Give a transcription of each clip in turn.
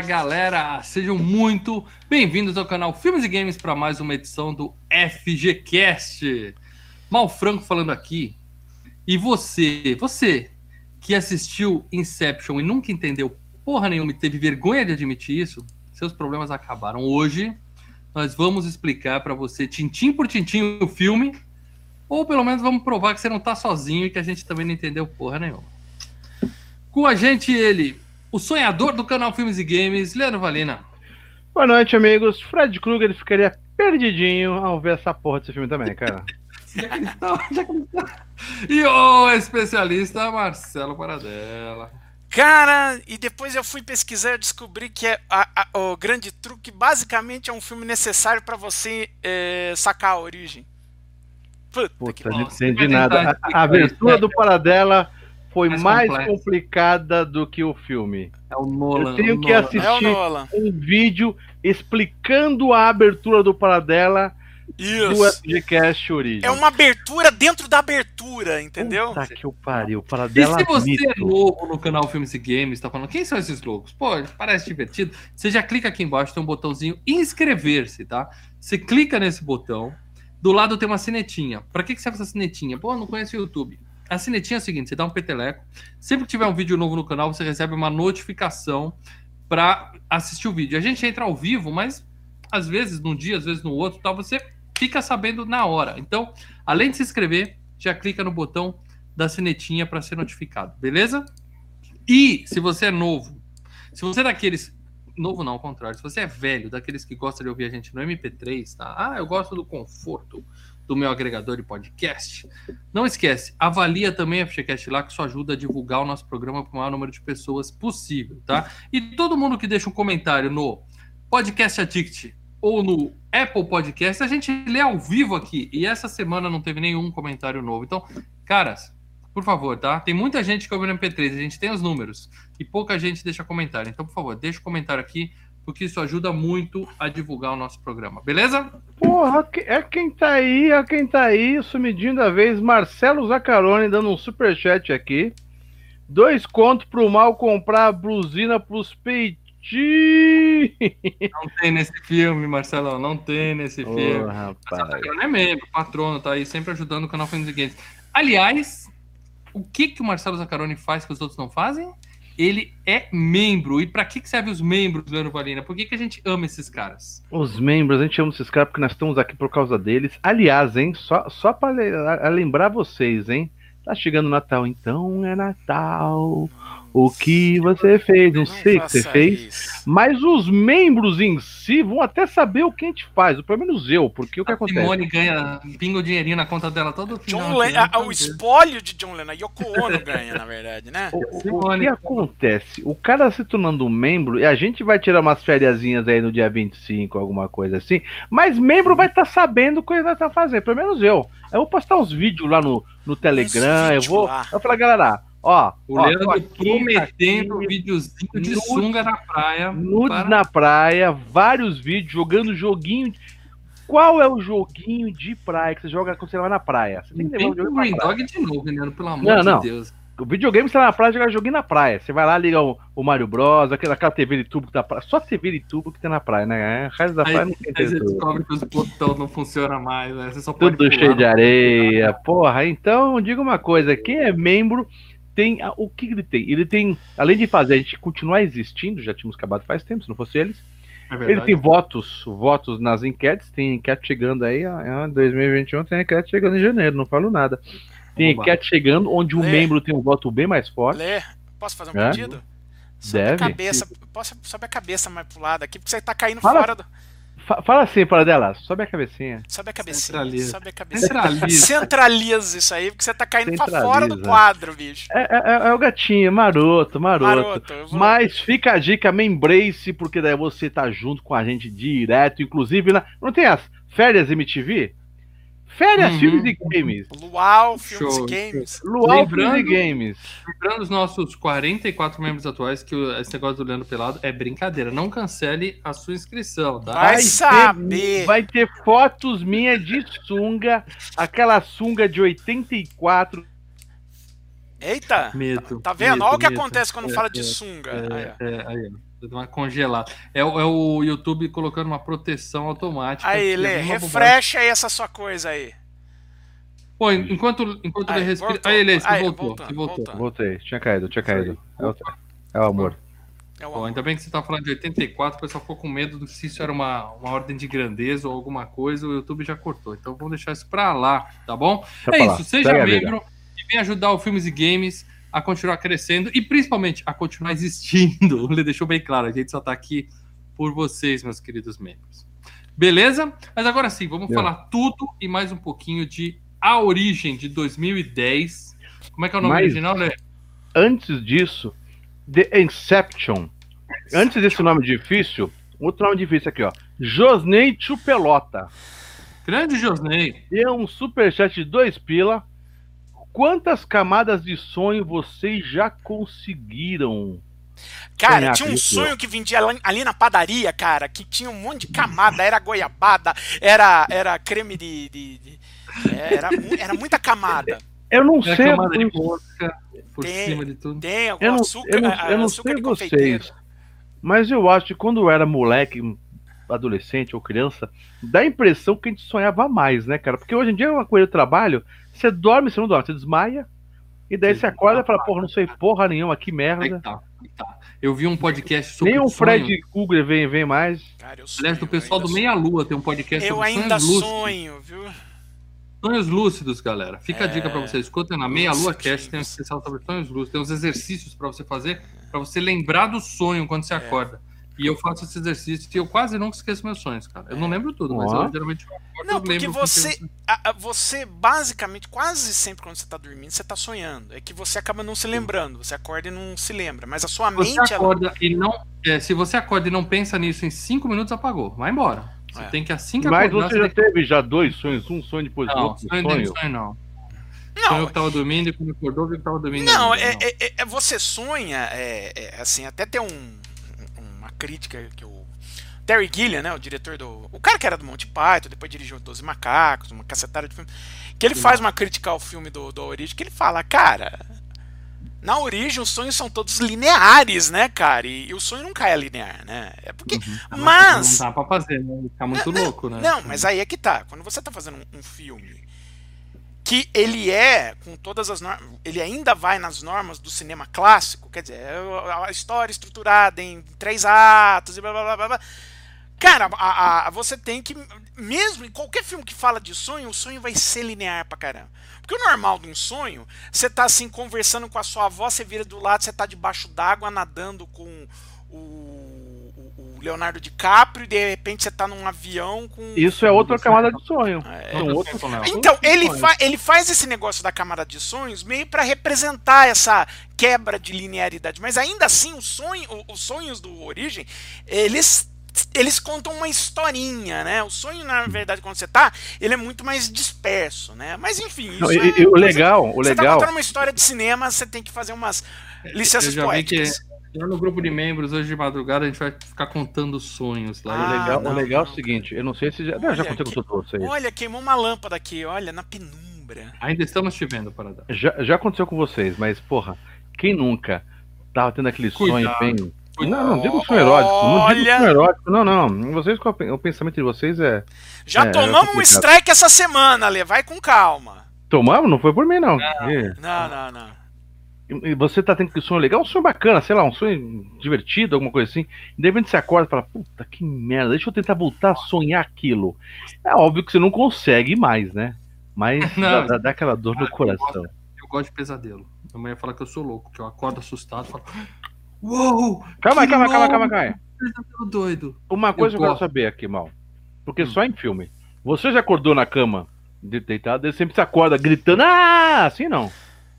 Galera, sejam muito bem-vindos ao canal Filmes e Games para mais uma edição do FGCast. Mal Franco falando aqui. E você, você que assistiu Inception e nunca entendeu porra nenhuma e teve vergonha de admitir isso, seus problemas acabaram. Hoje nós vamos explicar para você, tintim por tintim, o filme, ou pelo menos vamos provar que você não tá sozinho e que a gente também não entendeu porra nenhuma. Com a gente ele, o sonhador do canal Filmes e Games, Leandro Valina. Boa noite, amigos. Fred Krueger ficaria perdidinho ao ver essa porra desse filme também, cara. e o especialista Marcelo Paradela. Cara, e depois eu fui pesquisar e descobri que é a, a, o Grande Truque basicamente é um filme necessário para você é, sacar a origem. Puta, Puta que não entendi nada. A, a abertura do Paradela foi mais, mais complicada do que o filme. É o Nolan. Eu tenho é que Nolan. assistir é um vídeo explicando a abertura do Paradela isso. do FGCast Origem. É uma abertura dentro da abertura, entendeu? Puta que o pariu, Paradela E se você mito. é novo no canal Filmes e Games, tá falando, quem são esses loucos? Pô, parece divertido. Você já clica aqui embaixo, tem um botãozinho inscrever-se, tá? Você clica nesse botão, do lado tem uma sinetinha. Pra que, que serve essa sinetinha? Pô, não conhece o YouTube. A sinetinha é o seguinte: você dá um peteleco. Sempre que tiver um vídeo novo no canal, você recebe uma notificação para assistir o vídeo. A gente entra ao vivo, mas às vezes num dia, às vezes no outro, tal, você fica sabendo na hora. Então, além de se inscrever, já clica no botão da sinetinha para ser notificado, beleza? E se você é novo, se você é daqueles novo não, ao contrário, se você é velho, daqueles que gosta de ouvir a gente no MP3, tá? Ah, eu gosto do conforto do meu agregador de podcast. Não esquece, avalia também a FGCast lá, que isso ajuda a divulgar o nosso programa para o maior número de pessoas possível, tá? E todo mundo que deixa um comentário no Podcast Addict ou no Apple Podcast, a gente lê ao vivo aqui. E essa semana não teve nenhum comentário novo. Então, caras, por favor, tá? Tem muita gente que ouve no MP3, a gente tem os números. E pouca gente deixa comentário. Então, por favor, deixa o um comentário aqui porque isso ajuda muito a divulgar o nosso programa, beleza? Porra, é quem tá aí, é quem tá aí, sumidinho da vez, Marcelo Zaccaroni dando um superchat aqui. Dois contos pro mal comprar a blusina pros peitinhos. Não tem nesse filme, Marcelo, não tem nesse oh, filme. Rapaz. Zaccaroni é membro, patrono, tá aí sempre ajudando o canal Filmes Games. Aliás, o que que o Marcelo Zaccaroni faz que os outros não fazem? Ele é membro. E para que, que serve os membros, Leandro Valina? Por que, que a gente ama esses caras? Os membros, a gente ama esses caras porque nós estamos aqui por causa deles. Aliás, hein, só, só para lembrar vocês, hein, tá chegando o Natal, então é Natal. O que você fez, não, não sei o que você fez, isso. mas os membros em si vão até saber o que a gente faz, pelo menos eu, porque o que a acontece? Simone ganha, pinga o dinheirinho na conta dela todo final. John Lennon, o espólio de John Lennon, Yoko Ono ganha, na verdade, né? O, o, que acontece? O cara se tornando um membro, e a gente vai tirar umas férias aí no dia 25, alguma coisa assim, mas membro vai estar tá sabendo o que ele vai estar tá fazendo, pelo menos eu. Eu vou postar uns vídeos lá no, no Telegram, eu vou. Lá. Eu falo, galera, Ó, o ó, Leandro aqui, prometendo aqui, videozinho de nudes, sunga na praia. Nudes para... na praia, vários vídeos, jogando joguinho. Qual é o joguinho de praia que você joga quando você vai na praia? Você tem que levar um Green Dog de novo, Leandro, pelo amor não, não. de Deus. O videogame você vai na praia jogar joguinho na praia. Você vai lá, liga o, o Mario Bros, aquela, aquela TV de tubo que tá praia. Só TV de tubo que tem na praia, né? O resto da aí, praia não tem Aí você descobre que os botões não funcionam mais, né? Você só pode Tudo cheio de areia. Porra, então diga uma coisa: quem é membro tem. O que ele tem? Ele tem, além de fazer a gente continuar existindo, já tínhamos acabado faz tempo, se não fosse eles. É ele tem votos, votos nas enquetes, tem enquete chegando aí, em 2021 tem enquete chegando em janeiro, não falo nada. Tem Oba. enquete chegando onde o um membro tem um voto bem mais forte. Lê, posso fazer um é? pedido? Sobe Deve. A cabeça, posso, sobe a cabeça mais pro lado aqui, porque você tá caindo Fala. fora do. Fala assim para dela, sobe a cabecinha. Sobe a cabecinha. Centraliza. Sobe a cabecinha. Centraliza. Centraliza isso aí, porque você tá caindo pra fora do quadro, bicho. É, é, é o gatinho, maroto, maroto. maroto vou... Mas fica a dica, membrace, porque daí você tá junto com a gente direto, inclusive na... Não tem as férias MTV? Férias, uhum. filmes e games. Luau, filmes Show. e games. Luau, lembrando, filmes e games. Lembrando os nossos 44 membros atuais que esse negócio do Leandro Pelado é brincadeira. Não cancele a sua inscrição, tá? Vai, vai saber. Ter, vai ter fotos minhas de sunga, aquela sunga de 84 Eita! Medo. Tá vendo? medo, Olha o que medo. acontece quando É, fala de é, sunga. É, Aí, é, aí, uma congelada. É, o- é o YouTube colocando uma proteção automática. Aí, Lê, refresh aí essa sua coisa aí. Pô, enquanto, enquanto Aí, ele respira. voltou. Aí, Lê, você Aí, voltou. voltando, você voltou. voltando. Voltei, tinha caído, tinha Isso aí. caído. É o, é o amor. É o Pô, amor. ainda bem que você tá falando de 84, o pessoal ficou com medo do se isso era uma, uma ordem de grandeza ou alguma coisa, o YouTube já cortou. Então vamos deixar isso pra lá, tá bom? Deixa é pra lá. isso, seja Segue a vida. membro e vem ajudar o Filmes e Games a continuar crescendo e principalmente a continuar existindo. Ele deixou bem claro, a gente só tá aqui por vocês, meus queridos membros. Beleza? Mas agora sim, vamos falar tudo e mais um pouquinho de A Origem de 2010. Como é que é o nome Mas- original, né? Antes disso, The Inception. Antes desse nome difícil, outro nome difícil aqui, ó. Josnei Chupelota. Grande Josney. Deu um superchat de dois pila. Quantas camadas de sonho vocês já conseguiram? Cara, tinha um sonho que vendia ali- na padaria, cara, que tinha um monte de camada, era goiabada, era, era creme de. de- de- é, era, era muita camada. Eu não É a sei. camada eu de mosca por Tem- cima de tudo. Tem algum Eu não, açúcar, eu não, a- eu não açúcar sei vocês, mas eu acho que quando eu era moleque, adolescente ou criança, dá a impressão que a gente sonhava mais, né, cara? Porque hoje em dia é uma coisa de trabalho, você dorme, você não dorme, você desmaia, e daí você acorda e fala, porra, não sei porra nenhuma, que Aí merda. que tá, aí tá. Eu vi um podcast sobre Nem o sonho. Fred Krueger vem, vem mais. Cara, eu Aliás, do sonho, pessoal eu do ainda Meia Lua tem um podcast Eu sobre ainda sonhos lúcidos. sonho, viu? Sonhos lúcidos, galera. Fica a dica pra vocês. Escutem na Meia Lua. Cast, tem um especial sobre sonhos lúcidos. Tem uns exercícios pra você fazer, pra você lembrar do sonho quando É. você acorda. E eu faço esse exercício e eu quase nunca esqueço meus sonhos, cara. Eu não lembro tudo, mas eu geralmente eu acordo, Não, eu porque você- A- a- Você, basicamente, quase sempre quando você tá dormindo, você tá sonhando. É que você acaba não se lembrando. Você acorda e não se lembra. Mas a sua Você mente, ela. acorda e não. é, se você acorda e não pensa nisso em cinco minutos, apagou. Vai embora. Você É. tem que assim que Mas acordar. você você já que- teve já dois sonhos, um sonho depois do Não, outro sonho, sonho. sonho. não. Sonhou Não, que tava dormindo e quando acordou viu que tava dormindo. Não, ainda, é, é- é- é- você sonha, é, é, assim, até tem um, crítica que o Terry Gilliam, né, o diretor do... O cara que era do Monty Python, depois dirigiu Doze Macacos, uma cacetada de filme, que ele faz uma crítica ao filme do, do Origem, que ele fala, cara, na origem os sonhos são todos lineares, né, cara, e, e o sonho nunca é linear, né, é porque... Uhum. Mas... Não dá pra fazer, né? Ficar muito louco, né? Não, mas aí é que tá. Quando você tá fazendo um, um filme que ele é, com todas as normas, ele ainda vai nas normas do cinema clássico, quer dizer, é a história estruturada em três atos e blá blá blá blá. Cara, a, a- você tem que, mesmo em qualquer filme que fala de sonho, o sonho vai ser linear pra caramba. Porque o normal de um sonho, você tá assim conversando com a sua avó, você vira do lado, você tá debaixo d'água nadando com o, o- Leonardo DiCaprio, e de repente você tá num avião com. Isso é outra camada de sonho. É. São outros Então, ele, fa ele faz esse negócio da Câmara de Sonhos meio para representar essa quebra de linearidade. Mas ainda assim, o sonho, o- os sonhos do Origem, eles. Eles contam uma historinha, né? O sonho, na verdade, quando você tá, ele é muito mais disperso, né? Mas enfim, isso Não, é e- e o legal, o você tá legal. contando uma história de cinema, você tem que fazer umas Eu licenças que poéticas. No grupo de membros, hoje de madrugada, a gente vai ficar contando sonhos lá. O Ah, legal, não, o legal é não, o seguinte, eu não sei se já. Não, já Olha, contei com todos vocês. Olha, queimou uma lâmpada aqui, olha, na penumbra. Ainda estamos te vendo, Paradá. Já, já aconteceu com vocês, mas, porra, quem nunca tava tendo aquele sonho Cuidado. bem. Não, não digo sonho erótico, não digo Olha. sonho erótico, não, não. Vocês, o pensamento de vocês é. Já É, tomamos um strike essa semana, Lê, vai com calma. Tomamos? Não foi por mim, não. E- Não, não, não. E você tá tendo que sonho legal, um sonho bacana, sei lá, um sonho divertido, alguma coisa assim. E de repente você acorda e fala, puta que merda, deixa eu tentar voltar a sonhar aquilo. É óbvio que você não consegue mais, né? Mas Não. dá, dá- aquela dor no coração. Eu gosto de pesadelo. Minha mãe fala que eu sou louco, que eu acordo assustado e falo. Uou! Calma, calma, calma, louco, calma, calma. Pesadelo doido. Uma coisa Eu eu quero gosto. saber aqui, mal. Porque Hum. só em filme. Você já acordou na cama de- deitado, ele sempre se acorda gritando, ah, assim não.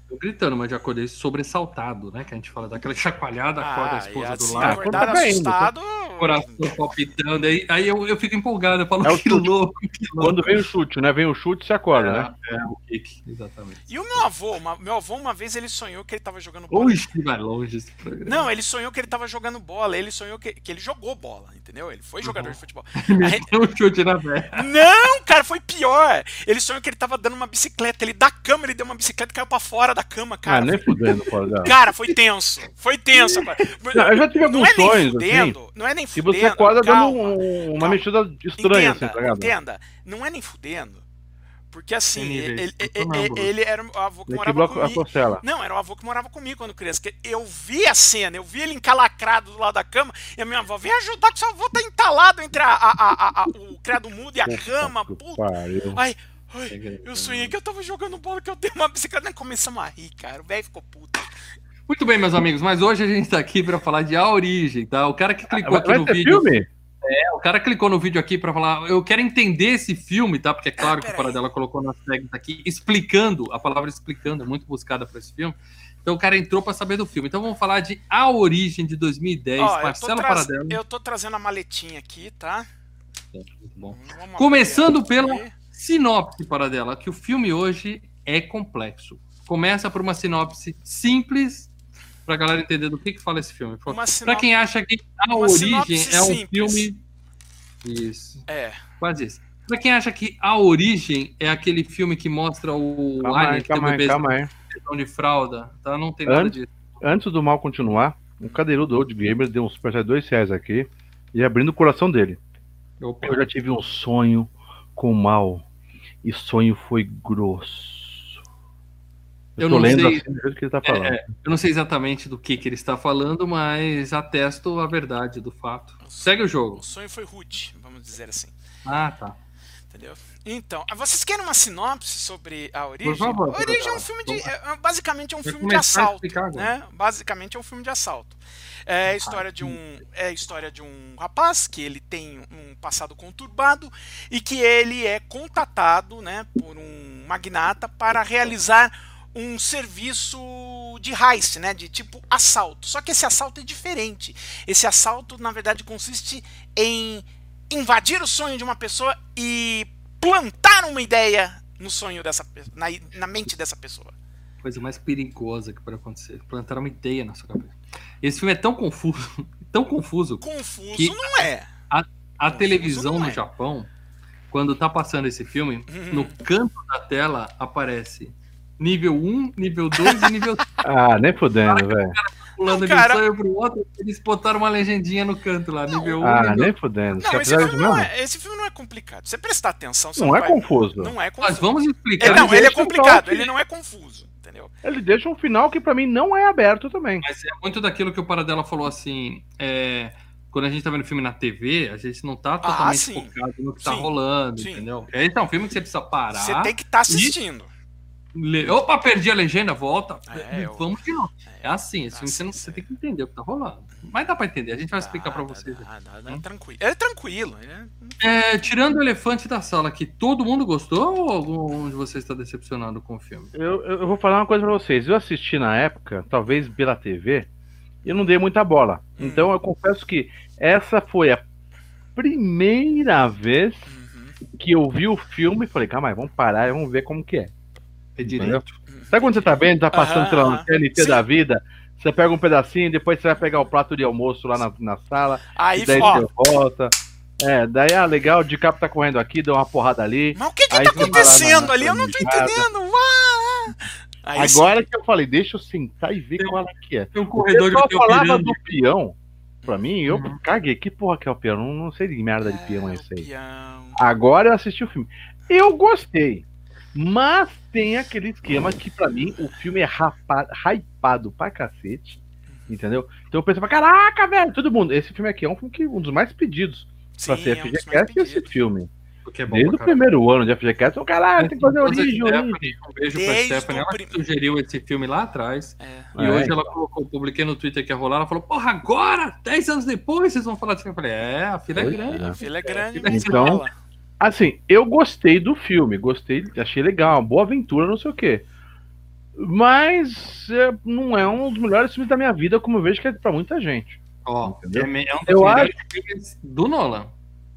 Eu gritando, mas já acordei sobressaltado, né? Que a gente fala daquela chacoalhada, acorda a Ah, e esposa do assim, lado. acordar tá assustado, coração palpitando. Aí, aí eu, eu fico empolgado, eu falo É o que louco. que louco. Quando vem o chute, né? Vem o chute, você acorda, né? É, é, o kick, exatamente. E o meu avô, uma- meu avô uma vez ele sonhou que ele tava jogando bola. Ui, vai longe esse programa. Não, ele sonhou que ele tava jogando bola, ele sonhou que, que ele jogou bola, entendeu? Ele foi jogador Uhum. de futebol. Meteu um chute na velha. Não, cara, foi pior. Ele sonhou que ele tava dando uma bicicleta, ele da cama, ele deu uma bicicleta e caiu pra fora da cama, Ah, cara. nem fudendo, não. Cara, foi tenso. Foi tenso, cara. Não, eu já tive Não alguns é nem sonhos, fudendo, não é nem E fudendo. você acorda dando um- uma calma. mexida estranha, entenda, assim, tá ligado? entenda. Não é nem fudendo. Porque assim, níveis, ele, eu ele, tô sonâmbulo. ele era o avô que Ele morava comigo. Não, era o avô que morava comigo quando criança. Eu vi a cena, eu vi ele encalacrado do lado da cama, e a minha avó, vem ajudar que seu avô tá entalado entre a, a- a- a- o criado mudo e a cama, puta. pariu. Ai, eu sonhei que eu tava jogando bola, que eu dei uma bicicleta, e começamos a rir, cara. O velho ficou puto. Muito bem, meus amigos, mas hoje a gente tá aqui pra falar de A Origem, tá? O cara que clicou aqui no vídeo. filme? O cara clicou no vídeo aqui pra falar, eu quero entender esse filme, tá? Porque é claro Ah, que o. Paradela colocou nas tags aqui, explicando, a palavra explicando é muito buscada pra esse filme. Então o cara entrou pra saber do filme. Então vamos falar de A Origem de 2010, Ó, Marcelo Paradela. eu tô trazendo a maletinha aqui, tá? Muito bom. Vamos Começando pela sinopse, Paradela, que o filme hoje é complexo. Começa por uma sinopse simples pra galera entender do que, que fala esse filme. Sinop... quem acha que A Uma Origem é um simples. filme. Isso. É. Quase isso. Pra quem acha que A Origem é aquele filme que mostra o Calma alien aí, que tem o calma aí, bebê calma aí. de fralda, tá? Não tem nada Antes- disso. Antes do mal continuar, um cadeirudo Old Gamer deu um super de dois reais aqui e abrindo o coração dele. Opa. Eu já tive um sonho com o mal e sonho foi grosso. Eu, Eu tô não lendo sei- assim do jeito que ele tá falando. É, eu não sei exatamente do que, que ele está falando, mas atesto a verdade do fato. Segue o jogo. O sonho foi rude, vamos dizer assim. Ah, tá. Entendeu? Então, vocês querem uma sinopse sobre a origem? Por favor, a origem é um filme de. é- é- basicamente é um filme de assalto. explicar. Né? Basicamente é um filme de assalto. É a história de um. É a história de um rapaz que ele tem um passado conturbado e que ele é contatado né, por um magnata para realizar um serviço de heist, né, de tipo assalto. Só que esse assalto é diferente. Esse assalto, na verdade, consiste em invadir o sonho de uma pessoa e plantar uma ideia no sonho dessa na, na mente dessa pessoa. Coisa mais perigosa que pode acontecer. Plantar uma ideia na sua cabeça. Esse filme é tão confuso, tão confuso. Confuso Que- não é. A Confuso televisão não no é. Japão, quando tá passando esse filme, Uhum. no canto da tela aparece nível 1, nível 2 e nível 3 Ah, nem fudendo, velho. pulando Não, de um cara. sonho pro outro. Eles botaram uma legendinha no canto lá, nível 1, Ah, nível nem fudendo. Não, esse filme não, é, esse filme não é complicado. Se você prestar atenção, você Não é vai- confuso. Não é Mas confuso. vamos Ele, explicar. não, ele é complicado, ele não é confuso, entendeu? Ele deixa um final que pra mim não é aberto também. Mas é muito daquilo que o Paradela falou assim. é, quando a gente tá vendo filme na TV, a gente não tá totalmente Ah, focado no que tá Sim, rolando, sim. entendeu? Esse é um filme que você precisa parar. Você tem que estar assistindo. Ler- Opa, perdi a legenda, volta. É, eu- Vamos de novo. É assim, filme Assim, você, não, você tem que entender o que tá rolando. Mas dá pra entender, a gente vai explicar pra Dá, vocês. dá, dá, dá, Hum? tranquilo. Ele é tranquilo. É... É, tirando o elefante da sala, que todo mundo gostou ou algum de vocês está decepcionado com o filme? Eu, eu eu vou falar uma coisa pra vocês. Eu assisti na época, talvez pela TV, e eu não dei muita bola. Hum. Então eu confesso que essa foi a primeira vez Uhum. que eu vi o filme e falei, calma aí, vamos parar e vamos ver como que é. É Entendeu? Sabe quando você tá vendo, tá passando, lá, aham. no TNT Sim. da vida, você pega um pedacinho, depois você vai pegar o prato de almoço lá na, na sala, Aí, e daí ó, você volta. É, daí, ah, legal, o DiCaprio tá correndo aqui, deu uma porrada ali. mas o que que Aí tá acontecendo na- ali? Eu não tô entendendo. Aí sim. Agora que eu falei, deixa eu sentar e ver Tem- qual é que é. Tem um O corredor de pneu falava pirando. do peão, pra mim, eu Uhum. caguei. Que porra que é o peão? Não, não sei de merda de peão é É, esse o aí. peão. Agora eu assisti o filme. Eu gostei. Mas tem aquele esquema que pra mim o filme é rapa, hypado pra cacete. Entendeu? Então eu pensei, caraca, velho, todo mundo. Esse filme aqui é um filme que um dos mais pedidos pra Sim, ser é um FGCast esse filme. Porque é bom Desde pra o primeiro ano de FGCast, eu, caralho, tem que fazer Esposa origem, Um beijo Desde pra Stephanie. o Ela prim- que sugeriu esse filme lá atrás. É. E É, hoje então. ela colocou, publiquei no Twitter que ia rolar. Ela falou: Porra, agora, 10 anos depois, vocês vão falar desse filme. Eu falei: É, a fila é grande. é. A fila é grande, Então- mas Então. Assim, eu gostei do filme, gostei, achei legal, uma boa aventura, não sei o quê. Mas é, não é um dos melhores filmes da minha vida, como eu vejo que é pra muita gente. Ó, Entendeu? é, é um dos Eu melhores filmes do Nolan.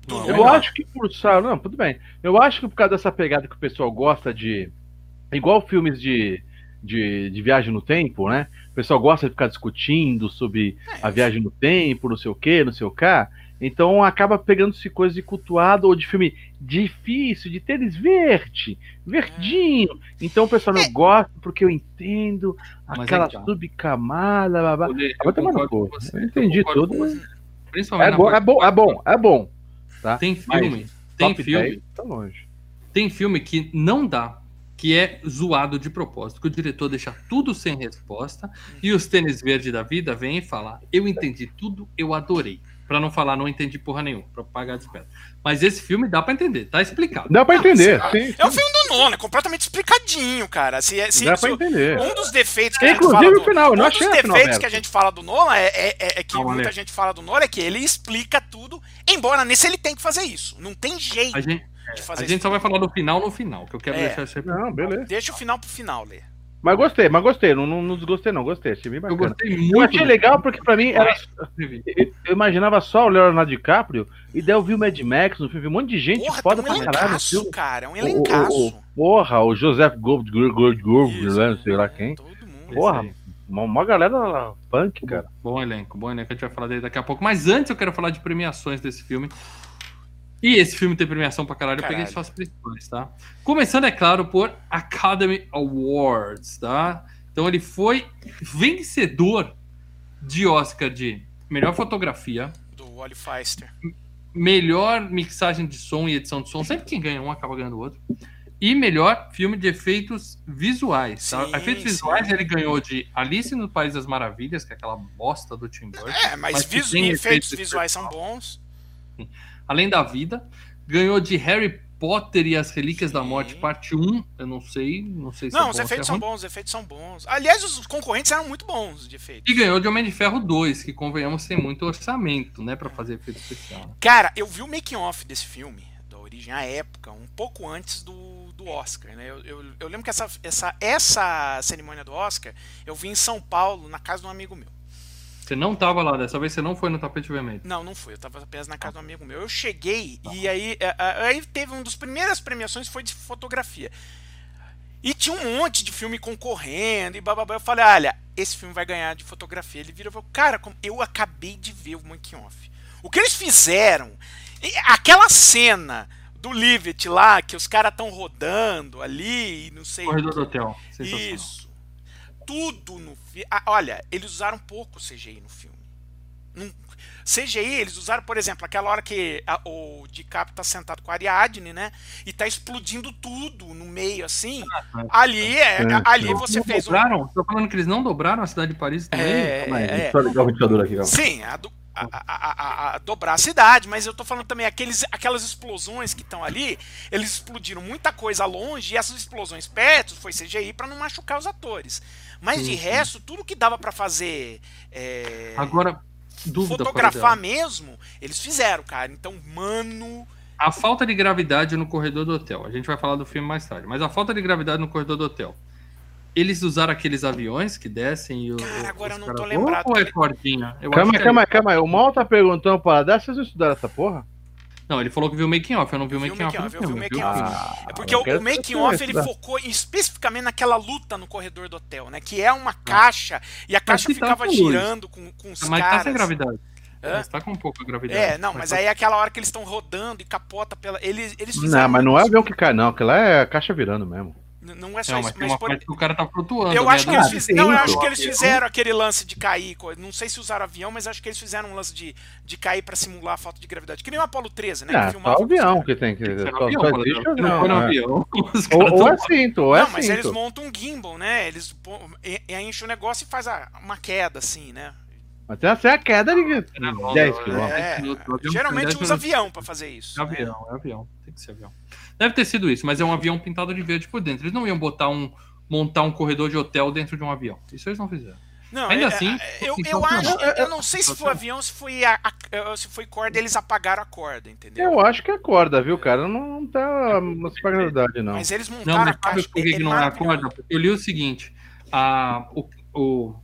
Não, Eu Nolan. acho que por sabe, não, tudo bem. Eu acho que por causa dessa pegada que o pessoal gosta de. Igual filmes de, de, de viagem no tempo, né? O pessoal gosta de ficar discutindo sobre a viagem no tempo, não sei o que, não sei o que. Então acaba pegando-se coisa de cultuado ou de filme difícil, de tênis verde, verdinho. Então o pessoal não gosta porque eu entendo Mas aquela é tá. subcamada, blá, blá. Tomar no concordo cu. com você, Eu entendi concordo tudo. com você. Principalmente É na bom, é bom, é bom, é bom. Tá? Tem filme, tem Top filme, 10, tá longe. tem filme que não dá, que é zoado de propósito, que o diretor deixa tudo sem resposta e os tênis verdes da vida vêm e falam: "Eu entendi tudo, eu adorei". Pra não falar não entendi porra nenhuma, pra pagar despesa. Mas esse filme dá pra entender, tá explicado. Dá pra entender, Ah, sim. É o filme do Nolan, é completamente explicadinho, cara. Se, se, Dá pra entender. um dos defeitos que a gente Inclusive fala o final, eu do, não um achei dos defeitos que a gente fala do Nolan é, é- é- é que Calma, muita gente fala do Nolan é que ele explica tudo, embora nesse ele tem que fazer isso. Não tem jeito A gente, de a gente só vai falar do final no final, que eu quero É. deixar pra- Não, beleza. Deixa o final pro final, Lê. Mas gostei, mas gostei. Não, não, não desgostei, não. Gostei, achei bem Eu bacana. gostei muito. Eu achei legal porque pra mim era. Eu eu imaginava só o Leonardo DiCaprio e daí eu vi o Mad Max no filme. Um monte de gente Porra, foda um pra caralho elencaço, filme. cara. É um O- o- elencaço. o- porra, o Joseph Gold, Gold, Gold, Gold, Isso, né, sei lá é, quem. Todo mundo. Porra, uma, uma galera lá, punk, cara. Bom elenco, bom elenco, a gente vai falar dele daqui a pouco. Mas antes eu quero falar de premiações desse filme. E esse filme tem premiação pra caralho, eu peguei Caralho. só as principais, tá? Começando, é claro, por Academy Awards, tá? Então ele foi vencedor de Oscar de melhor fotografia, Do Wally Feister. melhor mixagem de som e edição de som. Sempre quem ganha um acaba ganhando o outro. E melhor filme de efeitos visuais. Tá? Sim, efeitos sim. visuais ele ganhou de Alice no País das Maravilhas, que é aquela bosta do Tim Burton. É, mas, Mas visu- efeitos efeitos visuais são bons. Além da Vida. Ganhou de Harry Potter e as Relíquias da Sim. Morte, parte 1. Eu não sei, não sei se é Não, bom, os é efeitos são ruim. bons, os efeitos são bons. Aliás, os concorrentes eram muito bons de efeitos. E ganhou de Homem de Ferro 2, que convenhamos tem muito orçamento, né, pra fazer efeito especial. Cara, eu vi o making off desse filme, da origem à época, um pouco antes do, do Oscar, né? Eu, eu, eu lembro que essa, essa, essa cerimônia do Oscar eu vi em São Paulo, na casa de um amigo meu. Você não tava lá, dessa vez você não foi no tapete vermelho. Não, não fui, eu tava apenas na casa de um amigo meu. Eu cheguei e aí, é, é, aí teve uma das primeiras premiações foi de fotografia. E tinha um monte de filme concorrendo e bababá. Eu falei, olha, esse filme vai ganhar de fotografia. Ele virou e falou, cara, como- eu acabei de ver o making off. O que eles fizeram, aquela cena do Livet lá, que os caras estão rodando ali e não sei Corredor do Hotel. Sensacional. Isso. Tudo no filme. Olha, eles usaram pouco CGI no filme. Não- CGI, eles usaram, por exemplo, aquela hora que a- o DiCaprio tá sentado com a Ariadne, né? E tá explodindo tudo no meio, assim. Ali, é, É, ali é. você Não fez um. dobraram? Tô falando que eles não dobraram a cidade de Paris também? É, Calma aí, é. deixa eu ligar o ventilador aqui, calma. Sim, a, do- a- a- a- a dobrar a cidade, mas eu tô falando também aqueles, aquelas explosões que estão ali, eles explodiram muita coisa longe e essas explosões perto foi CGI pra não machucar os atores. Mas Sim, de sim. resto, tudo que dava pra fazer é, Agora, dúvida fotografar mesmo, eles fizeram, cara. Então, mano, A falta de gravidade no corredor do hotel. A gente vai falar do filme mais tarde. Mas a falta de gravidade no corredor do hotel. Eles usaram aqueles aviões que descem e o. Cara, agora eu não tô caras- lembrado. Ou é cordinha? Eu Calma calma é... calma aí. O Mal tá perguntando pra dar, vocês não estudaram essa porra? Não, ele falou que viu o making off. Eu não vi o o making off. eu vi o making off. Ah, É porque eu o, o making off ele focou especificamente naquela luta no corredor do hotel, né? Que é uma caixa e a caixa tá ficava com girando com, com os Mas caras. tá sem gravidade. Hã? Mas tá com pouca gravidade. É, não, mas aí é aquela hora que eles estão rodando e capota pela. Eles, eles fizeram. Não, mas não é isso. avião que cai, não. Aquilo lá é a caixa virando mesmo. Não é só Não, isso. mas tem Mas uma por- parte que o cara tá flutuando. Eu né? acho que eles fiz... Não, eu acho que eles fizeram aquele lance de cair. Não sei se usaram avião, mas acho que eles fizeram um lance de, de cair pra simular a falta de gravidade. Que nem o Apollo 13, né? Que só o avião que tem que. Só, avião, só existe. Não foi no é. avião. Os Ou, é cinto, ou é Não, mas eles montam um gimbal, né? Eles enchem o negócio e faz uma queda, assim, né? Mas tem essa é a queda de Era bom, 10 era- quilômetros. É, geralmente tem 10 usa avião pra fazer isso. É né? avião, é avião. Tem que ser avião. Deve ter sido isso, mas é um avião pintado de verde por dentro. Eles não iam botar um. montar um corredor de hotel dentro de um avião. Isso eles não fizeram. Não, Ainda é- assim, é- eu, então, eu acho, não, eu não sei se foi avião, se foi a, a- se foi corda, eles apagaram a corda, entendeu? Eu acho que é corda, viu, cara? Não, não tá não pra gravidade, não. Mas eles Não, montaram mas a caixa. por que, não é a corda? Porque eu li o seguinte: a, o, o,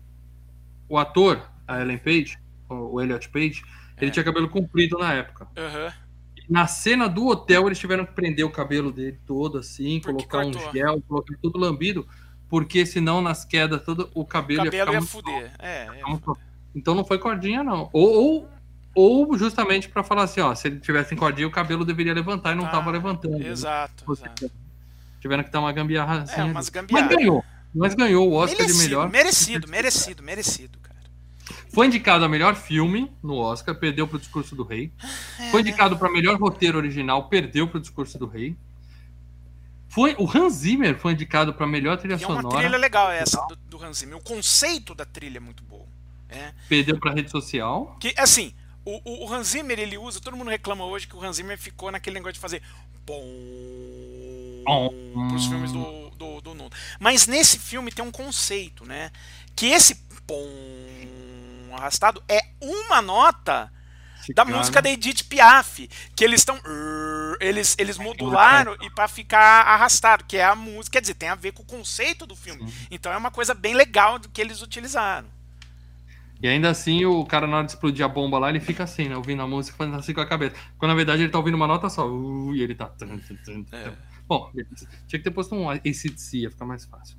o ator, a Ellen Page, o Elliot Page, ele é. tinha cabelo comprido na época. Uhum. Na cena do hotel, eles tiveram que prender o cabelo dele todo assim, porque colocar cortou. um gel, colocar tudo lambido, porque senão nas quedas todo o cabelo, o cabelo ia, ia fuder. É, é. Então não foi cordinha, não. Ou, ou, ou justamente para falar assim, ó, se ele tivesse em cordinha, o cabelo deveria levantar e não ah, levantando. Exato, né? exato. Tiveram que dar uma gambiarra assim. É, umas gambiarra. Mas ganhou. Mas ganhou o Oscar merecido, de melhor. Merecido, merecido, merecido. Foi indicado a melhor filme no Oscar, perdeu pro Discurso do Rei. É, Foi indicado para melhor roteiro original, perdeu pro Discurso do Rei. Foi, o Hans Zimmer foi indicado para melhor trilha e sonora. É uma trilha legal essa do, do, Hans Zimmer. O conceito da trilha é muito bom. É. Perdeu para rede social. Que assim, o, o, Hans Zimmer ele usa. Todo mundo reclama hoje que o Hans Zimmer ficou naquele negócio de fazer bom para os filmes do, do, do Nuno. Mas nesse filme tem um conceito, né? Que esse arrastado é uma nota da música da Edith Piaf, que eles estão eles eles modularam e para ficar arrastado, que é a música, quer dizer, tem a ver com o conceito do filme. Sim. Então é uma coisa bem legal do que eles utilizaram. E ainda assim, o cara, na hora de explodir a bomba lá, ele fica assim, né? Ouvindo a música, fazendo assim com a cabeça. Quando na verdade ele tá ouvindo uma nota só. Uh, e ele tá. É. Bom, tinha que ter posto um ACDC, ia ficar mais fácil.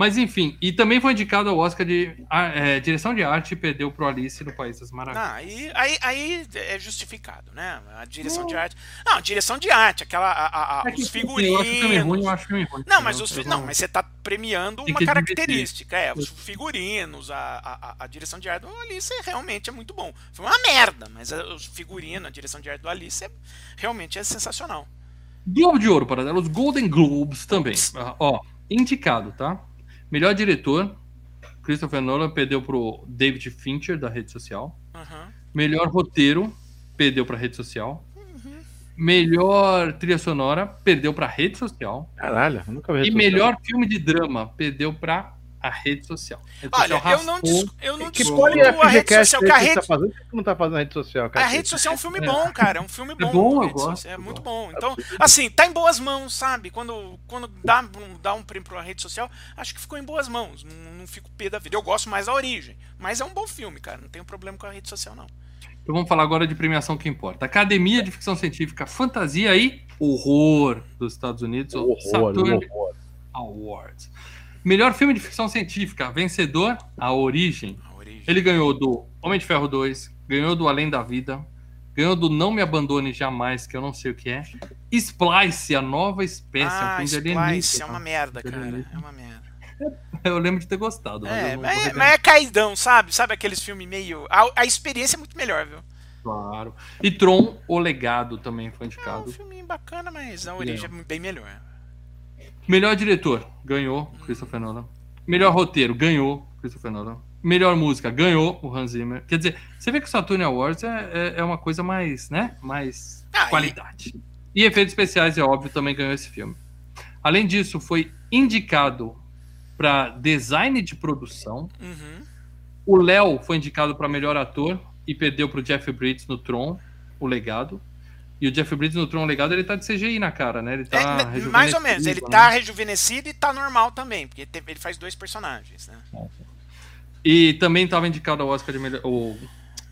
Mas enfim, e também foi indicado ao Oscar de é, direção de arte e perdeu pro Alice no País das Maravilhas. Ah, aí, aí, aí é justificado, né? A direção de arte. Não, direção de arte, aquela. A, a, é os figurinos. Eu acho filme ruim, eu acho filme ruim. Não, mas, os, não, mas você tá premiando uma característica. É, os figurinos, a, a, a direção de arte do Alice realmente é muito bom. Foi uma merda, mas os figurinos, a direção de arte do Alice é, realmente é sensacional. Globo de Ouro, para os Golden Globes também. Uh, ó, indicado, tá? Melhor diretor, Christopher Nolan perdeu pro David Fincher, da rede social. Uhum. Melhor roteiro, perdeu pra rede social. Uhum. Melhor trilha sonora, perdeu pra rede social. Caralho, nunca vi. E melhor filme de drama, perdeu pra a rede social. Rede Olha, social eu não, eu não que discuto a rede social. Que a rede... Tá fazendo? que não tá fazendo a rede social? Cara? A rede social é um filme bom, cara. É um filme bom. É bom, eu gosto. É muito bom. Então, assim, tá em boas mãos, sabe? Quando, quando dá, dá um prêmio pra rede social, acho que ficou em boas mãos. Não, não fico pé da vida. Eu gosto mais da origem. Mas é um bom filme, cara. Não tenho problema com a rede social, não. Então vamos falar agora de premiação que importa. Academia de Ficção Científica, Fantasia e Horror dos Estados Unidos, horror, Saturn horror. Awards. Melhor filme de ficção científica, vencedor, A Origem. A Origem. Ele ganhou do Homem de Ferro 2, ganhou do Além da Vida, ganhou do Não Me Abandone Jamais, que eu não sei o que é. Splice, a nova espécie, ah, um Splice, é uma merda, cara. É uma merda. Eu lembro de ter gostado. É, mas, é, mas é caidão, sabe? Sabe aqueles filmes meio. A, a, experiência é muito melhor, viu? Claro. E Tron, O Legado também foi indicado. É um filme bacana, mas a origem é, é bem melhor. Melhor diretor, ganhou Christopher Nolan. Melhor roteiro, ganhou Christopher Nolan. Melhor música, ganhou o Hans Zimmer. Quer dizer, você vê que o Saturn Awards é, é, é uma coisa mais, né? Mais ah, qualidade. E... e efeitos especiais, é óbvio, também ganhou esse filme. Além disso, foi indicado para design de produção. Uhum. O Léo foi indicado para melhor ator e perdeu para o Jeff Bridges no Tron, o legado. E o Jeff Bridges no Tron Legado, ele tá de CGI na cara, né? Ele tá é, mais ou menos, ele né? tá rejuvenescido e tá normal também, porque ele faz dois personagens, né? E também tava indicado ao Oscar de melhor, o,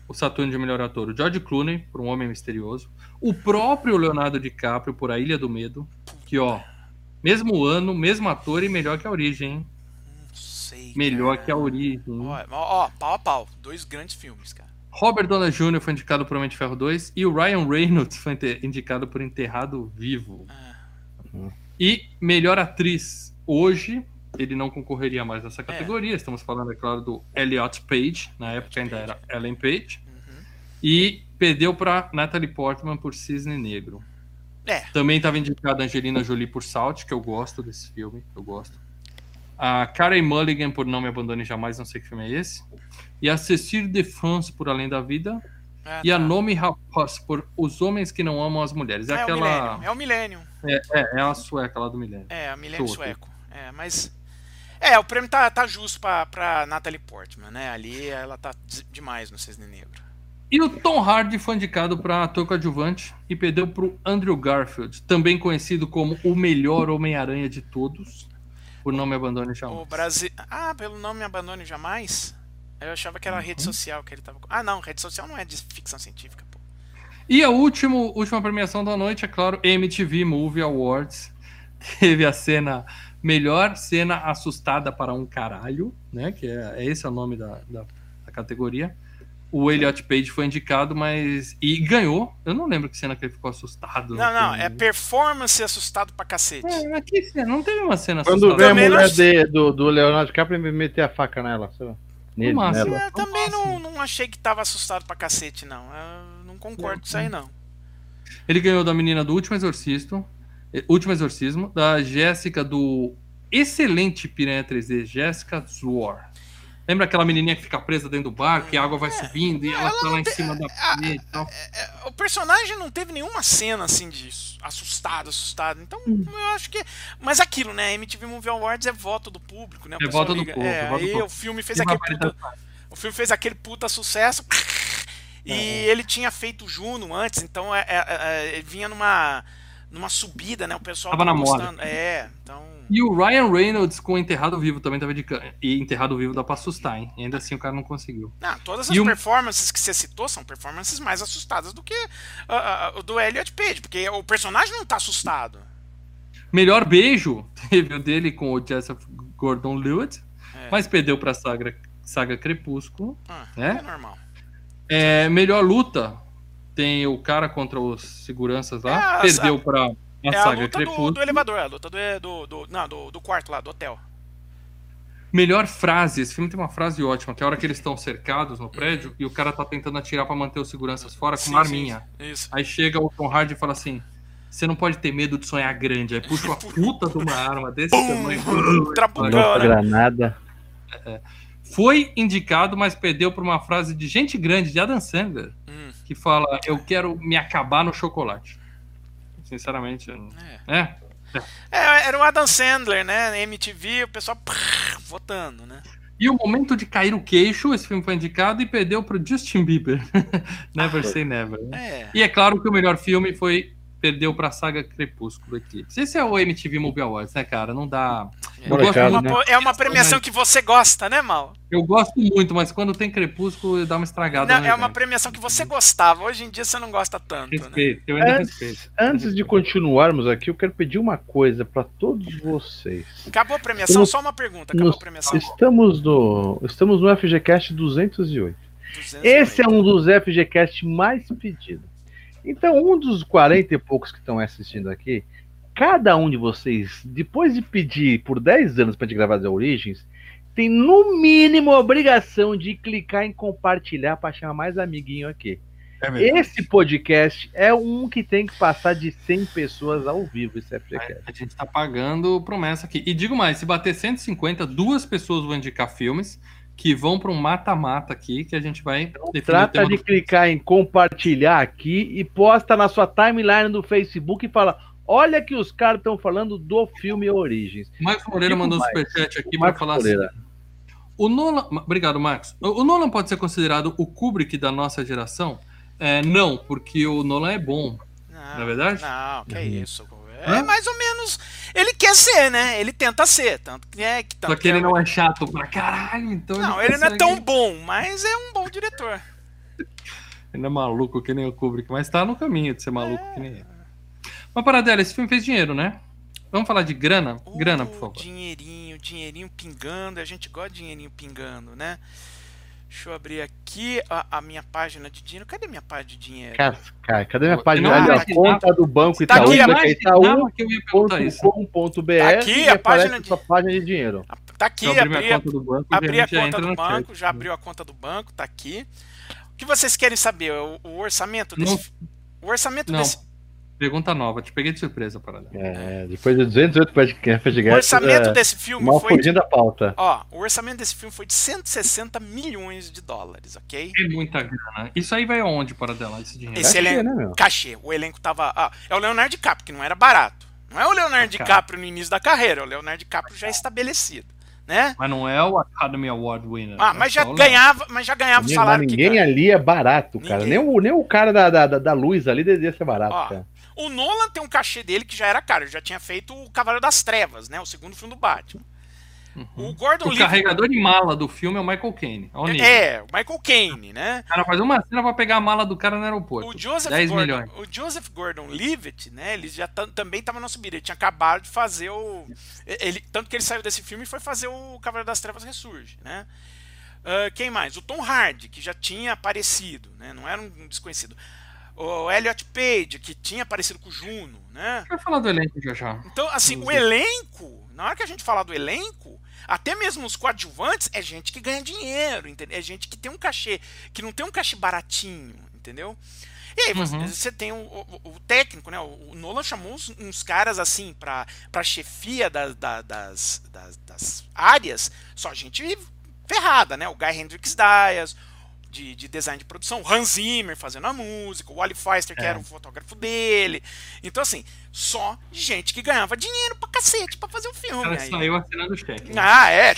o Saturno de melhor ator, o George Clooney, por Um Homem Misterioso, o próprio Leonardo DiCaprio por A Ilha do Medo, que ó, mesmo ano, mesmo ator e melhor que a origem, hein? Não sei. Melhor cara. que a origem. Ó, ó, pau a pau, dois grandes filmes, cara. Robert Downey Jr. foi indicado por Homem de Ferro 2 e o Ryan Reynolds foi indicado por Enterrado Vivo. Ah. E melhor atriz hoje, ele não concorreria mais nessa categoria. É. Estamos falando, é claro, do Elliot Page, na época ainda era Ellen Page. Uhum. E perdeu para Natalie Portman por Cisne Negro. É. Também estava indicada Angelina Jolie por Salt, que eu gosto desse filme, eu gosto. A Karen Mulligan por Não Me Abandone Jamais, não sei que filme é esse e a Cecile de France por Além da Vida ah, e tá. a Nomi Rapace por Os Homens que Não Amam as Mulheres. É, é aquela. É o Millennium. É, é, é, a sueca lá do Millennium. É, a Millennium sueco. É, mas. É, o prêmio tá, tá justo pra, pra Natalie Portman, né? Ali ela tá demais no Cisne Negro. E o Tom Hardy foi indicado para ator coadjuvante e perdeu para o Andrew Garfield, também conhecido como o melhor Homem-Aranha de todos, por Não Me Abandone Jamais. O Brasil... Ah, pelo Não Me Abandone Jamais? Eu achava que era rede social que ele tava. Ah, não, rede social não é de ficção científica, pô. E a último, última premiação da noite, é claro, MTV Movie Awards. Teve a cena Melhor Cena Assustada para um Caralho, né? Que é, é esse é o nome da, da, da categoria. O Elliot Page foi indicado, mas. E ganhou. Eu não lembro que cena que ele ficou assustado. Não, não, é performance assustado pra cacete. É, mas que cena? Não teve uma cena Quando assustada. vem a não mulher acho- de- do, do Leonardo DiCaprio e meter a faca nela. sei lá. Nele, nela. É, também não, não achei que tava assustado pra cacete, não. Eu não concordo com isso aí, não. Ele ganhou da menina do Último Exorcisto, eh, Último Exorcismo, da Jéssica do excelente Piranha 3D, Jéssica Zwar. Lembra aquela menininha que fica presa dentro do bar, que a água vai subindo e ela tá lá em cima da parede e tal? É, O personagem não teve nenhuma cena assim disso. Assustado, assustado. Então, Hum. eu acho que. Mas aquilo, né? MTV Movie Awards é voto do público, né? O É pessoal voto do liga. público, É, é voto do o filme fez E aquele puta. O filme fez aquele puta sucesso. E ele tinha feito Juno antes, então é, é, é, ele vinha numa, numa subida, né? O pessoal Tava na moda. É, então. E o Ryan Reynolds com Enterrado Vivo também tava de E Enterrado Vivo dá pra assustar, hein? E ainda assim o cara não conseguiu. Não, todas as E o- performances que você citou são performances mais assustadas do que ah, ah, o do Elliot Page, porque o personagem não tá assustado. Melhor beijo teve o dele com o Joseph Gordon-Levitt, É. mas perdeu pra saga, saga Crepúsculo. Ah, É? é normal. É, melhor luta tem o cara contra os seguranças lá, É, a- perdeu pra É a saga luta do, do elevador, é a luta do, do, do, não, do, do quarto lá, do hotel. Melhor frase, esse filme tem uma frase ótima, que é a hora que eles estão cercados no prédio e o cara tá tentando atirar pra manter os seguranças fora com Sim, uma sim, arminha. Isso. Aí chega o Tom Hardy e fala assim: Você não pode ter medo de sonhar grande. Aí puxa uma puta de uma arma desse tamanho. Trabucão, né? granada. Foi indicado, mas perdeu por uma frase de gente grande, de Adam Sandler, Hum, que fala: Eu quero me acabar no chocolate. Sinceramente, não- é. É, era o Adam Sandler, né? Na MTV, o pessoal prrr, votando, né? E o momento de cair o queixo, esse filme foi indicado e perdeu pro Justin Bieber. never say never. né? É. E é claro que o melhor filme foi. Perdeu pra saga Crepúsculo Eclipse. Esse é o MTV Movie Awards, né, cara? Não dá. Gosto, Molecada, Uma né? é uma premiação que você gosta, né, Mal? eu gosto muito, mas quando tem Crepúsculo, dá uma estragada. Não, no é uma premiação que você gostava. Hoje em dia você não gosta tanto, né? Respeito, eu ainda Antes, respeito. antes de continuarmos aqui, eu quero pedir uma coisa pra todos vocês. Acabou a premiação? Nos- Só uma pergunta. Acabou Nos- a premiação? estamos no estamos no FGCast 208. 200 Esse é um dos FGCast mais pedidos. Então, um dos 40 e poucos que estão assistindo aqui, cada um de vocês, depois de pedir por 10 anos pra gente gravar The Origins, tem no mínimo a obrigação de clicar em compartilhar para chamar mais amiguinho aqui. É Esse podcast é um que tem que passar de 100 pessoas ao vivo, esse FGCast. A gente tá pagando promessa aqui. E digo mais, se bater 150, duas pessoas vão indicar filmes que vão para um mata-mata aqui, que a gente vai definir o Trata de do- clicar em compartilhar aqui e posta na sua timeline do Facebook e fala: Olha que os caras estão falando do filme Origens. O Marcos Moreira mandou um superchat aqui para falar Moreira. assim. O Nolan. Obrigado, Marcos. O Nolan pode ser considerado o Kubrick da nossa geração? É, não, porque o Nolan é bom. Não, Não é verdade? Não, que é isso. É Hã? mais ou menos. Ele quer ser, né? Ele tenta ser. Tanto que é que tanto Só que ele é- não é chato pra caralho, então. Não, ele não é tão bom, mas é um bom diretor. Ele não é maluco que nem o Kubrick, mas tá no caminho de ser maluco que nem ele. Mas, Paradela, esse filme fez dinheiro, né? Vamos falar de grana? Grana, por Uh, favor. Dinheirinho, dinheirinho pingando. A gente gosta de dinheirinho pingando, né? Deixa eu abrir aqui a, a minha página de dinheiro. Cadê minha página de dinheiro? Cascai, cadê minha página? não Ali, a conta do banco Tá Itaú, aqui, tá a itaú.com.br Tá aqui a página de- sua página de dinheiro. Tá aqui, abri minha a- conta do banco abri a conta do banco, já abriu a conta do banco, tá aqui. O que vocês querem saber? O, o orçamento desse. O orçamento Não, desse. Pergunta nova. Te peguei de surpresa, Paradela. É, depois de 208 podcasts, O orçamento é, desse filme mal foi. de- fugindo da pauta. Ó, o orçamento desse filme foi de 160 milhões de dólares, ok? É muita grana. Isso aí vai aonde, Paradela, esse dinheiro? Esse Cachê, elenco. né? Cachê. O elenco tava. ah, é o Leonardo DiCaprio, que não era barato. Não é o Leonardo. DiCaprio no início da carreira, é o Leonardo DiCaprio já estabelecido. Né? Mas não é o Academy Award winner. Ah, é mas já o ganhava, mas já ganhava o Mas salário que ninguém ganha. ali é barato, cara. Ninguém. Nem o, nem o cara da, da, da- da luz ali devia ser barato, Ó, cara. O Nolan tem um cachê dele que já era caro, ele já tinha feito o Cavaleiro das Trevas, né? O segundo filme do Batman. O Gordon O Levitt carregador de mala do filme é o Michael Caine. Olha o é o Michael Caine, né? O cara faz uma cena pra pegar a mala do cara no aeroporto. O Joseph, 10 Gordon, milhões. o Joseph Gordon-Levitt, né? Ele já tam- também estava na subida. Ele tinha acabado de fazer o, ele tanto que ele saiu desse filme e foi fazer o Cavaleiro das Trevas ressurge, né? Ah, quem mais? O Tom Hardy, que já tinha aparecido, né? Não era um desconhecido. O Elliot Page, que tinha aparecido com o Juno, né? Vai falar do elenco já já. Então, assim, o elenco, na hora que a gente falar do elenco, até mesmo os coadjuvantes, é gente que ganha dinheiro, entendeu? É gente que tem um cachê, que não tem um cachê baratinho, entendeu? E aí você, Uhum. você tem o, o- o técnico, né? O, o Nolan chamou uns, uns caras assim pra, pra chefia da- da- das, das, das áreas, só gente ferrada, né? O Guy Hendrix Dias, de, de design de produção, Hans Zimmer fazendo a música, o Wally Feister, que É. era o fotógrafo dele. Então, assim, só gente que ganhava dinheiro pra cacete pra fazer o O filme. cara aí. saiu assinando o cheque. né? Ah, é.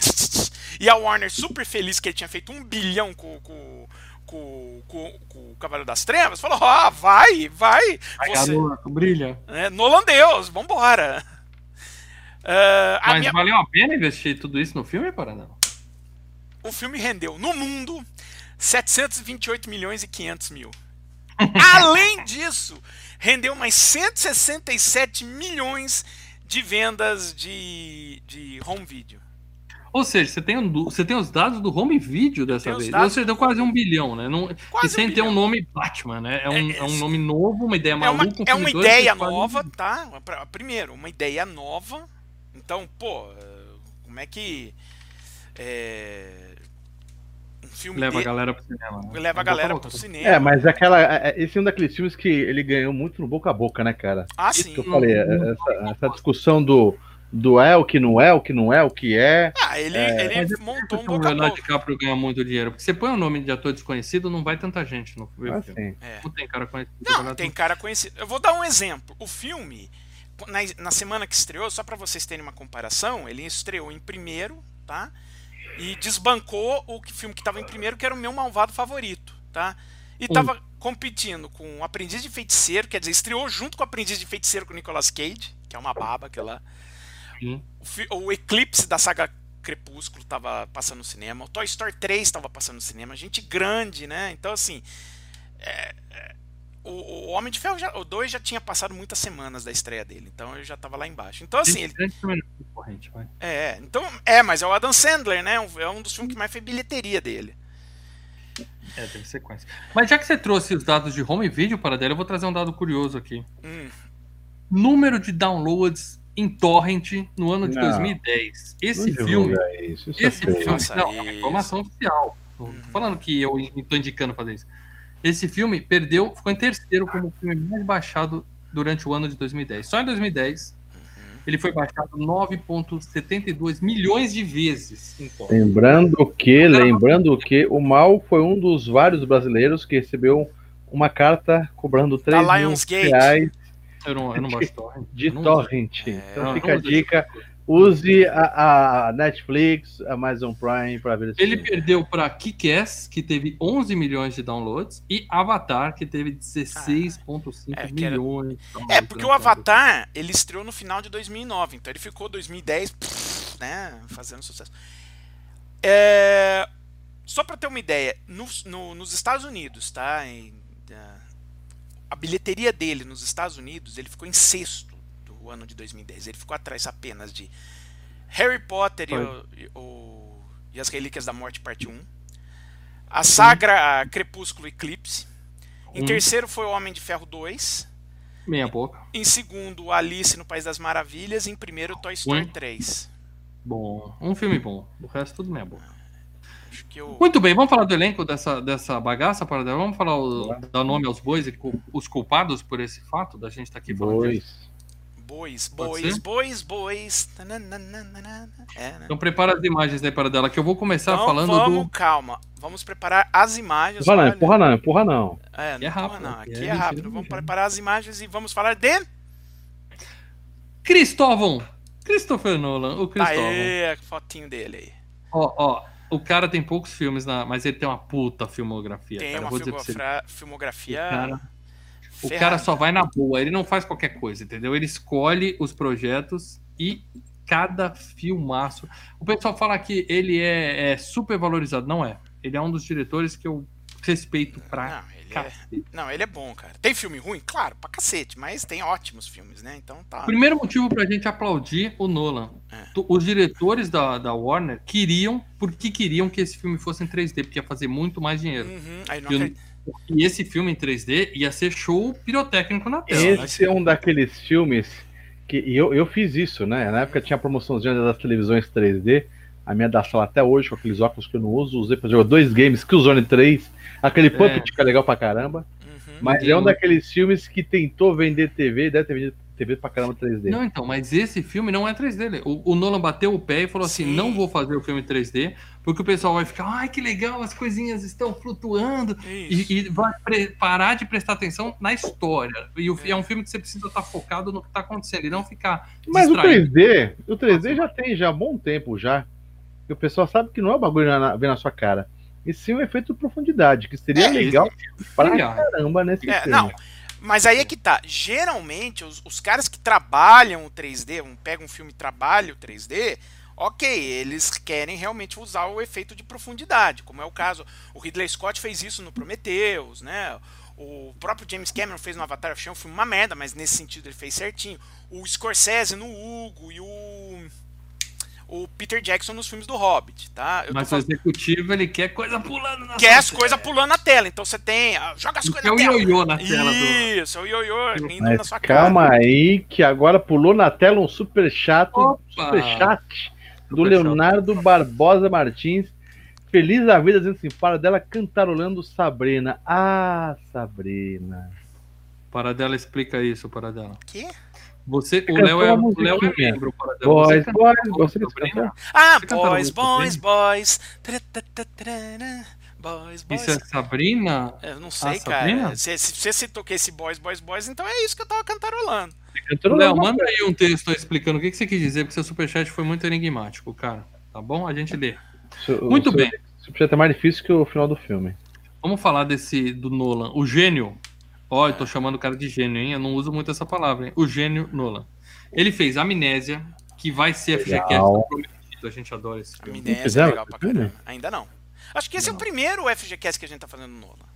E a Warner super feliz que ele tinha feito um bilhão com, com, com, com, com o Cavaleiro das Trevas, falou: Ah, vai, vai. Ai, Você, garoto, brilha. é, Nolan Deus, vambora. A Mas minha- valeu a pena investir tudo isso no filme, Paranão? o filme rendeu no mundo 728 milhões e 500 mil. Além disso, rendeu mais 167 milhões de vendas de, de home video. Ou seja, você tem, você tem os dados do home video dessa vez. Ou seja, deu quase um bilhão, né? Não, Quase e sem um ter um nome Batman, né? É um, É, é um nome novo, uma ideia É uma, maluca. é uma filme dois, ideia nova, tá? Primeiro, uma ideia nova. Então, pô, como é que. é, filme Leva a galera pro cinema. né? leva a galera pro cinema. É, mas aquela. é- Esse é um daqueles filmes que ele ganhou muito no boca a boca, né, cara? Ah, Isso sim. que eu falei, é, essa, essa discussão do, do é o que não é, o que não é, o que é. Ah, ele, ele Mas é montou um O boca a boca. DiCaprio ganha muito dinheiro. Porque você põe o nome de ator desconhecido, não vai tanta gente no o filme. Assim. É. Não tem cara conhecido. Não, tem cara conhecido. Eu vou dar um exemplo. O filme, na, na semana que estreou, só pra vocês terem uma comparação, ele estreou em primeiro, tá? E desbancou o filme que tava em primeiro, que era o meu malvado favorito, tá? E Um. tava competindo com o Aprendiz de Feiticeiro, quer dizer, estreou junto com o Aprendiz de Feiticeiro com o Nicolas Cage, que é uma baba aquela. O, Eclipse da saga Crepúsculo tava passando no cinema, o Toy Story 3 tava passando no cinema, gente grande, né? Então, assim, é, é, o, o Homem de Ferro, já, o 2 já tinha passado muitas semanas da estreia dele, então eu já tava lá embaixo. Então, assim, ele, é é, então, é, mas é o Adam Sandler, né? É um dos filmes que mais fez bilheteria dele. É, teve sequência. Mas já que você trouxe os dados de home video para dela, eu vou trazer um dado curioso aqui. Hum, Número de downloads em torrent no ano de Não. 2010. Esse Não filme, isso, isso é esse feio. filme, não, é informação oficial. Não tô falando que eu estou indicando fazer isso. Esse filme perdeu, ficou em terceiro como o filme mais baixado durante o ano de 2010. Só em 2010 ele foi baixado 9,72 milhões de vezes. Lembrando que, lembrando que o Mal foi um dos vários brasileiros que recebeu uma carta cobrando 3 mil Lionsgate. reais Eu não, eu não baixo torrent. de torrent. É, então não, fica não a dica, use a, a Netflix, a Amazon Prime para ver esse Ele filme. perdeu para Kick-Ass, que teve 11 milhões de downloads, e Avatar, que teve 16,5 é, era- milhões. de É, porque o durante Avatar, ele estreou no final de 2009, então ele ficou 2010, pff, né, fazendo sucesso. É, só pra ter uma ideia, nos, no- nos Estados Unidos, tá, em, ah, a bilheteria dele nos Estados Unidos, ele ficou em sexto ano de 2010. Ele ficou atrás apenas de Harry Potter e, o- e o- e as Relíquias da Morte, parte 1. A saga Crepúsculo Eclipse. Em Um. terceiro foi o Homem de Ferro 2. Meia boca. Em segundo, Alice no País das Maravilhas. Em primeiro, Toy Story Ui. 3. Bom. Um filme bom. O resto tudo meia boca. Acho que eu. Muito bem, vamos falar do elenco dessa, dessa bagaça, para Vamos falar o, dar nome aos bois e os culpados por esse fato da gente estar aqui falando disso. Bois, bois, bois, bois. É, né? Então prepara as imagens aí para dela, que eu vou começar Então falando vamos, do. calma. Vamos preparar as imagens. Empurra não, empurra não, empurra não. É, Aqui é não empurra rápido, não. aqui é é rápido. ligeiro, Vamos preparar as imagens e vamos falar de. Cristóvão! Christopher Nolan, o Cristóvão. Aê, fotinho dele aí. Ó, ó, o cara tem poucos filmes, na, mas ele tem uma puta filmografia. Tem cara. Eu uma vou dizer pra você. filmogra- filmografia. O cara, o cara só vai na boa, ele não faz qualquer coisa, entendeu? Ele escolhe os projetos e cada filmaço. O pessoal fala que ele é, é super valorizado. Não é. Ele é um dos diretores que eu respeito pra Não, ele é, não, ele é bom, cara. Tem filme ruim? Claro, pra cacete, mas tem ótimos filmes, né? Então tá. Primeiro motivo pra gente aplaudir o Nolan. É. Os diretores da, da Warner queriam, porque queriam que esse filme fosse em 3D, porque ia fazer muito mais dinheiro. Uhum, aí não acredito. O- e esse filme em 3D ia ser show pirotécnico na tela. né? Esse é um daqueles filmes que e eu, eu fiz isso, né? Na época tinha a promoçãozinha das televisões 3D. A minha da sala até hoje, com aqueles óculos que eu não uso, usei pra jogar dois games, Killzone 3, aquele Puppet que é legal pra caramba. Uhum. Mas é um daqueles filmes que tentou vender TV, deve ter vendido TV pra caramba 3D. Não, então, mas esse filme não é 3D. né? O, o Nolan bateu o pé e falou assim: Sim. não vou fazer o filme 3D, porque o pessoal vai ficar, ai, que legal, as coisinhas estão flutuando. Isso. E, e vai parar de prestar atenção na história. E o, é um filme que você precisa estar focado no que está acontecendo e não ficar Mas o distraído. 3D, o 3D já tem já há bom tempo já. E o pessoal sabe que não é o bagulho na, na, ver na sua cara. E sim um efeito de profundidade, que seria É, legal pra Legal. caramba nesse É, filme. não. Mas aí é que tá. Geralmente, os, os caras que trabalham o 3D, um, pegam um filme e trabalham o 3D, ok, eles querem realmente usar o efeito de profundidade, como é o caso. O Ridley Scott fez isso no Prometheus, né? O próprio James Cameron fez no Avatar, eu achei um filme uma merda, mas nesse sentido ele fez certinho. O Scorsese no Hugo e o. O Peter Jackson nos filmes do Hobbit, tá? Eu Mas o falando- executivo, ele quer coisa pulando na quer as coisas pulando na tela. Então você tem. ah, Joga as coisas na o tela. ioiô na tela do. Isso, é o ioiô indo na Mas sua cara. calma aí, que agora pulou na tela um super chato, Opa! super chat do Super Leonardo Barbosa Martins. Feliz a vida, dizendo assim, para dela cantarolando Sabrina. Ah, Sabrina. Paradela explica isso, Paradela. Quê? Você, o Léo é, o Léo é musiquinha. membro. Boys, Você boys, você? Ah, Você boys, boys, boys. Boys, boys. Isso é Sabrina? Eu não sei, Ah, cara. Se, se você citou que esse boys, boys, boys, então é isso que eu tava cantarolando. Léo, manda aí um texto explicando o que que você quis dizer, porque seu superchat foi muito enigmático, cara. Tá bom? A gente lê. Su- Muito bem. Super é mais difícil que o final do filme. Vamos falar desse do Nolan. O gênio. Ó, eu tô chamando o cara de gênio, hein? Eu não uso muito essa palavra, hein? O gênio Nolan. Ele fez Amnésia, que vai ser FGCast Legal. prometido. A gente adora esse filme. Amnésia é legal pra caramba. Ainda não. Acho que esse é o primeiro FGCast que a gente tá fazendo no Nolan.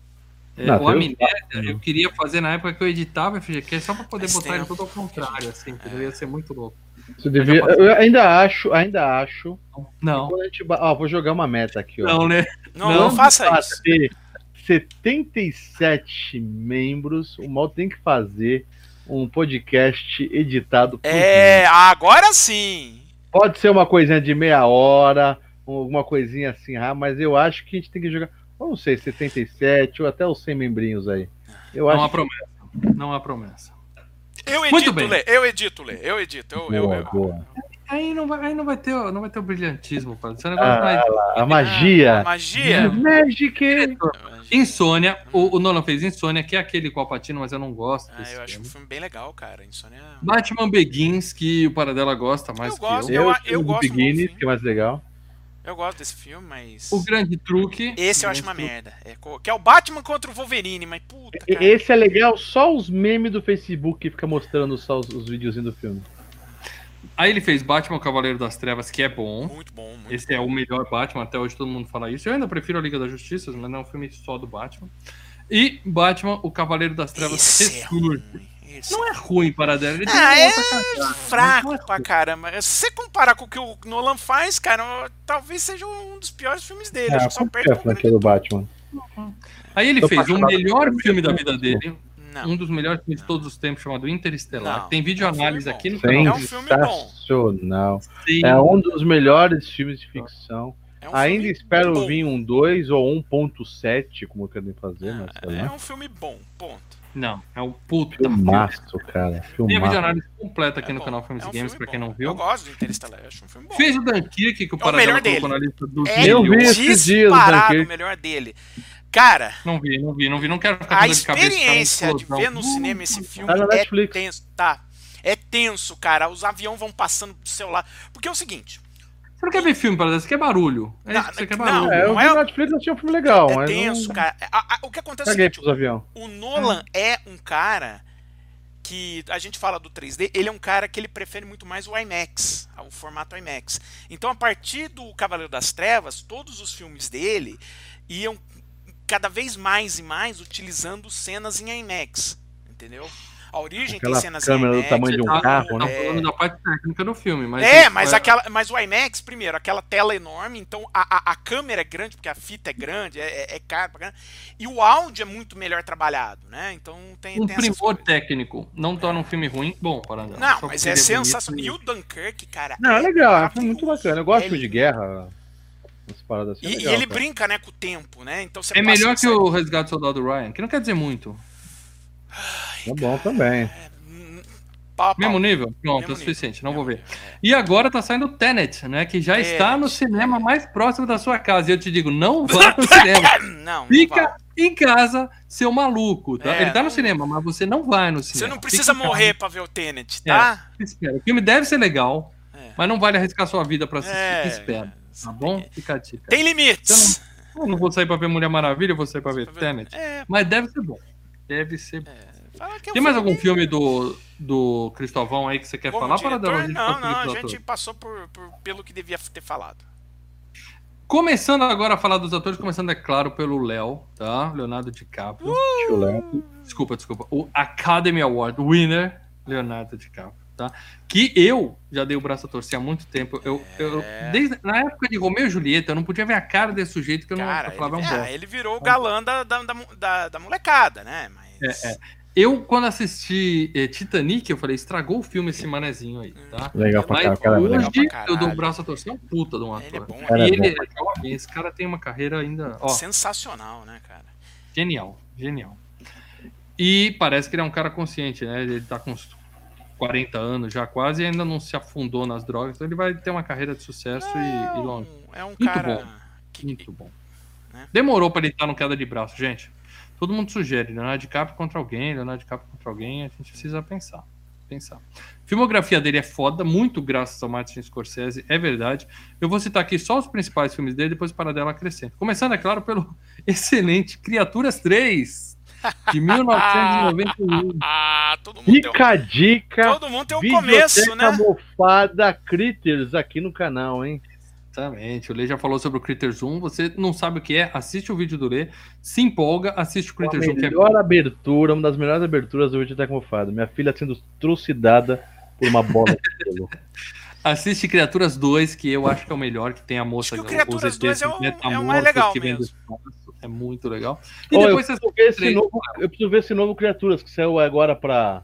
É, Não, o tem- Amnésia, eu queria fazer na época que eu editava FGCast só pra poder Faz botar ele tempo. todo ao contrário, assim, entendeu? Ia ser muito louco. Você devia... Eu ainda acho, ainda acho. Não, a gente... vou jogar uma meta aqui, ó. não, né? Não, Não, não, faça Pra isso. Ter 77 membros, o Mal tem que fazer um podcast editado por É, agora sim. Pode ser uma coisinha de meia hora, alguma coisinha assim, ah, mas eu acho que a gente tem que jogar, eu não sei, 77 ou até os 100 membrinhos aí. Eu Não há acho que... promessa. Não há promessa. Eu Muito edito, bem. Lê. Eu edito, Lê. Eu edito. Eu, eu, Boa, eu- boa. Aí não vai, aí não vai, ter, não vai ter o brilhantismo, cara. Isso é um negócio Ah, mais. A magia. Magia. Magic. Insônia, o, o Nolan fez Insônia, que é aquele com o Alpatino, mas eu não gosto Ah, desse eu acho um filme. filme bem legal, cara. Insônia. Batman Begins, que o Paradela gosta mais Eu que gosto. eu. Eu- Eu, eu eu gosto filme. que é mais legal. Eu gosto desse filme, mas. O Grande Truque. Esse eu acho uma Grande merda. É, que é o Batman contra o Wolverine, mas puta, cara. Esse é legal, só os memes do Facebook que fica mostrando só os, os videozinhos do filme. Aí ele fez Batman, o Cavaleiro das Trevas, que é bom. Muito bom, muito Esse é o melhor Batman, até hoje todo mundo fala isso. Eu ainda prefiro a Liga da Justiça, mas não é um filme só do Batman. E Batman, o Cavaleiro das Trevas, Esse é Ressurge. ruim. Esse Não é ruim, Paradela. Ele tem Ah, é cagada, fraco é pra caramba. Se você comparar com o que o Nolan faz, cara, talvez seja um dos piores filmes dele. Acho que só perde é a franquia do Batman? Aí ele Tô fez o melhor filme da ele. vida dele, Não. um dos melhores filmes de todos os tempos, chamado Interestelar. Não, Tem vídeo é um análise aqui no É canal. um filme bom. Sim. É um dos melhores filmes de ficção. É um Ainda espero bom. vir um 2 ou 1.7, como querem fazer, mas sei É um filme bom, ponto. Não, é o puta filme. Filmaço, cara. Tem a Filmaço. vídeo análise completa aqui É no bom. canal Filmes É um e Games, filme pra quem bom. não viu. Eu gosto do Interestelar, eu acho um filme bom. Fez o Dunkirk, que o É o Paradela melhor colocou dele. na lista dos É Eu vi esses dias, disparado Dunkirk. o melhor dele. Cara, Não vi, não vi, não vi. Não quero ficar a com dor de cabeça, experiência de ver no cinema esse filme Tá é Netflix. tenso. Tá. É tenso, cara. Os aviões vão passando do seu lado. Porque é o seguinte. Você não quer ver filme, Paradela? Você quer barulho. É Não, isso que você quer não, barulho. É, eu Não vi é- no Netflix achei um filme legal, é tenso, não... cara. A- a- o que acontece é o seguinte. O Nolan é um cara que a gente fala do 3D, ele é um cara que ele prefere muito mais o IMAX, o formato IMAX. Então, a partir do Cavaleiro das Trevas, todos os filmes dele iam cada vez mais e mais utilizando cenas em IMAX, entendeu? A origem Aquela tem cenas câmera do IMAX, tamanho de um tá? carro, Tá né? falando da parte técnica do filme, mas. É, mas, é- aquela, mas o IMAX, primeiro, aquela tela enorme, então a, a, a câmera é grande, porque a fita é grande, é, é, é caro pra caramba, e o áudio é muito melhor trabalhado, né? Então tem, Um tem primor técnico não torna um filme ruim bom, para andar. Não, Só mas é bonito sensacional. E o Dunkirk, cara. Não, é legal, foi muito bacana. Eu gosto de É filme de lindo. guerra. Umas paradas assim. E, é e legal, ele cara. brinca, né, com o tempo, né? Então você É melhor que o Resgate do Soldado Ryan, que não quer dizer muito. É bom também. Hum, pau pau. Mesmo nível? Pronto, Mesmo é suficiente, não vou ver. Nível, E agora tá saindo Tenet, né? Que já está no cinema mais próximo da sua casa. E eu te digo, não vá no cinema. é. Não, não Fica vai. em casa, seu maluco, tá? É, Ele tá no não- cinema, mas você não vai no Você cinema. não precisa Fica morrer pra ver o Tenet, tá? casa, espera. O filme deve ser legal, É. mas não vale arriscar sua vida pra assistir. É. Espera, tá bom? Fica a dica. Tem limites. Eu não vou sair pra ver Mulher Maravilha, eu vou sair pra ver Tenet. É, Mas deve ser bom. Deve ser bom. é um Tem mais filme algum filme do, do Cristóvão aí que você quer como falar? Para dar Não, não, a gente passou por, por- pelo que devia ter falado. Começando agora a falar dos atores, começando, é claro, pelo Léo, tá? Leonardo DiCaprio. Chulé. Desculpa, desculpa. O Academy Award winner, Leonardo DiCaprio, tá? Que eu já dei o braço a torcer há muito tempo. Eu, eu, É. desde, na época de Romeu e Julieta, eu não podia ver a cara desse sujeito que eu Cara, não eu falava ele, é um é, bosta. ele virou o galã da, da, da, da- da molecada, né? Mas. É, é. Eu, quando assisti eh, Titanic, eu falei, estragou o filme esse manezinho aí, tá? Legal pra Mas caralho. Cara, hoje legal. pra caralho. eu dou o braço a torcer, é um puta de um Ele é ator. bom, e é ele é jovem, esse cara tem uma carreira ainda, ó, Sensacional, né, cara? genial, genial. E parece que ele é um cara consciente, né? Ele tá 40 anos já quase e ainda não se afundou nas drogas, então ele vai ter uma carreira de sucesso e, e longe. É um Muito cara. bom. que- Muito bom. Né? Demorou pra ele estar no queda de braço, gente. Todo mundo sugere, Leonardo DiCaprio contra alguém, Leonardo DiCaprio contra alguém, a gente precisa pensar. Pensar. Filmografia dele é foda, muito graças ao Martin Scorsese, é verdade. Eu vou citar aqui só os principais filmes dele, depois para dela acrescento. Começando, é claro, pelo excelente Criaturas 3, de 1991. Ah, todo mundo tem Fica a dica. todo mundo tem um começo, né? mofada Critters aqui no canal, hein? Exatamente. O Lê já falou sobre o Critters 1. Você não sabe o que é, assiste o vídeo do Lê, se empolga, assiste o A Critters 1, que é melhor abertura, uma das melhores aberturas do Videoteca mofada. Minha filha sendo trucidada por uma bola de pelo. Assiste Criaturas 2, que eu acho que é o melhor, que tem a moça Acho que o Criaturas os 2 é o- ETs é o mais metamorfos legal que vem do mesmo. É muito legal. E eu, depois você preciso ver esse três. novo, eu preciso ver esse novo Criaturas que saiu agora pra.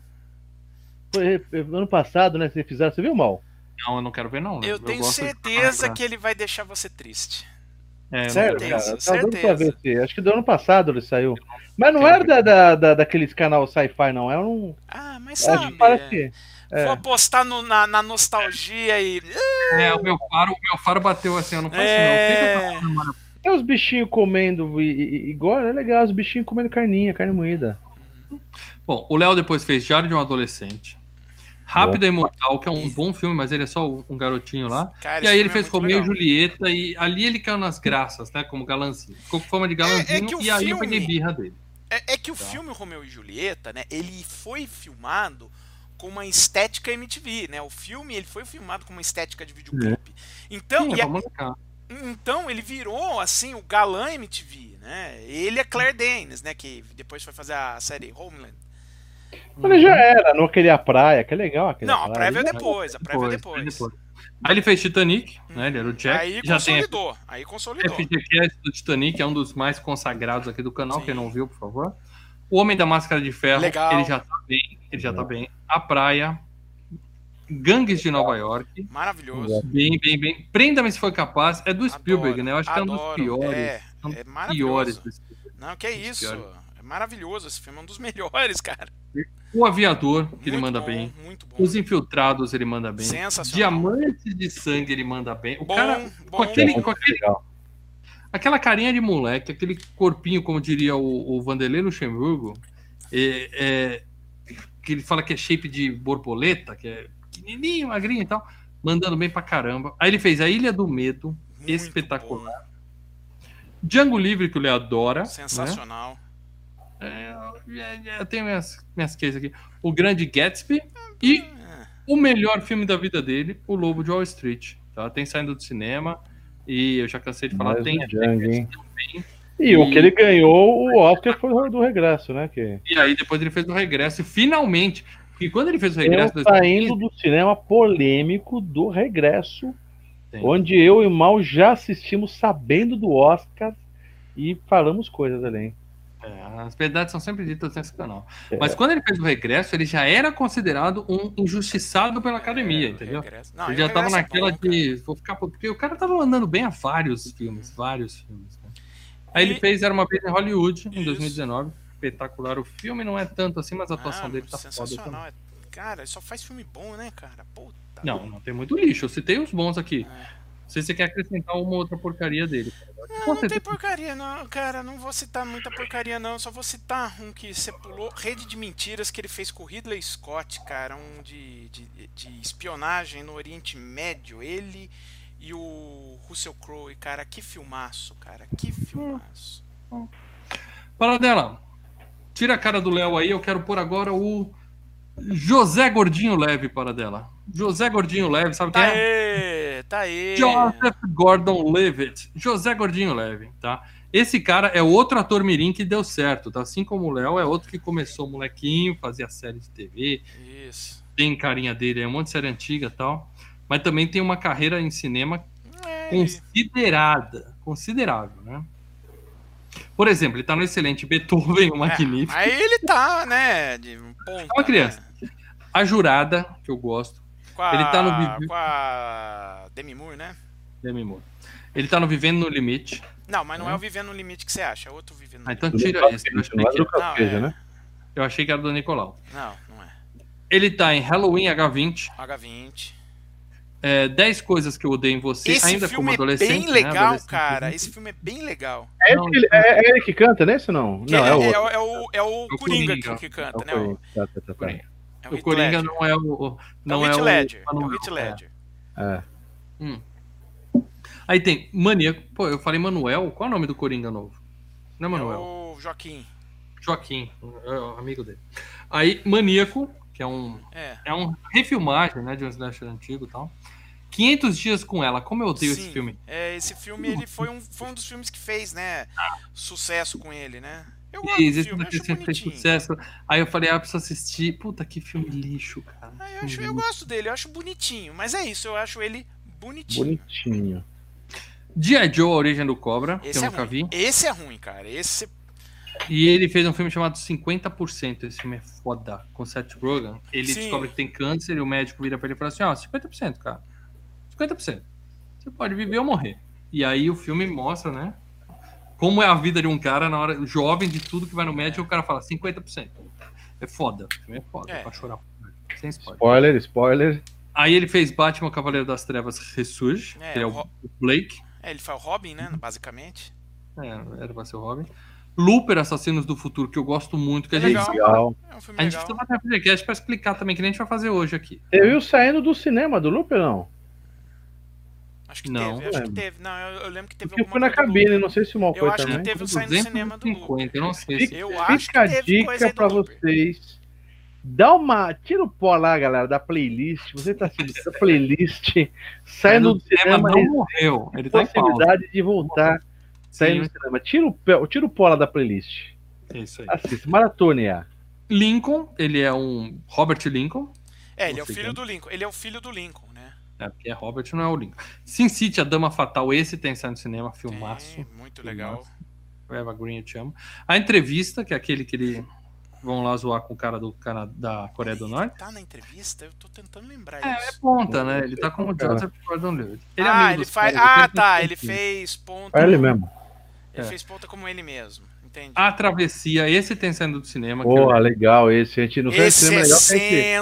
Foi ano passado, né? Vocês fizeram. Você viu mal? Não, eu não quero ver, não. Eu tenho gosto de- certeza Ah, que ele vai deixar você triste. É, Sério, tenho cara? certeza, Tá dando pra ver se. Acho que do ano passado ele saiu. Mas não era da, da, da- daqueles canal sci-fi, não. É um. Ah, mas Acho sabe. que parece. É. Vou apostar no- na, na nostalgia e. É, o meu faro, o meu faro bateu assim, eu não faço É. não. Fica É os bichinhos comendo igual, é legal, os bichinhos comendo carninha, carne moída. Bom, o Léo depois fez Diário de um Adolescente. Rápido e Imortal, que é um bom filme, mas ele é só um garotinho lá. Cara, E aí ele filme é fez muito Romeu e. Julieta e ali ele caiu nas graças, né? Como galanzinho. Ficou com fama de galanzinho que o e aí eu filme- peguei birra dele. É, é que o Tá. filme Romeu e Julieta, né? Ele foi filmado com uma estética MTV, né? O filme ele foi filmado com uma estética de videoclipe. Então, Sim, e é a-. então ele virou assim o galã MTV, né? Ele é Claire Danes, né? Que depois foi fazer a série Homeland. Mas ele já era, não queria a praia, que é legal aquele Não, a prévia é depois, a prévia é Depois, depois. Aí ele fez Titanic, né? Ele era o Jack. Aí já tem consolidou, aí consolidou. FGCast do Titanic, é um dos mais consagrados aqui do canal. Sim. Quem não viu, por favor. O Homem da Máscara de Ferro, Legal. ele já tá bem. Ele já tá bem. A Praia. Gangues de Nova York. Maravilhoso. Bem, bem, bem. Prenda-me se for capaz. É do Spielberg, Adoro, né? Eu acho que é um dos piores. É, um dos é piores maravilhoso. do Spielberg. Não, que é isso. piores. É maravilhoso esse filme, é um dos melhores, cara. O Aviador, que ele Muito manda bom, bem. Muito bom. Os Infiltrados, ele manda bem. Sensacional. Diamantes de Sangue, ele manda bem. O Bom, cara, bom. com aquele, com aquele. Aquela carinha de moleque, aquele corpinho, como diria o, o Vanderlei Luxemburgo, é, é, que ele fala que é shape de borboleta, que é pequenininho, magrinho e tal, mandando bem pra caramba. Aí ele fez A Ilha do Medo, Muito espetacular. Django Livre, que o Leo adora. bom, né? Sensacional. É, eu, eu tenho minhas, minhas cases aqui. O Grande Gatsby e É. o melhor filme da vida dele, O Lobo de Wall Street. Tá? Tem saindo do cinema e eu já cansei de falar, Mais tem Django, hein? também. E o que ele ganhou, o Oscar foi o do regresso, né? Que E aí depois ele fez o regresso e finalmente, porque quando ele fez o eu regresso... em saindo do cinema polêmico do regresso, Sim. onde eu e o Mal já assistimos sabendo do Oscar e falamos coisas ali. hein? É, as verdades são sempre ditas nesse canal. É. Mas quando ele fez o regresso, ele já era considerado um injustiçado pela academia, entendeu? Regresso. Não, ele e já o tava regresso é naquela bom, de. Vou ficar. Porque o cara tava andando bem a vários filmes, vários filmes. né? Aí E- ele fez Era uma vez em Hollywood, em Isso. 2019. Espetacular o filme, não é tanto assim, mas a atuação Ah, dele tá foda sensacional. também. É- Cara, só faz filme bom, né, cara? Puta. Não, não tem muito lixo. Eu citei os bons aqui. É. Não sei se você quer acrescentar uma outra porcaria dele. Não, não tem porcaria, não, cara. Não vou citar muita porcaria, não. Só vou citar um que você pulou: Rede de Mentiras, que ele fez com o Ridley Scott, cara. Um de, de, de espionagem no Oriente Médio. Ele e o Russell Crowe, cara. Que filmaço, cara. Que filmaço. Para dela. Tira a cara do Léo aí, eu quero pôr agora o José Gordinho Leve para dela. José Gordinho Leve, sabe quem Tá é? aí, tá aí. Joseph Gordon-Levitt. José Gordinho Leve, tá? Esse cara é outro ator mirim que deu certo, tá? Assim como o Léo, é outro que começou molequinho, fazia série de TV, Isso. tem carinha dele, é um monte de série antiga e tal. Mas também tem uma carreira em cinema É, considerada, considerável, né? Por exemplo, ele tá no excelente Beethoven, o é, Magnífico. aí ele tá, né? De ponto. É uma criança. A Jurada, que eu gosto, Com a, Ele tá no Vivi- Com a Demi Moore, né? Demi Moore. Ele tá no Vivendo no Limite. Não, mas não é o Vivendo no Limite que você acha, é outro Vivendo no Ah, Limite. então tira esse. Eu achei, é que, Não, é. né? eu achei que era do Nicolau. Não, não é. Ele tá em Halloween H20, H20. É, 10 coisas que eu odeio em você, Esse ainda filme como é adolescente. bem né? legal, Adolescente, cara. né? Esse filme é bem legal. É, ele, que- é- é ele que canta nesse ou não? Que Não, é, é, o é, outro. o- é o, é o o Coringa, Coringa. que, que É canta, o né? O, Coringa. Tá, tá, tá, tá. Coringa. é O Coringa Ledger. não é o. Não é é o. Ledger. É Manuel, o Ledger. É. Hum. Aí tem Maníaco. Pô, eu falei Manuel. Qual é o nome do Coringa novo? Não é É Manuel. o Joaquim. Joaquim, é o amigo dele. Aí Maníaco, que é um É. é um refilmagem, né, de um slasher antigo e tal. 500 dias com ela. Como eu odeio esse Sim, filme. É, esse filme ele foi um, foi um dos filmes que fez, né? Sucesso com ele, né? Eu gosto Fez, do esse filme, acho fez sucesso. Aí eu falei, ah, preciso assistir. Puta, que filme lixo, cara. Ah, eu, acho, eu gosto dele, eu acho bonitinho. Mas é isso, eu acho ele bonitinho. Bonitinho. G.I. Joe, A Origem do Cobra, que Esse eu é nunca ruim. vi. Esse é ruim, cara. Esse E ele fez um filme chamado 50%. Esse filme é foda. Com Seth Rogen. Ele Sim. descobre que tem câncer e o médico vira pra ele e fala assim: ó, 50%, cara. 50%. Você pode viver ou morrer. E aí o filme mostra, né? Como é a vida de um cara na hora, jovem de tudo que vai no médico, e o cara fala 50%. É foda. O filme é foda, É. pra chorar. Sem spoiler. Spoiler, spoiler. Aí ele fez Batman Cavaleiro das Trevas Ressurge, É, que é o o Blake. É, ele foi o Robin, né? Basicamente. É, era pra ser o Robin. Looper, Assassinos do Futuro, que eu gosto muito. Que a É gente, legal. É um filme a gente legal. precisa fazer um podcast pra explicar também, que nem a gente vai fazer hoje aqui. Você viu saindo do cinema do Looper, não? Acho que Não, teve, acho que teve. Não, eu, eu lembro que teve Porque alguma foi na coisa do cabine, não sei se o Mal Eu acho que teve o saindo no cinema do Looper. 250, eu não sei se... Fica, Eu acho fica a que teve coisa dica do pra vocês. Dá uma. Tira o pó lá, galera, da playlist. Você tá assistindo a playlist. Saindo do cinema não morreu. Ele tá possibilidade de voltar. Saindo do cinema. Tira o, tira o pó lá da playlist. é isso aí. Assista. Maratônia. Lincoln, ele é um Robert Lincoln. É, ele é o filho quem. do Lincoln. Ele é o filho do Lincoln, né? É, porque é Robert, não é o Lincoln. Sin City, A Dama Fatal, esse tem saído no cinema, filmaço. Tem, muito legal. Eva Green, eu te amo. A entrevista, que é aquele que ele vão lá zoar com o cara do Cana da Coreia do Ele Norte. Tá na entrevista? Eu tô tentando lembrar É, é isso. ponta, né? Ele tá com o Cara. Joseph Gordon-Levitt. Ele é ah, ele faz. Ah, ele tá. Ele fez ponta. É ele mesmo. Ele É. fez ponta como ele mesmo. Entendi. A Travessia, esse tem saindo do cinema. Porra, eu- legal esse. A gente não fez Esse cinema é legal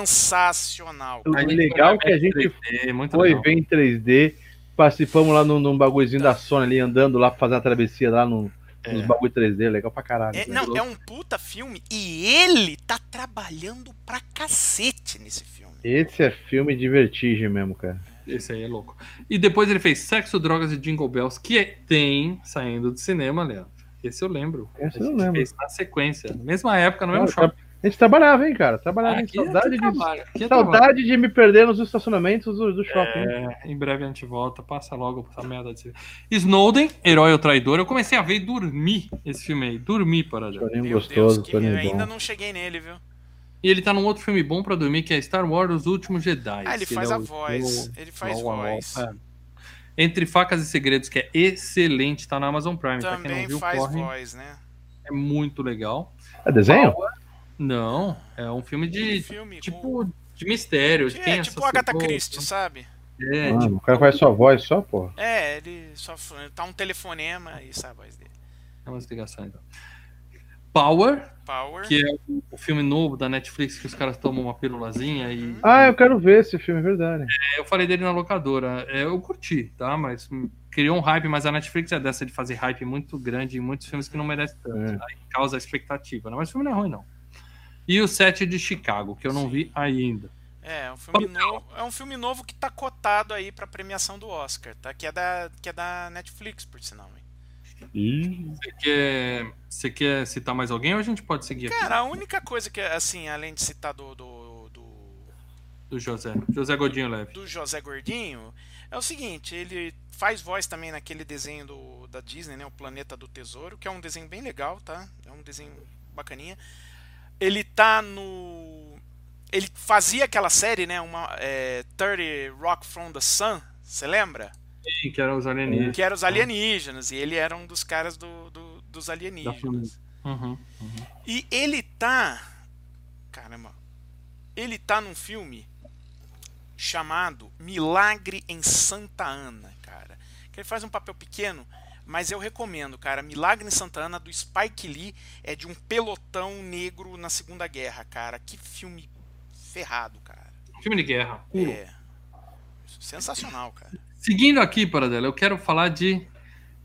sensacional. O legal que a gente 3D, muito foi legal. ver em 3D. Participamos lá num, num bagulhozinho da Sony ali, andando lá pra fazer a travessia lá no, É. nos bagulho 3D. Legal pra caralho. É, velho. não, é um puta filme e ele tá trabalhando pra cacete nesse filme. Esse é filme de vertigem mesmo, cara. Esse aí é louco. E depois ele fez Sexo, Drogas e Jingle Bells, que é- tem saindo do cinema, Leandro. Esse eu lembro. Esse a eu gente lembro. fez na sequência. Mesma época, no mesmo Nossa, shopping. A gente trabalhava, hein, cara? Trabalhava, Ah, hein? aqui- Saudade, aqui de, aqui é saudade de me perder nos estacionamentos do, do shopping. É, em breve a gente volta, passa logo essa merda de Snowden, Herói ou Traidor. Eu comecei a ver e dormir esse filme aí. Dormi, para Toninho Meu gostoso, Deus, que ainda bom. não cheguei nele, viu? E ele tá num outro filme bom pra dormir, que é Star Wars Os Últimos Jedi. Ah, ele que faz é a voz. Ele faz voz. é. Entre Facas e Segredos, que é excelente, tá na Amazon Prime. pra quem não Também viu, faz corre. voz, né? É muito legal. É desenho? Não, é um filme de filme com- tipo de mistério. É, tem tipo essa Agatha Christie, sabe? É, Ah, tipo, o cara faz sua voz só, porra. É, ele só tá um telefonema e sabe a voz dele. é uma ligação então. Power, Power. que é o- filme novo da Netflix que os caras tomam uma pílulazinha e Ah, eu quero ver esse filme, é verdade. eu falei dele na locadora. É, eu curti, tá? Mas criou um hype, mas a Netflix é dessa de fazer hype muito grande em muitos filmes que não merecem tanto. É. Aí causa expectativa, né? Mas o filme não é ruim, não. E o set de Chicago, que eu não Sim. vi ainda. É, é um filme novo, é um filme novo que tá cotado aí pra premiação do Oscar, tá? Que é da, que é da Netflix, por sinal. Você quer, você quer citar mais alguém ou a gente pode seguir aqui? Cara, a única coisa que, assim, além de citar do, do, do, Do José. José Godinho Leve. do José Gordinho, é o seguinte, ele faz voz também naquele desenho do, da Disney, né? O Planeta do Tesouro, que é um desenho bem legal, tá? É um desenho bacaninha. Ele tá no. Ele fazia aquela série, né? Uma é, 30 Rock from the Sun, você lembra? Sim, que eram os alienígenas. Que era os alienígenas, e ele era um dos caras do, do- dos alienígenas. família. Uhum. E ele tá. Caramba. Ele tá num filme chamado Milagre em Santa Ana, cara. Que ele faz um papel pequeno, mas eu recomendo, cara. Milagre em Santa Ana do Spike Lee é de um pelotão negro na Segunda Guerra, cara. Que filme ferrado, cara. Filme de guerra. puro. É. Sensacional, cara. Seguindo aqui, Paradela, eu quero falar de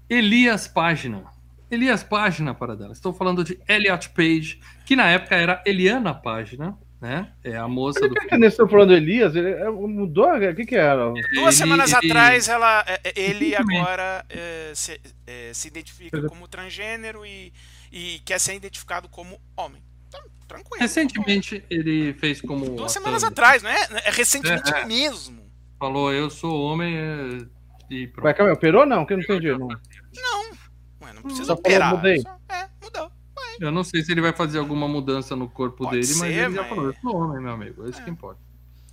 Elias Página. Elias Página, Paradela. Estou falando de Elliot Page, que na época era Eliana Página, né? É a moça do Por que que nesse estão falando do Elias? Ele é, mudou? O que que era? Duas Ele- semanas ele- atrás, ela, é, é, ele agora é, se, é, se identifica como transgênero e, e quer ser identificado como homem. Então, tranquilo. Recentemente ele fez como. Duas a semanas atrás, não é? É recentemente é. mesmo. Falou, eu sou homem é, e pronto. Vai, calma, operou não? Que eu não entendi. Não. Ué, não precisa Só falou, operar. mudei. Só- é, mudou. Eu não sei se ele vai fazer alguma mudança no corpo Pode dele, mas ser, ele já mas- falou, eu sou homem, meu amigo. É isso que importa.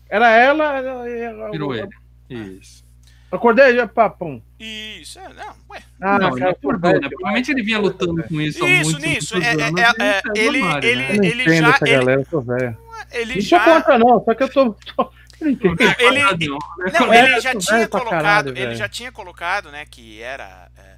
Era ela. ela- ela- Virou eu- ele. Isso. Acordei já, papum. Isso, é, não, ué. Ah, não, cara, ele acordou, né? Provavelmente ele vinha lutando com isso há Isso, muitos, nisso. É, anos, é, é, do ele- armário, ele- né? Eu não ele já- essa ele- galera, eu tô velho. Ele Não já. contra, não, só que eu tô. tô- Ele- né? Não, ele já tinha colocado, ele já tinha colocado, né, que era é,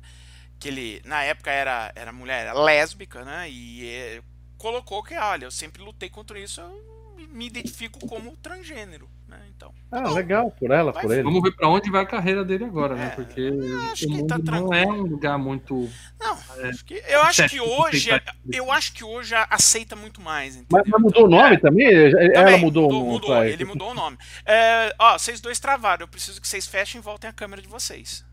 que ele na época era era mulher era lésbica, né? E é, colocou que, olha, eu sempre lutei contra isso, eu me identifico como transgênero, né? Então, Ah, legal, por ela, Vai por ele. Vamos ver pra onde vai a carreira dele agora, né? É, Porque acho o que mundo tá não é um lugar muito. não, acho que, eu acho que hoje aceitar. eu acho que hoje aceita muito mais, entendeu? Mas, mas mudou o nome também? Ela Também, mudou, o mudou, nome. mudou, pra ele mudou o nome. É, ó, vocês dois travaram, eu preciso que vocês fechem e voltem a câmera de vocês,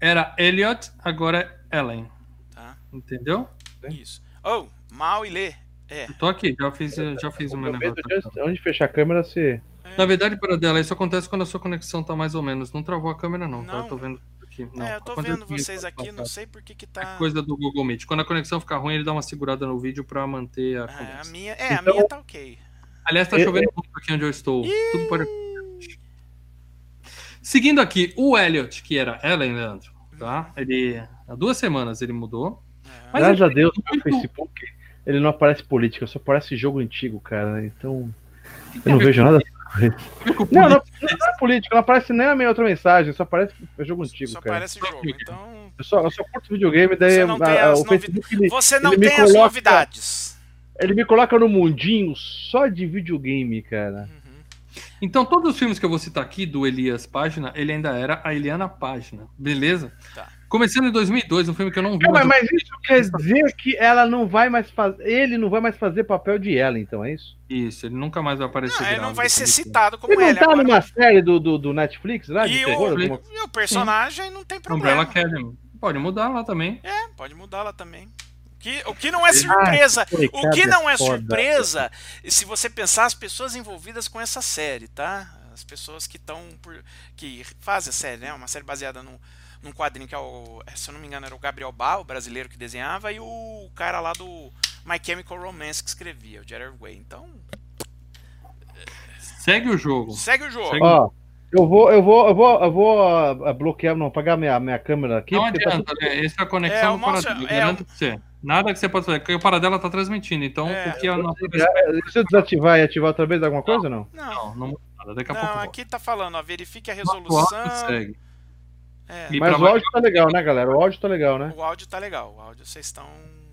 Era Elliot, agora é Ellen. tá? Entendeu? Isso. Oh, mal e lê. É. Eu tô aqui, já fiz, já fiz o meu negócio. de- Onde fechar a câmera, você. Na verdade, para dela, isso acontece quando a sua conexão tá mais ou menos. Não travou a câmera, não, tá? Não. Eu tô vendo aqui. Não, é, eu tô acontece vendo vocês tá? aqui, não sei por que que É tá. coisa do Google Meet. Quando a conexão ficar ruim, ele dá uma segurada no vídeo pra manter a É, a minha, é, a Então- minha tá ok. Aliás, tá É, chovendo muito aqui onde eu estou. Tudo pode Seguindo aqui, o Elliot, que era Ellen, Leandro, tá? Ele, há duas semanas ele mudou. É. Mas Graças ele a Deus, no muito- Facebook ele não aparece política, só aparece jogo antigo, cara. Então. que Eu não a vejo nada. Não, não, não é política, não aparece nem a minha outra mensagem, só aparece jogo antigo, Só cara. parece jogo. Então, Eu só, eu só curto videogame, daí Você não tem a- a- as o Facebook ele, você não tem as coloca- novidades. ele me coloca no mundinho só de videogame, cara. Uhum. Então, todos os filmes que eu vou citar aqui do Elias Página, ele ainda era a Eliana Página, beleza? Tá. Começando em 2002, um filme que eu não vi. Não, mas, mas eu- isso quer dizer que ela não vai mais fazer. Ele não vai mais fazer papel de ela, então, é isso? Isso, ele nunca mais vai aparecer. Não, ele não vai ser citado como Ele não ele. tá agora. numa série do, do, do Netflix lá de E terror? o, alguma- e o personagem não tem Umbrella problema. Academy. Pode mudar lá também. É, pode mudar lá também. Que, o que não é surpresa. Ai, o que não é foda. surpresa, se você pensar as pessoas envolvidas com essa série, tá? As pessoas que estão que fazem a série, né? Uma série baseada num, num quadrinho que é o, se eu não me engano, era o Gabriel Ba, o brasileiro que desenhava, e o cara lá do My Chemical Romance que escrevia, o Jerry Way. Então, Segue o jogo. segue o jogo. Segue- Ó, eu vou, eu vou, eu vou, eu vou ah, bloquear, não, apagar minha, minha câmera aqui. Não tá adianta, né? Essa é a É, conexão o do mouse- Paradela. é, Garanto pra você. Nada que você possa fazer, porque o Paradela tá transmitindo. Então, É, o que a nossa. tudo- Se eu desativar e ativar outra vez alguma coisa ou não? Não, Não, não muda nada. Daqui a não, pouco. volta. aqui tá falando, ó, verifique a resolução. segue. É, Mas o áudio tá legal, né, galera? O áudio tá legal, né? o áudio tá legal, o áudio vocês estão,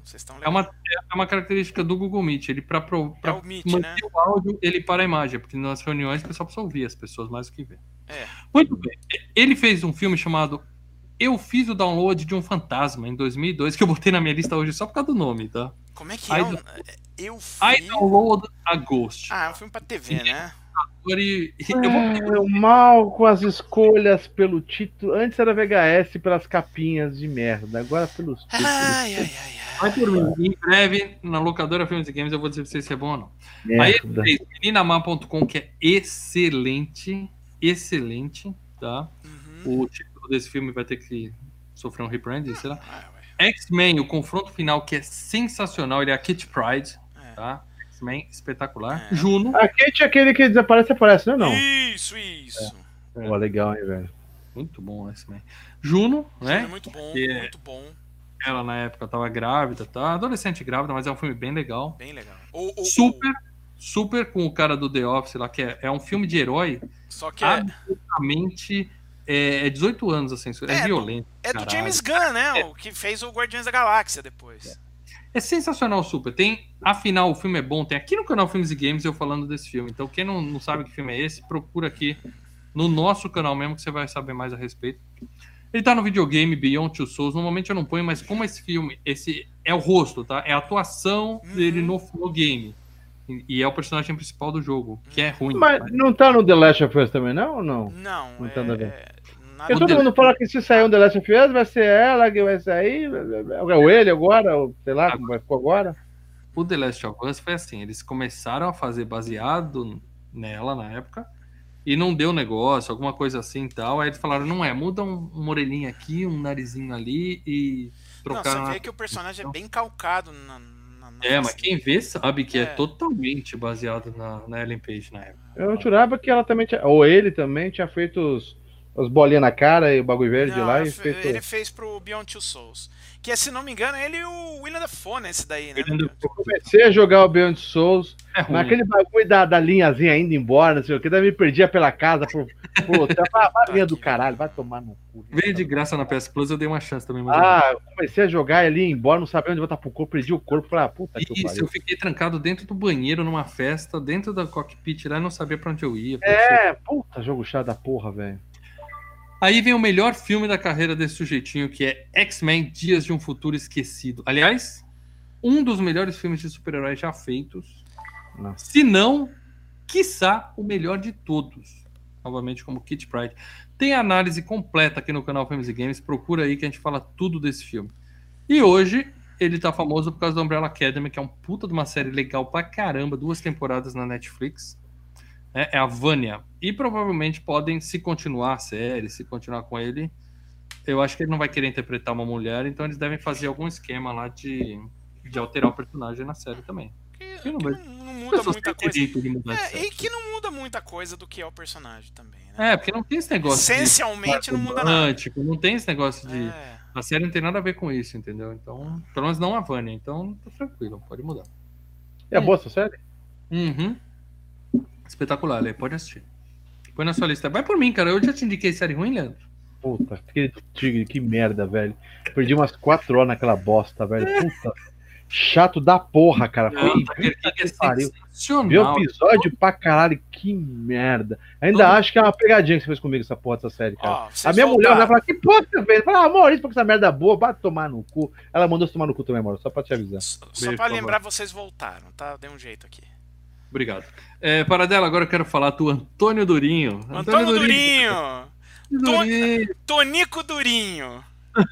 vocês estão É uma, é uma característica do Google Meet. Ele, pra É o Meet, manter né? o áudio, ele para a imagem, porque nas reuniões o pessoal precisa ouvir as pessoas mais do que ver. É. Muito bem. Ele fez um filme chamado Eu Fiz o Download de um Fantasma, em 2002, que eu botei na minha lista hoje só por causa do nome, tá? Como é que I é? Um, don't- eu I fui... Download a Ghost. Ah, é um filme pra TV, né? E- eu vou- É, o mal com as escolhas pelo título. Antes era VHS pelas capinhas de merda, agora pelos títulos. Ai, ai, ai, ai. Vai por mim. Em breve, na locadora Filmes e Games, eu vou dizer pra vocês se é bom ou não. Aí ele Merda. fez meninamar.com, que é excelente. Excelente, tá? Uhum. O título desse filme vai ter que sofrer um rebranding, sei lá. Ah. X-Men, o confronto final, que é sensacional. Ele é a Kit Pride, É. tá? X-Men, espetacular. É. Juno, A Kate é aquele que desaparece, aparece, não é não? Isso, isso. Pô, legal, hein, velho. muito bom X-Men. Juno, É né? muito bom, Que é- muito bom. Ela na época tava grávida, tá? Adolescente grávida, mas é um filme bem legal. Bem legal. O, o- Super, super com o cara do The Office lá, que é, é um filme de herói o- só que é, absolutamente. É, é 18 anos, assim, é, É, violento. é do. James Gunn, né? O que fez o Guardiões da Galáxia depois. É sensacional, super. Tem, afinal, o filme é bom. Tem aqui no canal Filmes e Games eu falando desse filme. Então, quem não, não sabe que filme é esse, procura aqui no nosso canal mesmo que você vai saber mais a respeito. Ele tá no videogame Beyond Two Souls. Normalmente eu não ponho, mas como esse filme, esse é o rosto, tá? É a atuação Uhum. dele no, no game. E, e é o personagem principal do jogo, que é ruim. Mas não tá no The Last of Us também, não? Ou não? Não, Não é, tem nada é todo mundo fala que se sair um The Last of Us, vai ser ela que vai sair, ou ele agora, ou sei lá como vai ficou agora. O The Last of Us foi assim, eles começaram a fazer baseado nela na época e não deu negócio, alguma coisa assim e tal. Aí eles falaram, não é, muda um, uma orelhinha aqui, um narizinho ali e Não, trocaram. você a- vê que o personagem é bem calcado na. É, mas quem vê sabe que é, É. totalmente baseado na, na Ellen Page na época. Eu jurava que ela também tinha, ou ele também tinha feito os, as bolinhas na cara e o bagulho verde Não, lá e ele fez. ele fez pro Beyond Two Souls. Que é, se não me engano, ele e o William Dafoe, né? Esse daí, né? Eu comecei a jogar o Beyond Souls, É mas aquele bagulho da, da linhazinha ainda embora, não sei o que, daí me perdia pela casa por, por hotel. Ah, vai linha do caralho, vai tomar no cu. Veio de graça na PS Plus, eu dei uma chance também. Ah, eu comecei a jogar ali embora, não sabia onde voltar pro corpo, perdi o corpo, falei, ah, puta que Isso, pariu. eu fiquei trancado dentro do banheiro numa festa, dentro da cockpit lá, e não sabia pra onde eu ia. É, puta, jogo chato da porra, velho. Aí vem o melhor filme da carreira desse sujeitinho, que é X-Men Dias de um Futuro Esquecido. Aliás, um dos melhores filmes de super-heróis já feitos. Nossa. Se não, quiçá, o melhor de todos. Novamente, como Kit Pride. Tem análise completa aqui no canal Filmes e Games. Procura aí que a gente fala tudo desse filme. E hoje, ele tá famoso por causa do Umbrella Academy, que é um puta de uma série legal pra caramba. Duas temporadas na Netflix. É, é a Vânia. E provavelmente podem, se continuar a série, se continuar com ele, eu acho que ele não vai querer interpretar uma mulher, então eles devem fazer algum esquema lá de, de alterar o personagem na série também. Que, Que não vai- não, não muda muita coisa. de de É, e que não muda muita coisa do que é o personagem também, né? É, porque não tem esse negócio. de Essencialmente não muda nada. romântico, Não tem esse negócio de. É. A série não tem nada a ver com isso, entendeu? Então, pelo menos não a Vânia. Então, tá tranquilo, pode mudar. É boa essa série? Uhum. Espetacular, Lê, pode assistir. Põe na sua lista. Vai por mim, cara. Eu já te indiquei série ruim, Leandro. Puta, que tigre, que merda, velho. Perdi umas quatro horas naquela bosta, velho. Puta. Chato da porra, cara. Foi Não, Tiger King é pariu. Viu sensacional. episódio pra caralho, que merda. Ainda Todo- acho que é uma pegadinha que você fez comigo, essa porra dessa série, cara. Ó, a minha mulher vai falar, que porra que você fez? Fala, ah, Maurício, porque essa merda é boa, vai tomar no cu. Ela mandou você tomar no cu também, Maurício, só pra te avisar. Só Beijo, pra por lembrar, vocês voltaram, tá? Dei um jeito aqui. Obrigado. É, Paradela, agora eu quero falar do Antônio Durinho. Antônio Durinho! Durinho. Tonico Durinho!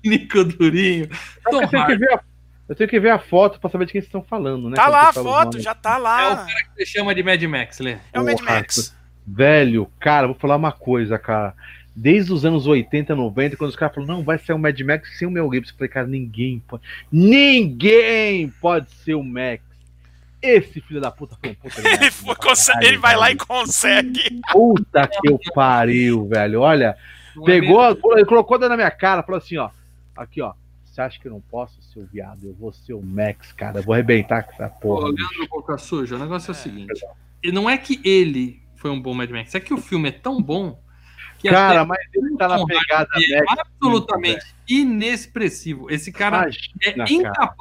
Nico Durinho. Tom Você tem que ver a- Eu tenho que ver a foto pra saber de quem vocês estão falando, né? Tá Quando lá a foto, já tá É o lá. cara que você chama de Mad Max, Lê. É o Mad Max. Velho, cara, vou falar uma coisa, cara. Desde os anos 80, 90, quando os caras falaram, não, vai ser o Mad Max sem o Mel Gibson. Eu falei, cara, ninguém pode. Ninguém pode ser o Max. Esse filho da puta foi um puta Ele, foi- consegue- ele vai lá e consegue. Puta que eu pariu, velho. Olha, Não é pegou, mesmo? ele colocou dentro da minha cara, falou assim, ó. Aqui, ó. Você acha que eu não posso ser o viado? Eu vou ser o Max, cara. Eu vou arrebentar com essa porra. Leandro Boca Suja, o negócio é, o É. seguinte. E não é que ele foi um bom Mad Max, é que o filme é tão bom que Cara, mas ele tá na pegada é Max. absolutamente inexpressivo. Esse cara é Imagina, cara.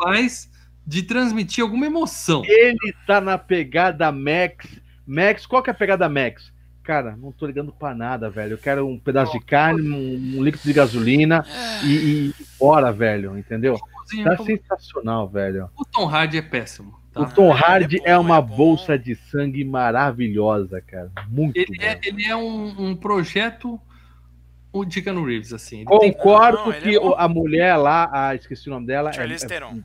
De transmitir alguma emoção. Ele tá na pegada Max. Max, qual que é a pegada Max? Cara, não tô ligando pra nada, velho. Eu quero um pedaço de carne, um, um líquido de gasolina e, e bora, velho. Entendeu? Tá sensacional, velho. O Tom Hardy é péssimo. tá? O Tom Ele é Hardy bom, é uma é bolsa de sangue maravilhosa, cara. Muito Ele bom. é, ele é um, um projeto o de Keanu Reeves, assim. Ele tem- Concordo Não, ele que é a mulher lá, a, esqueci o nome dela. é- Charlize é- Theron.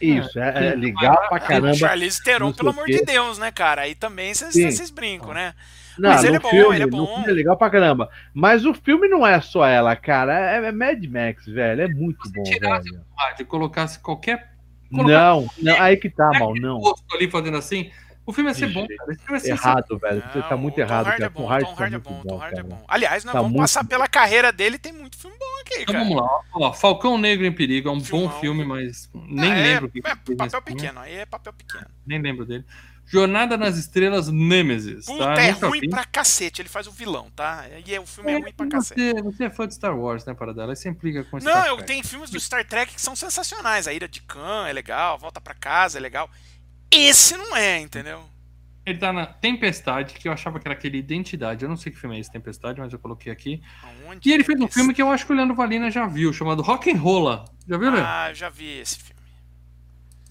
Isso, é, é legal pra Ah, caramba. Charlize Theron, pelo o amor quê. de Deus, né, cara? Aí também vocês brincam, né? Não, Mas ele no é bom, filme, ele é no bom. filme é legal pra caramba. Mas o filme não é só ela, cara. É, é Mad Max, velho. É muito bom, tirasse velho. E colocasse qualquer colocar Não, não, aí que tá, mal, não. ali fazendo assim, o filme ia ser bom, cara. Esse filme ia ser Errado, velho. Você tá muito o errado, cara. é bom, Tom Tom tá é bom, Tom Hardy é bom. Aliás, nós Tá vamos passar pela carreira dele, tem muito filme bom aqui, Então cara. vamos lá. Ó, Falcão Negro em Perigo é um Filmão. bom filme, mas nem Ah, é- lembro é, que fez nesse papel filme. pequeno, aí é papel pequeno. Nem lembro dele. Jornada nas Estrelas Nemesis. Puta, tá? é Nunca ruim vi. pra cacete, ele faz o vilão, tá? E é- o filme é, É, ruim pra cacete. você, você é fã de Star Wars, né, Paradela? Aí você implica com Não, Star eu tenho filmes do Star Trek que são sensacionais. A Ira de Khan é legal, Volta pra Casa é legal. Esse não é, entendeu? Ele tá na Tempestade, que eu achava que era aquele Identidade. Eu não sei que filme é esse, Tempestade, mas eu coloquei aqui. Aonde E ele é fez um esse? filme que eu acho que o Leandro Valina já viu, chamado Rock and Rolla. Já viu, Leandro? Ah, eu já vi esse filme.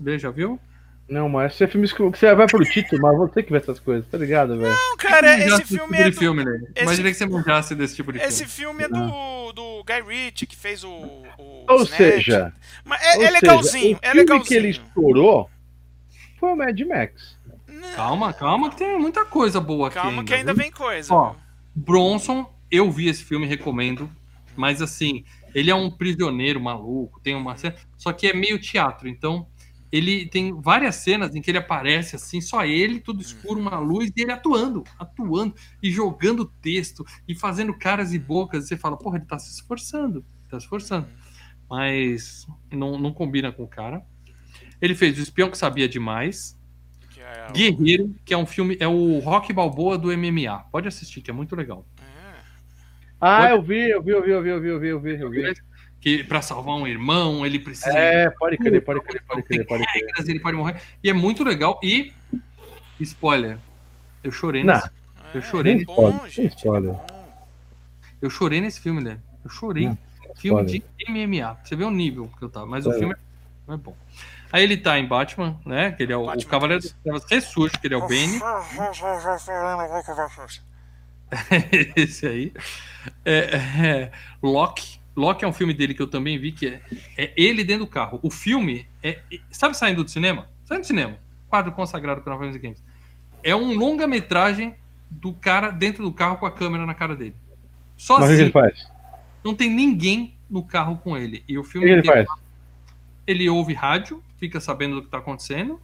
Lê, Já viu? Não, mas esse é filme que você vai pro título, mas você que vê essas coisas, tá ligado, velho? Não, cara, esse manjasse filme é tipo do, filme, Lê. esse- Imaginei que você manjasse desse tipo de esse filme. filme é do, do Guy Ritchie, que fez o. o Ou Snatch. seja, Mas é, ou é legalzinho, seja, o é filme legalzinho. que ele estourou foi o Mad Max. Não, Calma, calma, que tem muita coisa boa aqui. calma que ainda viu? vem coisa. Ó? Bronson, eu vi esse filme, recomendo. Mas assim, ele é um prisioneiro maluco, tem uma cena. Só que é meio teatro, então ele tem várias cenas em que ele aparece assim, só ele, tudo escuro, uma luz, e ele atuando, atuando, e jogando texto, e fazendo caras e bocas. E você fala, porra, ele tá se esforçando, tá se esforçando. Mas não, não combina com o cara. Ele fez O Espião que Sabia Demais, Que é o- Guerreiro, que é um filme, é o Rock Balboa do MMA. Pode assistir, que é muito legal. É. Ah, Pode- eu vi, eu vi, eu vi, eu vi, eu vi, eu vi, eu vi, eu vi. Que para salvar um irmão, ele precisa É, pode crer, pode crer, pode crer, pode crer. regras, ele pode morrer. E é muito legal. E spoiler, eu chorei Não. nesse, Eu chorei. É Nem bom, gente. spoiler. eu chorei nesse filme, né? Eu chorei. Não, filme spoiler. de MMA. Você vê o nível que eu tava, mas o É. filme é bom. Aí ele tá em Batman, né? Que ele é o, o Cavaleiro 3. das Trevas ressurge, que ele é o Bane. Esse aí. É, é, Loki. Loki é um filme dele que eu também vi, que é, é ele dentro do carro. O filme é. Sabe saindo do cinema? Saindo do cinema. Quadro consagrado para Nova Games. É um longa-metragem do cara dentro do carro com a câmera na cara dele. Mas o que Sozinho. ele faz? Não tem ninguém no carro com ele. E o O filme que ele faz? ele ouve rádio, fica sabendo do que tá acontecendo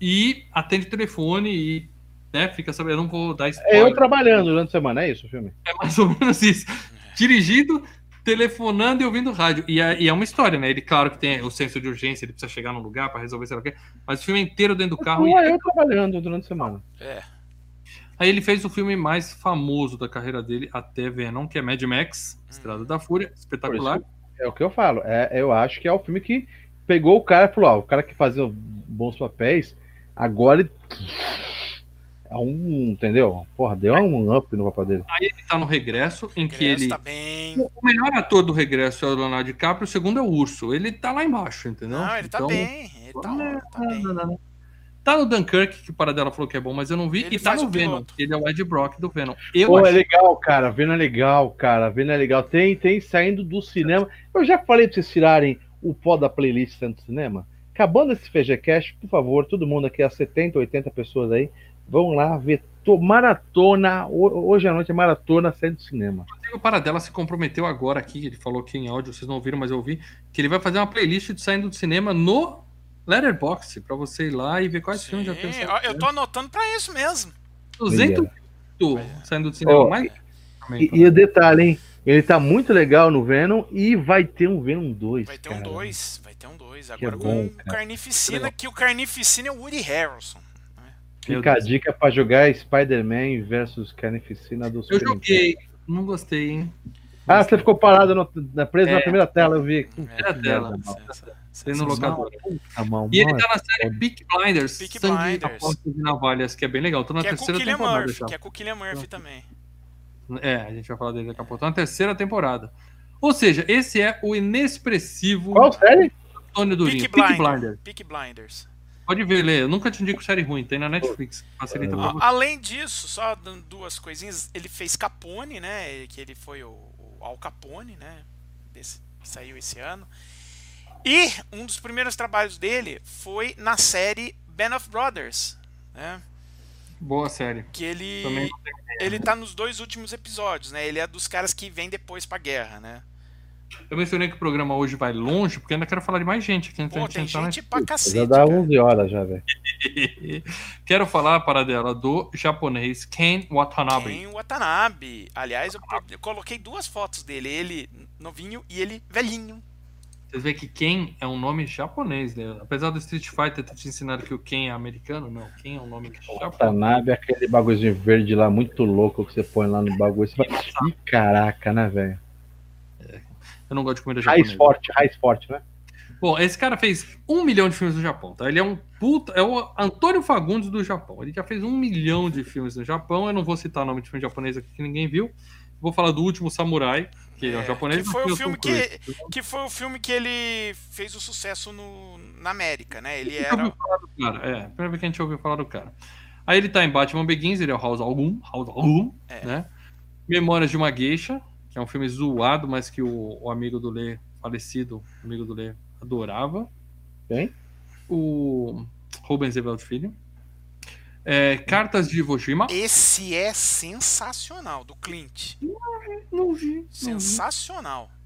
e atende telefone e né, fica sabendo. Eu não vou dar É spoiler. eu trabalhando durante a semana, é isso o filme? É mais ou menos isso. Dirigindo, telefonando e ouvindo rádio. E é, e é uma história, né? Ele, claro que tem o senso de urgência, ele precisa chegar num lugar para resolver sei lá o quê. Mas o filme é inteiro dentro do carro. Não, E é eu trabalhando durante a semana. É. aí ele fez o filme mais famoso da carreira dele até Venom, que é Mad Max, Estrada da Fúria, espetacular. É o que eu falo. É, eu acho que é o filme que pegou o cara e falou: ó, o cara que fazia bons papéis, agora ele. É um. Entendeu? Porra, deu um up no papel dele. Aí ele tá no regresso, em que Ingresso ele. tá bem. O melhor ator do regresso é o Leonardo DiCaprio, o segundo é o Urso. Ele tá lá embaixo, entendeu? Não, ele tá Então, bem. Ele tá, Não, tá bem. não, não, não. Tá no Dunkirk, que o Paradela falou que é bom, mas eu não vi. Ele e tá no o Venom. piloto. Ele é o Ed Brock do Venom. Eu Pô, é legal, cara. Vendo é legal, cara. Vendo é legal. Tem, tem saindo do cinema. Eu já falei pra vocês tirarem o pó da playlist saindo do cinema. acabando esse FGCast, por favor, todo mundo aqui, as 70, 80 pessoas aí, vão lá ver maratona. Hoje à noite é maratona saindo do cinema. O Paradela se comprometeu agora aqui, ele falou aqui em áudio, vocês não ouviram, mas eu ouvi, que ele vai fazer uma playlist de saindo do cinema no Letterboxd, para você ir lá e ver quais Sim, filmes já tem. Eu tô anotando para isso mesmo. 200 saindo do cinema. Oh, mais... e, e o detalhe, hein? Ele tá muito legal no Venom e vai ter um Venom 2. Vai ter cara. um 2, vai ter um 2. Agora é com o Carnificina, que o Carnificina é o Woody Harrelson. Fica a dica pra jogar Spider-Man versus Carnificina do Super Eu joguei, não gostei, hein? Ah, você ficou parado no, na, preso é. na primeira tela, eu vi. Primeira é, tela. Você no locador. e ele tá na série Peak Blinders, Peak Sangue, Blinders. e Navalhas, que é bem legal. Tô na que terceira é temporada Murphy, já. Que é com o Killian Murphy também. É, a gente vai falar dele daqui a pouco. Tô na terceira temporada. Ou seja, esse é o inexpressivo... Qual série? Antônio Durinho. Peak, Blinders. Peak Blinders. Pode ver, Lê. Eu nunca te indico série ruim, tem na Netflix. Facilita pra você. Além disso, só dando duas coisinhas, ele fez Capone, né? Que ele foi o, o Al Capone, né? Desse, que saiu esse ano. E um dos primeiros trabalhos dele foi na série Band of Brothers, né? Boa série. Que ele ele tá nos dois últimos episódios, né? Ele é dos caras que vem depois pra guerra, né? Eu mencionei que o programa hoje vai longe, porque ainda quero falar de mais gente aqui. Pô, tem gente na... pra cacete. Já dá 11 horas já, velho. quero falar, para dela, do japonês Ken Watanabe. Ken Watanabe. Aliás, eu, eu coloquei duas fotos dele. Ele novinho e ele velhinho. Vocês veem que Ken é um nome japonês, né? Apesar do Street Fighter ter te ensinado que o Ken é americano, não. Ken é um nome japonês. Watanabe é aquele bagulhozinho verde lá, muito louco, que você põe lá no bagulho. Você fala, Ih, caraca, né, velho? Eu não gosto de comida japonesa. Raiz forte, raiz forte, né? Bom, esse cara fez um milhão de filmes no Japão, tá? Ele é um puta. É o Antônio Fagundes do Japão. Ele já fez um milhão de filmes no Japão. Eu não vou citar o nome de filme japonês aqui que ninguém viu. Vou falar do último Samurai, que é, é um japonês. Que foi, o filme que, que foi o filme que ele fez o sucesso no, na América, né? Ele era. Cara. É, primeira vez que a gente ouviu falar do cara. Aí ele tá em Batman Begins, ele é o House Algum, House Algum, é. né? Memórias de uma Geisha, que é um filme zoado, mas que o, o amigo do Lê, falecido amigo do Lê, adorava. Quem? O Rubens Evald Filho. É, Cartas de Iwo Jima. Esse é sensacional, do Clint. Não, não vi. Sensacional. Não vi.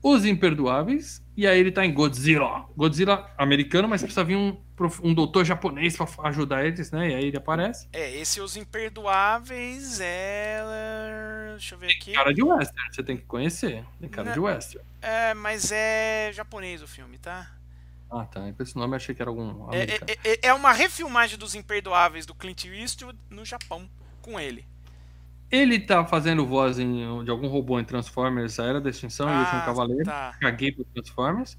Os Imperdoáveis. E aí ele tá em Godzilla. Godzilla americano, mas precisa vir um, um doutor japonês para ajudar eles, né? E aí ele aparece. É, esse Os Imperdoáveis é. Deixa eu ver aqui. Tem cara de western, você tem que conhecer. Tem cara Não, de western. É, mas é japonês o filme, tá? Ah, tá. Com esse nome eu achei que era algum. É, é, é, é, uma refilmagem dos Imperdoáveis do Clint Eastwood no Japão, com ele. Ele tá fazendo voz em, de algum robô em Transformers, a Era da Extinção ah, e o Último Cavaleiro. Tá. Caguei pro Transformers.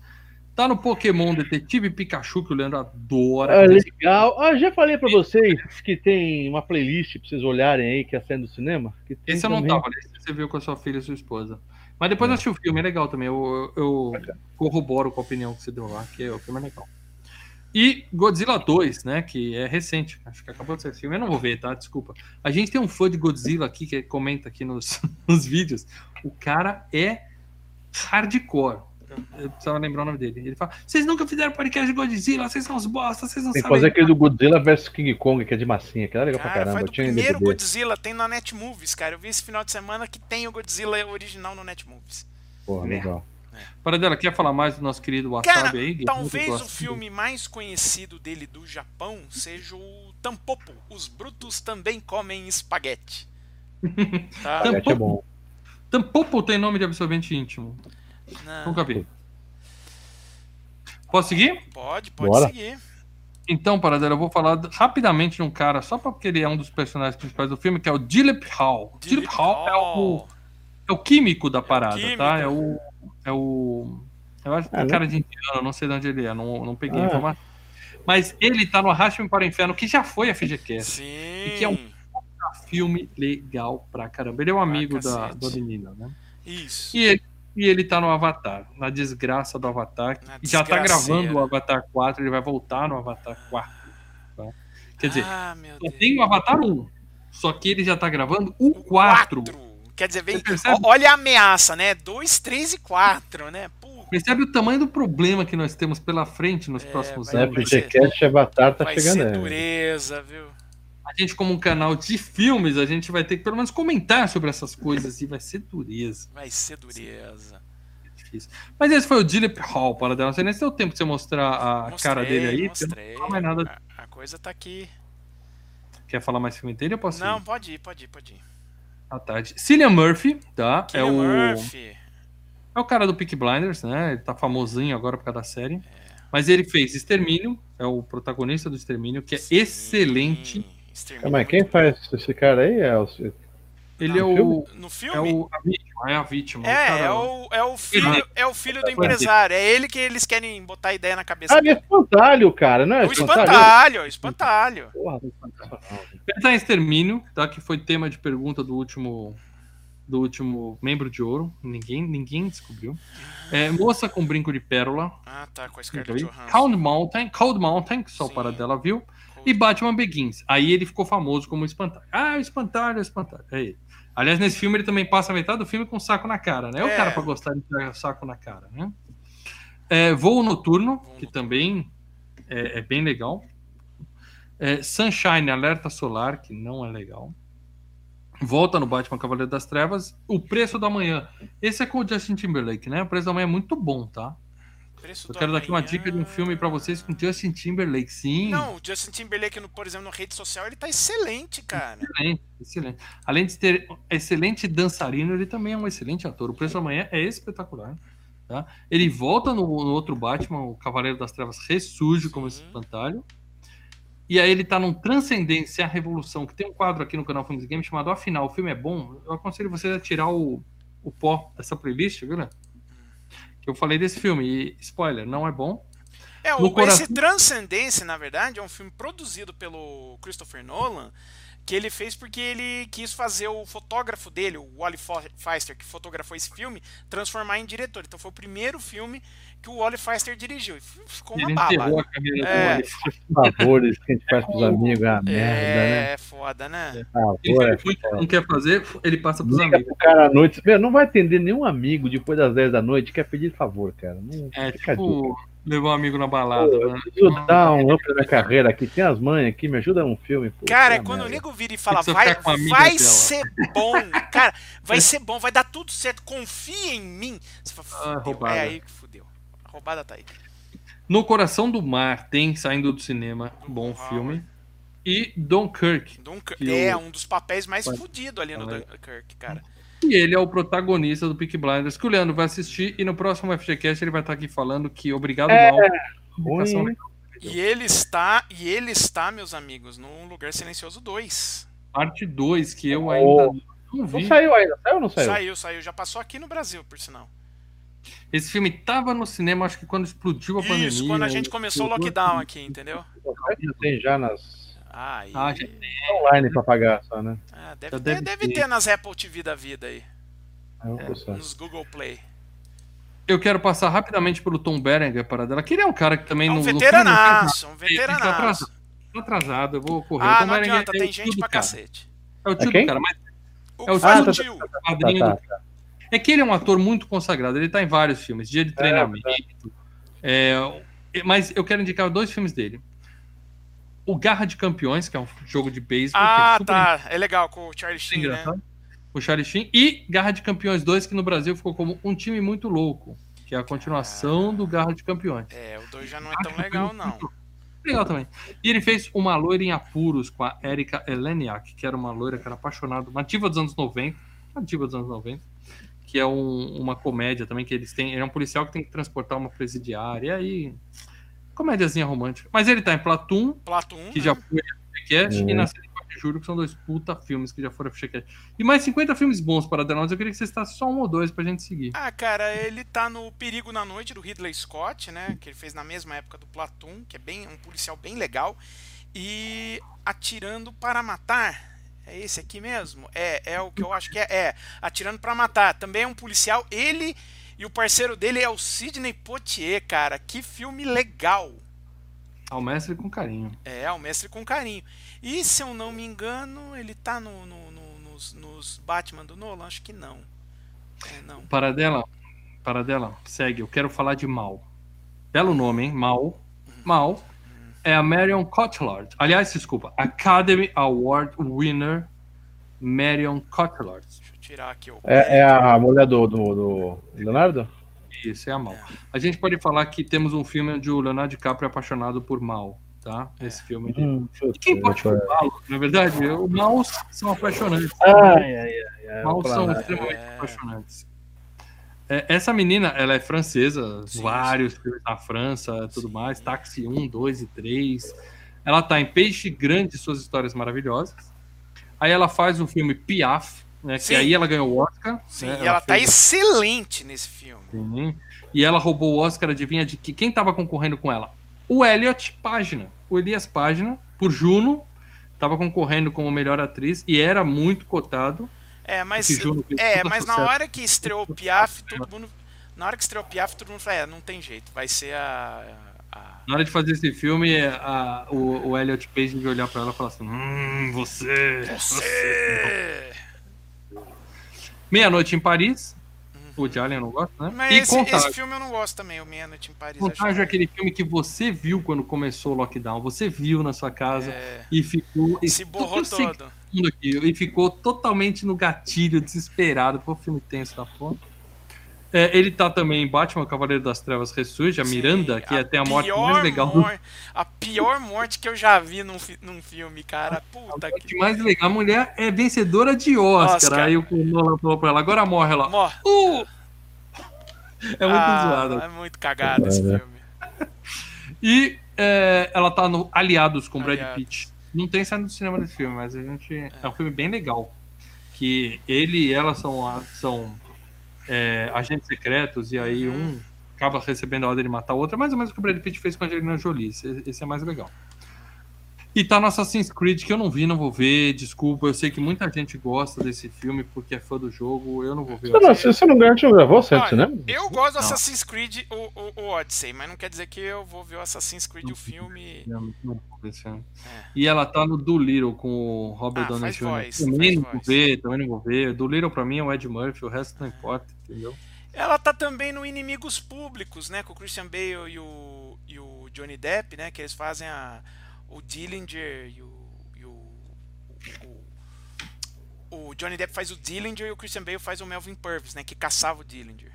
Tá no Pokémon Detetive Pikachu, que o Leandro adora. É legal. Ah, já falei pra vocês que tem uma playlist pra vocês olharem aí, que é a cena do cinema. esse eu não tava, esse você viu com a sua filha e sua esposa. Mas depois é. eu assisti o filme, é legal também. Eu, eu, eu corroboro com a opinião que você deu lá, que é, o filme é legal. E Godzilla 2, né? Que é recente. Acho que acabou de ser filme. Eu não vou ver, tá? Desculpa. A gente tem um fã de Godzilla aqui que comenta aqui nos, nos vídeos. O cara é hardcore. Eu precisava lembrar o nome dele. Ele fala: Vocês nunca fizeram podcast de Godzilla, vocês são os bosta, vocês não tem sabem. fazer aquele do Godzilla vs King Kong, que é de massinha, que é legal cara, pra caramba. Foi do primeiro Godzilla, tem na Netmovies, cara. Eu vi esse final de semana que tem o Godzilla original no Netmovies. Porra, legal. É. Para dela, quer falar mais do nosso querido Wasabi Cara, aí? Talvez o filme mais conhecido dele do Japão seja o Tampopo. Os brutos também comem espaguete. tá? Tampopo. é bom. Tampopo tem nome de absorvente íntimo. Não. Nunca vi. Posso seguir? Pode, pode Bora. seguir. Então, Paradela, eu vou falar rapidamente de um cara, só porque ele é um dos personagens principais do filme, que é o Dilip Hall. Dilip, Dilip Hall, Hall é o é o químico da parada, é químico. tá? É o. É o. Eu acho que é, cara de indiano, não sei de onde ele é, não, não peguei ah. informação. Mas ele tá no Arraste-me para o Inferno, que já foi a FGCast. Sim. E que é um filme legal pra caramba. Ele é um amigo da, da menina, né? Isso. E ele, e ele tá no Avatar, na desgraça do Avatar. Na já tá gravando o Avatar 4, ele vai voltar no Avatar 4. Tá? Quer dizer, ah, só tem o Avatar 1. Só que ele já tá gravando o 4. 4. Quer dizer, vem, olha a ameaça, né? 2, 3 e 4, né? Puta Percebe o tamanho do problema que nós temos pela frente nos É, próximos vai- Né? anos. vai ser- FGCast é batata Vai chegando ser dureza, viu? A gente, como um canal de filmes, a gente vai ter que pelo menos comentar sobre essas coisas e vai ser dureza. Vai ser dureza. Difícil. Mas esse foi o Dilip Hall, para. Não sei nem se deu tempo de você mostrar a Mostrei, cara dele aí. Mostrei. Não mais nada. A, a coisa tá aqui. Quer falar mais filme dele? Eu posso Não, ir pode ir, pode ir, pode ir. à tarde. Cillian Murphy, tá? é Cillian o, Murphy. é o cara do Peak Blinders, né? Ele tá famosinho agora por causa da série. Mas ele fez Extermínio, é o protagonista do Extermínio, que é Sim, excelente. Calma muito quem faz esse cara aí? É o... Ele é o. filme? No É filme? o. A vítima, é a vítima. o É, cara- é o, é o filho, é o filho do Ele- empresário. É ele que eles querem botar ideia na cabeça Ah, ele é espantalho, cara, não é? O espantalho, o espantalho. Porra, Ele tá em Extermínio, tá? Que foi tema de pergunta do último. Do último membro de ouro. Ninguém, ninguém descobriu. É, Moça com brinco de pérola. Ah, tá, com a Scarlett vi. Johansson. Cold Mountain, Cold Mountain, que só o Sim. para dela viu. E Batman Begins. Aí ele ficou famoso como espantalho. Ah, o espantalho, o espantalho. É ele. Aliás, nesse filme ele também passa a metade do filme com saco na cara, né? É o É. cara pra gostar de ter saco na cara, né? É, Voo Noturno, que também é, é bem legal. É, Sunshine, Alerta Solar, que não é legal. Volta no Batman Cavaleiro das Trevas. O Preço da Manhã. Esse é com o Justin Timberlake, né? O Preço da Manhã é muito bom, tá? Preço Eu quero dar aqui uma amanhã. dica de um filme pra vocês com Justin Timberlake. Sim. Não, o Justin Timberlake, no, por exemplo, na rede social, ele tá excelente, cara. Excelente, excelente. Além de ter excelente dançarino, ele também é um excelente ator. O Preço da Manhã é espetacular. Tá? Ele volta no, no outro Batman, o Cavaleiro das Trevas ressurge como esse espantalho. E aí ele tá num Transcendência a Revolução, que tem um quadro aqui no canal Filmes e Games chamado Afinal, o filme é bom. Eu aconselho você a tirar o, o pó dessa playlist, viu, né? Eu falei desse filme. E, spoiler, não é bom. É, o, coração- esse Transcendência, na verdade, é um filme produzido pelo Christopher Nolan, que ele fez porque ele quis fazer o fotógrafo dele, o Wally Feister, que fotografou esse filme, transformar em diretor. Então foi o primeiro filme que o Wally Feister dirigiu. E ficou uma Ele baba. enterrou a carreira É. do Wally. Por favor, isso que a gente faz pros amigos é uma merda, né? É, foda, né? Por Ele favor, é não quer fazer, ele passa pros Liga amigos. pro cara à noite. Meu, não vai atender nenhum amigo depois das 10 da noite quer pedir favor, cara. Não É fica tipo levar um amigo na balada. Pô, né? Ajuda, dá um up na minha carreira aqui. Tem as mães aqui, me ajuda num filme. Pô, Cara, é quando o nego vira e fala, vai, vai dela. ser bom, cara, vai ser bom, vai dar tudo certo, confia em mim. Você fala, Ah, fudeu, roubada. é aí que fudeu. A roubada tá aí. No Coração do Mar tem saindo do cinema, bom filme. E Dunkirk. Dunkirk é o- um dos papéis mais fudidos ali no Dunkirk, cara. E ele é o protagonista do Peak Blinders, que o Leandro vai assistir. E no próximo FGCast ele vai estar aqui falando que obrigado, É, mal. E ele está, e ele está, meus amigos, num Lugar Silencioso 2. Parte 2, que eu Oh. ainda não Não vi. saiu ainda, saiu ou não saiu? Saiu, saiu, já passou aqui no Brasil, por sinal. Esse filme tava no cinema, acho que quando explodiu a pandemia. Isso, quando a gente começou o lockdown aqui, entendeu? Já tem já nas Aí, Ah, já online pra pagar só, né? ah, deve, Já ter, deve deve ter. ter nas Apple TV da vida aí, Eu vou só. nos Google Play. Eu quero passar rapidamente pelo Tom Berenger para dela, que ele é um cara que também É um no filme veteranaço, um não tá veteranaço. atrasado, tá atrasado, eu vou correr. Ah, Tom não Berenger adianta, é tem gente do pra cara. cacete. É o tio É do cara, mas O É o que faz tio- o tio. padrinho Tá, do tá, tá. É que ele é um ator muito consagrado, ele tá em vários filmes, Dia de Treinamento. É, mas eu quero indicar dois filmes dele. O Garra de Campeões, que é um jogo de beisebol, é Ah, super tá. É legal com o Charlie Sheen, né? O Charlie Sheen. E Garra de Campeões 2, que no Brasil ficou como Um Time Muito Louco, que é a continuação do Garra de Campeões. É, o 2 já não é tão legal, não. Legal também. E ele fez Uma Loira em Apuros com a Erika Eleniak, que era uma loira que era apaixonada, uma diva dos anos 90, uma diva dos anos 90, que é um- uma comédia também, que eles têm. Ele é um policial que tem que transportar uma presidiária, e aí. Comédiazinha romântica. Mas ele tá em Platum, Plato 1, que né? já foi FGCast, Uhum. e na série de Juro, que são dois puta filmes que já foram FGCast. E mais 50 filmes bons para nós. Eu queria que você citasse só um ou dois pra gente seguir. Ah, cara, ele tá no Perigo na Noite do Ridley Scott, né? Que ele fez na mesma época do Platoon, que é bem um policial bem legal. E Atirando para Matar. É esse aqui mesmo? É, é o que eu acho que é. É, Atirando para Matar. Também é um policial. Ele e o parceiro dele é o Sidney Poitier, cara. Que filme legal. Ao mestre com carinho. É, o Mestre com Carinho. E se eu não me engano, ele tá no, no- no- nos, nos Batman do Nolan? Acho que não. É, não. Paradela, Paradela, segue. Eu quero falar de Mal. Belo nome, hein? Mal. Mal é a Marion Cotillard. Aliás, desculpa, Academy Award winner Marion Cotillard. Tirar aqui o. É, é a mulher do, do, do Leonardo? Isso, é a Mal. A gente pode falar que temos um filme onde o Leonardo DiCaprio é apaixonado por Mal, tá? Esse filme. Hum, E quem pode mal, na verdade? Os maus são apaixonantes. Ai, ai, ai. ai Maus são lá. extremamente É. apaixonantes. É, essa menina, ela é francesa, Sim, vários filmes na França, tudo mais, Táxi 1, 2 e 3. Ela tá em Peixe Grande, Suas Histórias Maravilhosas. Aí ela faz o filme Piaf, né, que aí ela ganhou o Oscar. Sim, né, e ela tá fez- excelente nesse filme. Sim. E ela roubou o Oscar, adivinha de que quem tava concorrendo com ela? O Elliot Página. O Elias Página, por Juno, tava concorrendo como melhor atriz e era muito cotado. É, mas. É, mas na hora que estreou o Piaf, todo mundo. Na hora que estreou o Piaf, todo mundo falou: é, não tem jeito, vai ser a. a- Na hora de fazer esse filme, a- o, o Elliot Page devia olhar pra ela e falar assim: Hum, você. Você! Meia-noite em Paris. O de Alien eu não gosto, né? Mas e esse, esse filme eu não gosto também, o Meia Noite em Paris. Contágio é aquele filme que você viu quando começou o lockdown. Você viu na sua casa É, e ficou. e se borrou todo. aqui, e ficou totalmente no gatilho, desesperado. Pô, filme tenso da porra. É, ele tá também em Batman, Cavaleiro das Trevas Ressurge, a Sim, Miranda, que é até a morte mais legal mor- A pior morte que eu já vi num, fi- num filme, cara. Puta morte que. mais legal. A mulher é vencedora de Oscar. Oscar. Aí o Nolan falou pra ela, agora morre ela. Morre. Uh! É muito Ah, zoada. É muito cagado esse É, filme. E é, ela tá no Aliados com Brad Aliados. Pitt. Não tem saído do cinema desse filme, mas a gente. É, um filme bem legal. Que ele e ela são, a- são é, agentes secretos, e aí Uhum. um acaba recebendo a ordem de matar o outro. É mais ou menos o que o Brad Pitt fez com a Angelina Jolie. Esse, esse é mais legal. E tá no Assassin's Creed, que eu não vi, não vou ver. Desculpa, eu sei que muita gente gosta desse filme porque é fã do jogo. Eu não vou ver. Você não, você não não gravou certo, né? Eu gosto do Não. Assassin's Creed, o, o, o Odyssey, mas não quer dizer que eu vou ver o Assassin's Creed, o filme. Não, não vou ver esse filme. É. E ela tá no Doolittle com o Robert Ah, Downey Jr. voz, também não voz. vou ver, também não vou ver. Doolittle pra mim é o Ed Murphy, o resto não importa, entendeu? Ela tá também no Inimigos Públicos, né? Com o Christian Bale e o, e o Johnny Depp, né? Que eles fazem a, o Dillinger e o. E o, o, o Johnny Depp faz o Dillinger e o Christian Bale faz o Melvin Purvis, né? Que caçava o Dillinger.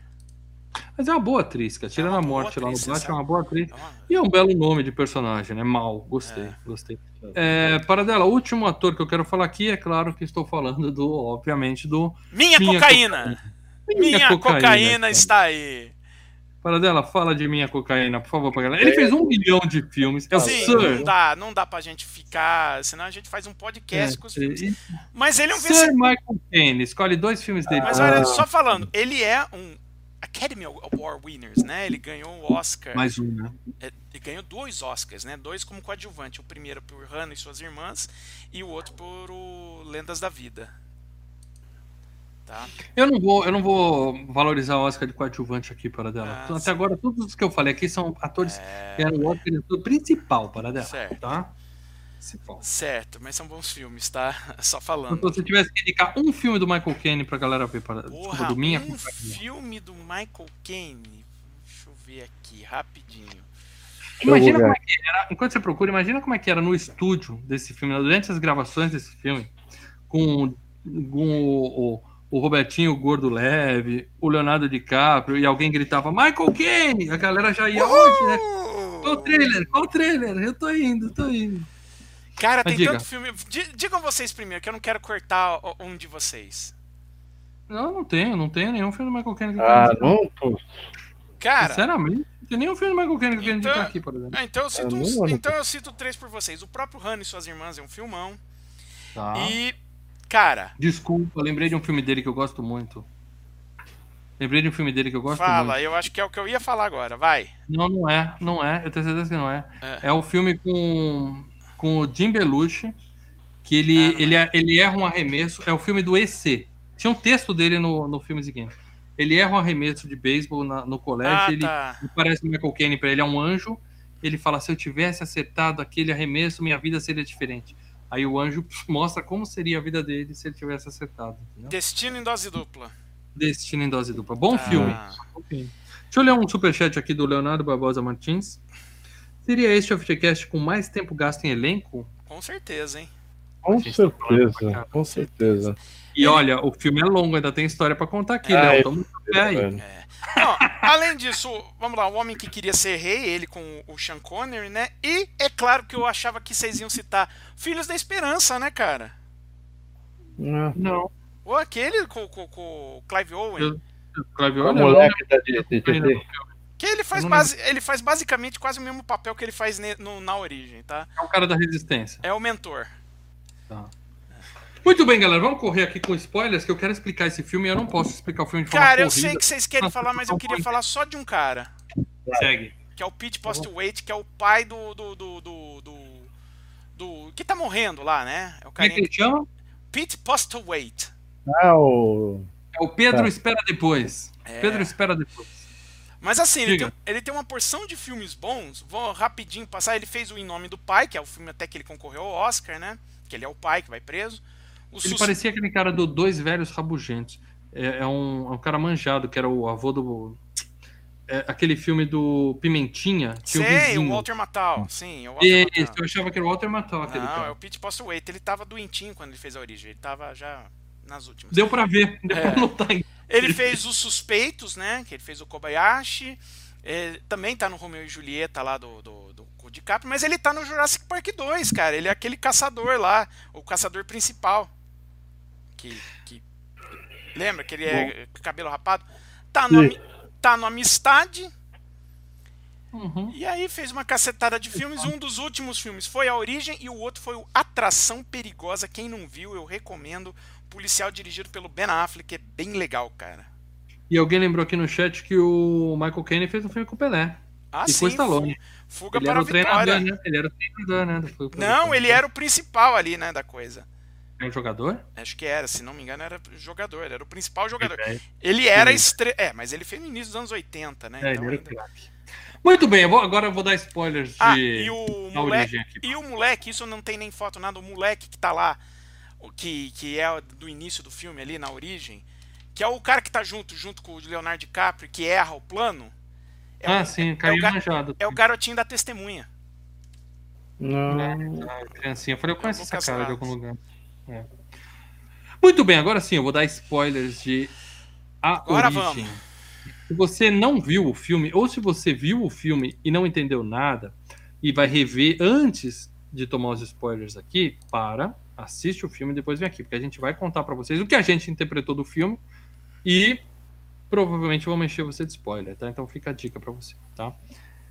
Mas é uma boa atriz, cara. Tirando uma a morte lá no Batman, é uma boa atriz. Então, E é um belo nome de personagem, né? Mal. Gostei, É. gostei. É, para dela, o último ator que eu quero falar aqui, é claro que estou falando do, obviamente, do. minha, Minha cocaína! Minha, cocaína, cara. está aí! Para dela, fala de minha cocaína, por favor, pra galera. Ele fez um milhão de filmes. É o Sim, Sir. não dá, não dá pra gente ficar. Senão a gente faz um podcast É, com os filmes. e- Mas ele é um Sir vencedor. Michael Caine, escolhe dois filmes dele. Mas olha, só falando, ele é um Academy Award Winners, né? Ele ganhou o Oscar. Mais um, né? É, Ele ganhou dois Oscars, né? Dois como coadjuvante. O primeiro por Hannah e suas irmãs e o outro por o Lendas da Vida. Tá? Eu não vou, eu não vou valorizar o Oscar de coadjuvante aqui para dela. Ah, Até sim. agora, todos os que eu falei aqui são atores É, que eram o Oscar ator principal para dela, Certo. tá? Principal. certo, mas são bons filmes, tá? Só Então, se falando. você tivesse que indicar um filme do Michael Caine pra galera ver, para, desculpa, Porra, do minha um filme do Michael Caine. Deixa eu ver aqui, rapidinho. Imagina como é que era, enquanto você procura, imagina como é que era no estúdio desse filme, durante as gravações desse filme, com, com o, o, o Robertinho o Gordo Leve, o Leonardo DiCaprio, e alguém gritava Michael Caine! A galera já ia hoje, né? Qual o trailer? Qual o trailer? Eu tô indo, tô indo. Cara, Mas tem diga. tanto filme. Di- Digam vocês primeiro, que eu não quero cortar um de vocês. Não, não tenho, não tenho nenhum filme do Michael Caine que eu Ah, não, pô. Cara, Sinceramente, não tem nenhum filme do Michael Caine que eu quero Então- aqui, por exemplo. ah, então, eu cito Ah, não. então eu cito três por vocês. O próprio Hannah e suas irmãs é um filmão. Tá. E, cara, Desculpa, lembrei de um filme dele que eu gosto muito. Lembrei de um filme dele que eu gosto fala, muito. eu acho que é o que eu ia falar agora. Vai. Não, não é, não é. Eu tenho certeza que não é. É. É, o filme com, com o Jim Belushi, que Ah, ele, não ele, é- ele erra um arremesso. É o filme do EC. Tinha um texto dele no, no filme seguinte. Ele erra um arremesso de beisebol na- no colégio. Ah, ele, tá. ele parece o Michael Caine pra ele, é um anjo. Ele fala: se eu tivesse acertado aquele arremesso, minha vida seria diferente. Aí o anjo mostra como seria a vida dele se ele tivesse acertado. entendeu? Destino em dose dupla. Destino em Dose Dupla. Bom ah. filme. Deixa eu ler um superchat aqui do Leonardo Barbosa Martins. Seria este o FGCast com mais tempo gasto em elenco? Com certeza, hein? Com certeza, com certeza. E olha, o filme é longo, ainda tem história para contar aqui, né? Tamo aí. É. Não, além disso, vamos lá, o homem que queria ser rei, ele com o Sean Connery, né? E é claro que eu achava que vocês iam citar Filhos da Esperança, né, cara? Não. Não. Ou aquele com, com, com o Clive Owen. Clive Owen? O moleque da DTT. Que ele faz, base, ele faz basicamente quase o mesmo papel que ele faz no, na origem, tá? É o cara da resistência. É o mentor. Tá. Muito bem, galera, vamos correr aqui com spoilers, que eu quero explicar esse filme e eu não posso explicar o filme de forma Cara, eu sei que vocês querem falar, mas eu queria falar só de um cara. Segue. Que é o Pete Postwaite, que é o pai do do, do, do, do, do que tá morrendo lá, né? É o cara que chama? Pete Postwaite. Ah, o... É o Pedro tá. Espera Depois. É... Pedro Espera Depois. Mas assim, ele tem, ele tem, uma porção de filmes bons. Vou rapidinho passar. Ele fez o Em Nome do Pai, que é o filme até que ele concorreu ao Oscar, né? Que ele é o pai que vai preso. O ele sus... parecia aquele cara do Dois Velhos Rabugentos. É, é, um, é um cara manjado, que era o avô do. É, aquele filme do Pimentinha. Sei, o, o, Walter Matthau. Sim, o Walter Matthau. eu achava que era o Walter Matthau. Aquele Não, cara. é o Pete Postlewaite. Ele tava doentinho quando ele fez a origem. Ele tava já nas últimas. Deu pra ver. Deu é. pra notar. Ele fez Os Suspeitos, né? Que ele fez o Kobayashi. Ele também tá no Romeo e Julieta lá do, do, do DiCaprio, mas ele tá no Jurassic Park 2, cara. Ele é aquele caçador lá, o caçador principal. Que. que lembra que ele é Bom. cabelo rapado? Tá no, tá no Amistade. Uhum. E aí fez uma cacetada de filmes. Um dos últimos filmes foi A Origem e o outro foi o Atração Perigosa. Quem não viu, eu recomendo. Policial dirigido pelo Ben Affleck, é bem legal, cara. E alguém lembrou aqui no chat que o Michael Caine fez um filme com o Pelé. Ah, e sim. Stallone. Fuga ele para era o treinador, né? Ele era o treinador, né? Não, ele era o principal ali, né, da coisa. Era um jogador? Acho que era, se não me engano, era jogador, ele era o principal jogador. Ele era estrela. É, mas ele fez no início dos anos 80, né? É, então, ele era ainda... Muito bem, eu vou, agora eu vou dar spoilers de. Ah, e o moleque, aqui. E o moleque, isso não tem nem foto nada, o moleque que tá lá, que, que é do início do filme ali, na origem, que é o cara que tá junto, junto com o Leonardo DiCaprio, que erra o plano. É ah, o, sim, caiu é manjado. É o garotinho da testemunha. Não. É, criancinha. Eu falei, eu conheço essa cara de algum lugar. É. Muito bem, agora sim, eu vou dar spoilers de A agora Origem. Vamos. Se você não viu o filme, ou se você viu o filme e não entendeu nada, e vai rever antes de tomar os spoilers aqui, para, assiste o filme e depois vem aqui, porque a gente vai contar para vocês o que a gente interpretou do filme e provavelmente vou mexer você de spoiler, tá? Então fica a dica para você, tá?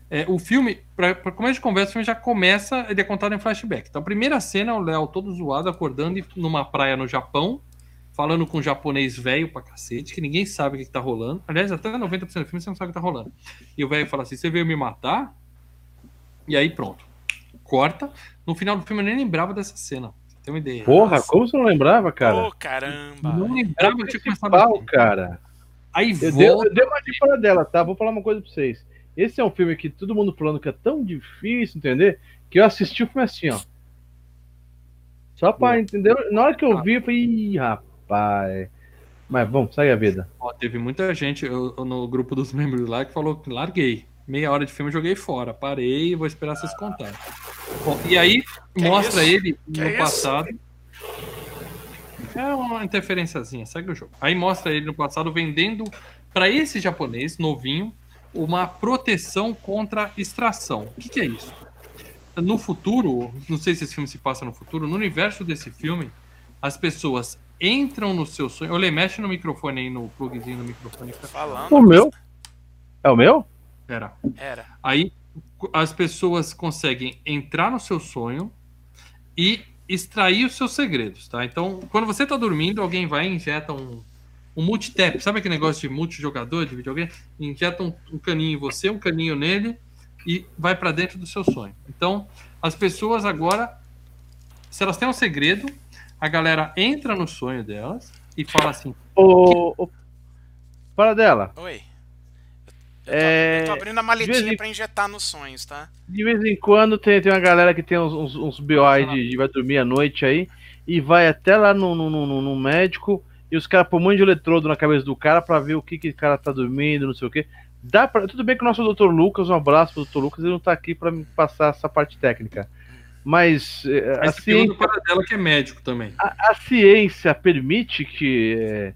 É, o filme, para começo de conversa, o filme já começa, ele é contado em flashback. Então a primeira cena é o Léo todo zoado, acordando numa praia no Japão, falando com um japonês velho pra cacete, que ninguém sabe o que, que tá rolando. Aliás, até 90% do filme você não sabe o que tá rolando. E o velho fala assim: você veio me matar? E aí pronto. Corta. No final do filme eu nem lembrava dessa cena. Tem uma ideia. Porra, Nossa. como você não lembrava, cara? Ô, oh, caramba. Não lembrava, eu tinha começado. cara. Aí eu volta. Dei, eu dei uma dica dela, tá? Vou falar uma coisa pra vocês. Esse é um filme que todo mundo falando que é tão difícil, entender? Que eu assisti o filme assim, ó. Só pra, entender? Na hora que eu vi, eu falei, Ih, rapaz. Mas vamos, segue a vida. Ó, teve muita gente eu, no grupo dos membros lá que falou que larguei. Meia hora de filme eu joguei fora. Parei e vou esperar vocês contarem. Bom, e aí que mostra ele que no passado. É uma interferenciazinha, segue o jogo. Aí mostra ele no passado vendendo para esse japonês novinho uma proteção contra extração. O que, que, é isso? No futuro, não sei se esse filme se passa no futuro, no universo desse filme, as pessoas entram no seu sonho. Olha, mexe no microfone aí, no plugzinho do microfone. Tá falando. O meu? É o meu? Era. Era. Aí as pessoas conseguem entrar no seu sonho e extrair os seus segredos, tá? Então, quando você tá dormindo, alguém vai e injeta um, um multitap, sabe aquele negócio de multijogador de videogame? Injeta um, um caninho em você, um caninho nele e vai para dentro do seu sonho. Então, as pessoas agora, se elas têm um segredo, a galera entra no sonho delas e fala assim: Ô, ô fala dela. Oi. Eu tô, é... eu tô abrindo a maletinha em... pra injetar nos sonhos, tá? De vez em quando tem, tem uma galera que tem uns, uns, uns BOI de, de vai dormir à noite aí e vai até lá no, no, no, no médico e os caras põem um monte de eletrodo na cabeça do cara pra ver o que, que o cara tá dormindo, não sei o quê. Dá pra... Tudo bem que o nosso doutor Lucas, um abraço pro doutor Lucas, ele não tá aqui pra me passar essa parte técnica. Mas eh, a Esse ciência, dela que é médico também. a, a ciência permite que eh,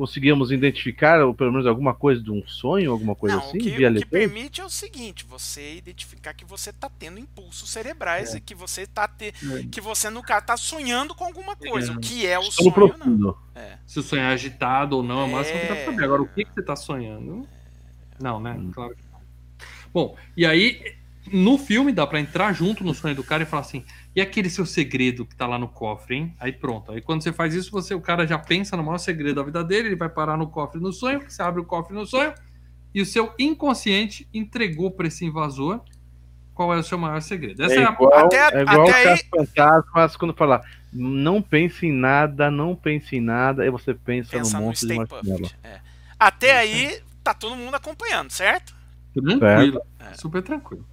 conseguimos identificar, ou pelo menos alguma coisa de um sonho, alguma coisa Não, assim, o que, o que permite é o seguinte, você identificar que você tá tendo impulsos cerebrais e que você tá te... É. que você no caso tá sonhando com alguma coisa. É. O que é o Sono sonho, não. profundo. Se o sonho é agitado ou não, é o máximo que dá pra É. saber. Agora, o que, que você tá sonhando? Não, né? Hum. Claro que não. Bom, e aí, no filme dá pra entrar junto no sonho do cara e falar assim: e aquele seu segredo que tá lá no cofre, hein? Aí pronto. Aí quando você faz isso, você, o cara já pensa no maior segredo da vida dele, ele vai parar no cofre no sonho, você abre o cofre no sonho, e o seu inconsciente entregou pra esse invasor qual é o seu maior segredo. Essa É é, a igual, Até- é igual até os fantasmas quando falar não pense em nada, não pense em nada, aí você pensa, Pensa no no monstro de marshmallow. É. Até aí, tá todo mundo acompanhando, certo? Tranquilo, É. super tranquilo.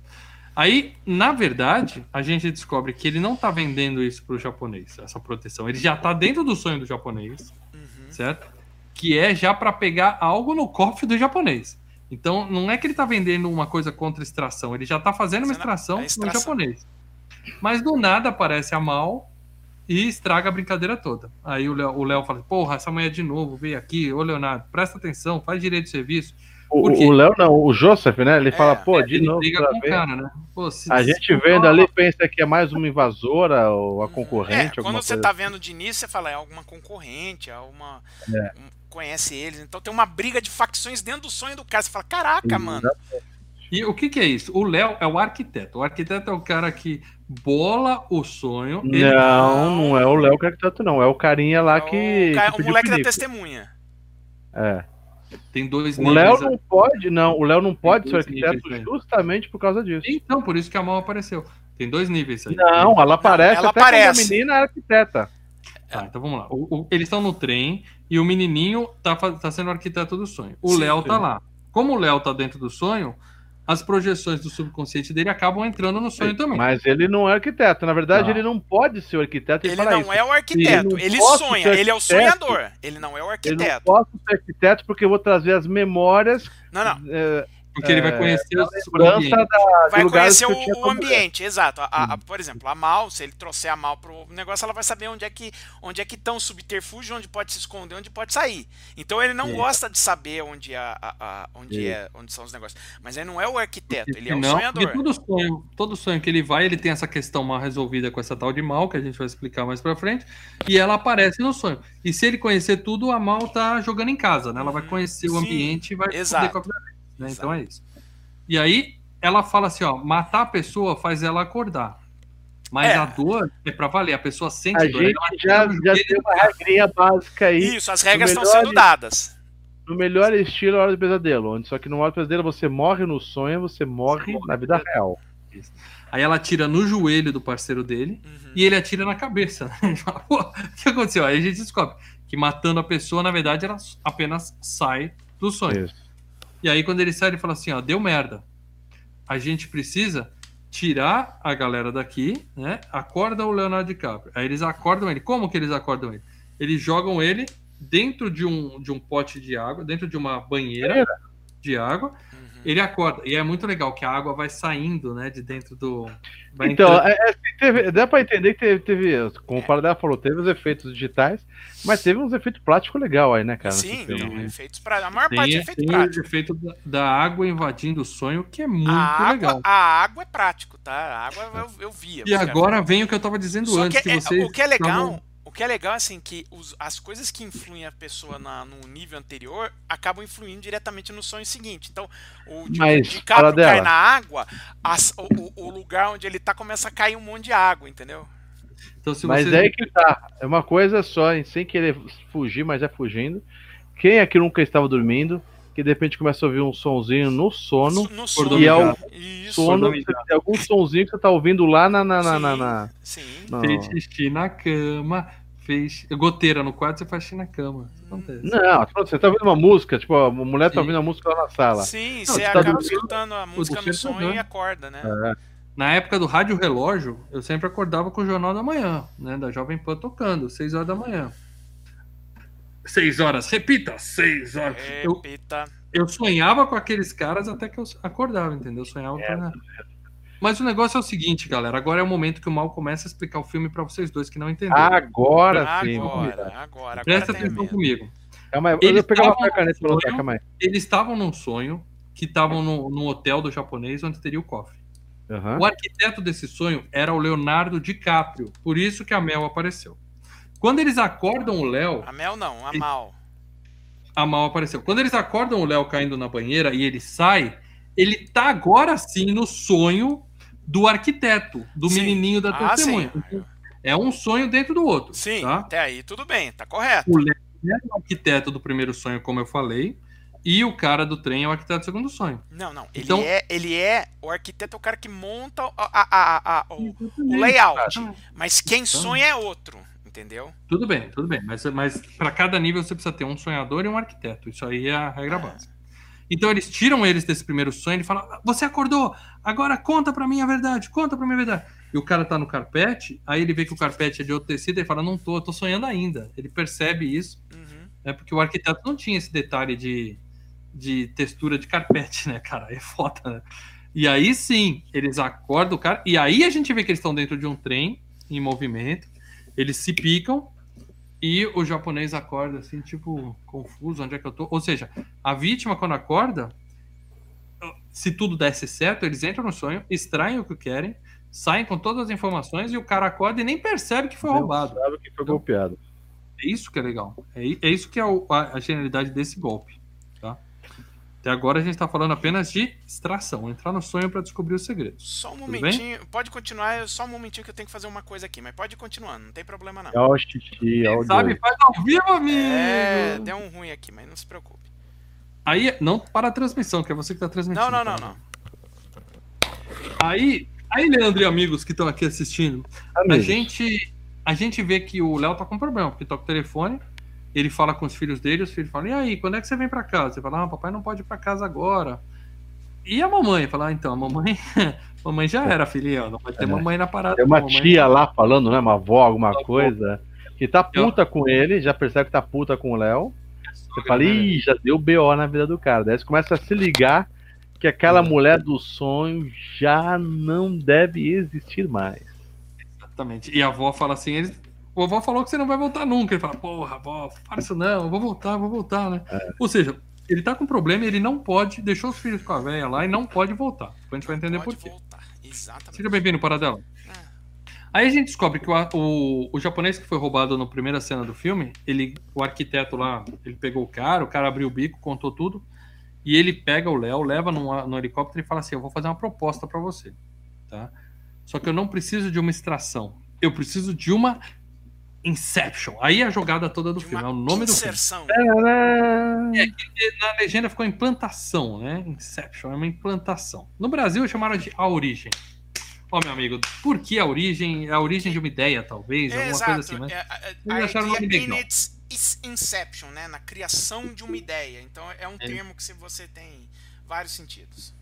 Aí, na verdade, a gente descobre que ele não tá vendendo isso pro japonês, essa proteção. Ele já tá dentro do sonho do japonês, Uhum. certo? Que é já para pegar algo no cofre do japonês. Então, não é que ele tá vendendo uma coisa contra extração, ele já tá fazendo uma extração a no extração. japonês. Mas do nada aparece a Mal e estraga a brincadeira toda. Aí o o Léo fala: Porra, essa manhã de novo, veio aqui, ô Leonardo, presta atenção, faz direito de serviço. O, Léo não, o Joseph, né? Ele É, fala, pô, de ele novo. cara, né? Pô, se- A se- gente vendo ali pensa que é mais uma invasora ou a É, concorrente. quando alguma você coisa tá assim. vendo de início, você fala, é alguma concorrente, é uma. É. um- conhece eles. Então tem uma briga de facções dentro do sonho do cara. Você fala, caraca, mano. E o que, que é isso? O Léo é o arquiteto. O arquiteto é o cara que bola o sonho. ele- Não, não é o Léo que é arquiteto, não. É o carinha lá É que. o, cara- que o moleque da testemunha. É. Tem dois O níveis. Léo aí. não pode, não. O Léo não pode ser arquiteto níveis, né? justamente por causa disso. Então, por isso que a mão apareceu. Tem dois níveis aí. Não, ela aparece ela até quando aparece. a menina é arquiteta. Tá, então vamos lá. O- o- eles estão no trem e o menininho tá, tá sendo o arquiteto do sonho. O Léo tá lá. Como o Léo tá dentro do sonho, as projeções do subconsciente dele acabam entrando no sonho também. Mas ele não é arquiteto. Na verdade, Tá. ele não pode ser o arquiteto. Ele não isso. é o arquiteto, não ele posso sonha, ele é o arquiteto. sonhador. Ele não é o Eu não arquiteto. posso ser arquiteto porque eu vou trazer as memórias. Não, não. é, Porque ele vai É, conhecer os da, Vai conhecer o, o ambiente, exato. A- a- Hum. por exemplo, a Mal, se ele trouxer a Mal pro negócio, ela vai saber onde é que onde é que estão os subterfúgios, onde pode se esconder, onde pode sair. Então ele não É. gosta de saber onde, a, a- a- onde, é, onde são os negócios. Mas ele não é o arquiteto, ele é o Não, sonhador. porque todo sonho, todo sonho que ele vai, ele tem essa questão mal resolvida com essa tal de mal, que a gente vai explicar mais pra frente, e ela aparece no sonho. E se ele conhecer tudo, a mal tá jogando em casa, né? Ela vai conhecer o Sim, ambiente e vai exato. poder com a né? Então é isso. E aí ela fala assim, ó, matar a pessoa faz ela acordar. Mas É. a dor é pra valer, a pessoa sente A dor. gente ela já, já tem uma regrinha básica aí. Isso, as regras estão melhor sendo dadas. No melhor estilo, Hora do Pesadelo. Onde só que no Hora do Pesadelo você morre no sonho, você morre na vida real. Aí ela atira no joelho do parceiro dele Uhum. e ele atira na cabeça. Fala, Pô, o que aconteceu? Aí a gente descobre que matando a pessoa, na verdade, ela apenas sai do sonho. Isso. E aí, quando ele sai, ele fala assim: ó, deu merda. A gente precisa tirar a galera daqui, né? Acorda o Leonardo DiCaprio. Aí eles acordam ele. Como que eles acordam ele? Eles jogam ele dentro de um, de um pote de água, dentro de uma banheira de água. Ele acorda. E é muito legal que a água vai saindo, né? De dentro do. vai Então, entrando- é, é, teve- dá pra entender que teve, teve como o Paradela falou, teve os efeitos digitais, mas teve uns efeitos práticos legal aí, né, cara? Sim, filme. tem efeitos pra... A maior parte é Tem, efeito tem o prático. efeito da, da água invadindo o sonho, que é muito A legal. água, a água é prático, tá? A água eu, eu via. E agora vem o que eu tava dizendo Só antes, que que, é- vocês o que é legal, estavam- o que é legal assim que os- as coisas que influem a pessoa na, no nível anterior acabam influindo diretamente no sonho seguinte. Então, o Mas, DiCaprio fala dela. cai na água, as- o, o- lugar onde ele tá começa a cair um monte de água, entendeu? Então, se Mas você... é aí que tá. É uma coisa só, hein, sem querer fugir, mas já fugindo. Quem aqui nunca estava dormindo, que de repente começa a ouvir um sonzinho no sono. no por sono. E é o Isso. sono, tem algum sonzinho que você tá ouvindo lá na. na, na, Sim. na- na- Sim. no- Fez xixi na cama, fez goteira no quarto, você faz xixi na cama. Isso acontece. Não, você tá ouvindo uma música, tipo, a mulher tá ouvindo a música lá na sala. Sim, Não, você você tá acaba dormindo, escutando a música no despertador. sonho e acorda, né? Na época do rádio relógio, eu sempre acordava com o Jornal da Manhã, né? Da Jovem Pan tocando, 6 horas da manhã. Seis horas, repita, seis horas. Repita. Eu, eu sonhava com aqueles caras até que eu acordava, entendeu? Eu sonhava É. Mas o negócio é o seguinte, galera. Agora é o momento que o Mal começa a explicar o filme pra vocês dois que não entenderam. Agora sim. Agora, agora, agora Presta tem atenção comigo. Calma aí, eu Eles vou pegar uma caneta pra lutar, sonho. calma aí. Eles estavam num sonho que estavam no, num hotel do japonês onde teria o cofre. Aham. O arquiteto desse sonho era o Leonardo DiCaprio, por isso que a Mel apareceu. Quando eles acordam o Léo, A Mel não, a Mal. a Mal apareceu. Quando eles acordam o Léo caindo na banheira e ele sai, ele tá agora sim no sonho do arquiteto, do Sim. menininho da Ah, testemunha. sim. É um sonho dentro do outro. Sim, tá? até aí tudo bem, tá correto. O Léo é o arquiteto do primeiro sonho, como eu falei, e o cara do trem é o arquiteto do segundo sonho. Não, não. Ele, Então- é, ele é. O arquiteto é o cara que monta a- a- a- o, o layout. Mas quem sonha é outro, entendeu? Tudo bem, tudo bem. Mas, mas para cada nível você precisa ter um sonhador e um arquiteto. Isso aí é a regra básica. Então eles tiram eles desse primeiro sonho e falam: "Ah, Você acordou, agora conta pra mim a verdade, conta pra mim a verdade. E o cara tá no carpete, aí ele vê que o carpete é de outro tecido e fala: Não tô, eu tô sonhando ainda. Ele percebe isso, Uhum. né? Porque o arquiteto não tinha esse detalhe de, de textura de carpete, né, cara? É foda, né? E aí sim, eles acordam o cara, e aí a gente vê que eles estão dentro de um trem em movimento, eles se picam e o japonês acorda assim, tipo, confuso, onde é que eu tô? Ou seja, a vítima quando acorda, se tudo desse certo, eles entram no sonho, extraem o que querem, saem com todas as informações e o cara acorda e nem percebe que foi Não roubado. sabe que foi golpeado. É isso que é legal. É, é isso que é a, a genialidade desse golpe. Até agora a gente está falando apenas de extração, entrar no sonho para descobrir os segredos. Só um momentinho. Pode continuar, só um momentinho que eu tenho que fazer uma coisa aqui, mas pode continuar, não tem problema não. Ó, o xixi, ó, o Sabe? Faz ao vivo, amigo! É, deu um ruim aqui, mas não se preocupe. Aí, não para a transmissão, que é você que está transmitindo. Não, não, não, tá? não. Aí, aí, Leandro e amigos que estão aqui assistindo, a gente, a gente vê que o Léo tá com problema, porque toca o telefone, ele fala com os filhos dele, os filhos falam, e aí, quando é que você vem pra casa? Você fala, ah, papai não pode ir pra casa agora. E a mamãe? Fala, ah, então, a mamãe, mamãe já era, filhinha, não pode ter É. mamãe na parada. Tem uma mamãe- tia lá falando, né? Uma avó, alguma Avó. coisa. Que tá puta com ele, já percebe que tá puta com o Léo. Você fala, né? ih, já deu BO na vida do cara. Daí você começa a se ligar que aquela É. mulher do sonho já não deve existir mais. Exatamente. E a avó fala assim, ele, o avó falou que você não vai voltar nunca. Ele fala, porra, avó, fala isso não, eu vou voltar, eu vou voltar, né? É. Ou seja, ele tá com problema e ele não pode, deixou os filhos com a velha lá e não pode voltar. Depois a gente vai entender por quê. Seja bem-vindo, Paradela. Ah, Aí a gente descobre que o, o, o japonês que foi roubado na primeira cena do filme, ele, o arquiteto lá, ele pegou o cara, o cara abriu o bico, contou tudo, e ele pega o Léo, leva no, no helicóptero e fala assim: Eu vou fazer uma proposta pra você, tá? Só que eu não preciso de uma extração, eu preciso de uma Inception. Aí a jogada toda do de filme, é o nome do filme. inserção. E na legenda ficou implantação, né? Inception, é uma implantação. No Brasil chamaram de A Origem. Ó, meu amigo, por que a origem? A origem de uma ideia, talvez, É, alguma exato. coisa assim, mas. É, é, a acharam o nome ideia legal. in its inception, né? Na criação de uma ideia. Então é um É. termo que se você tem vários sentidos.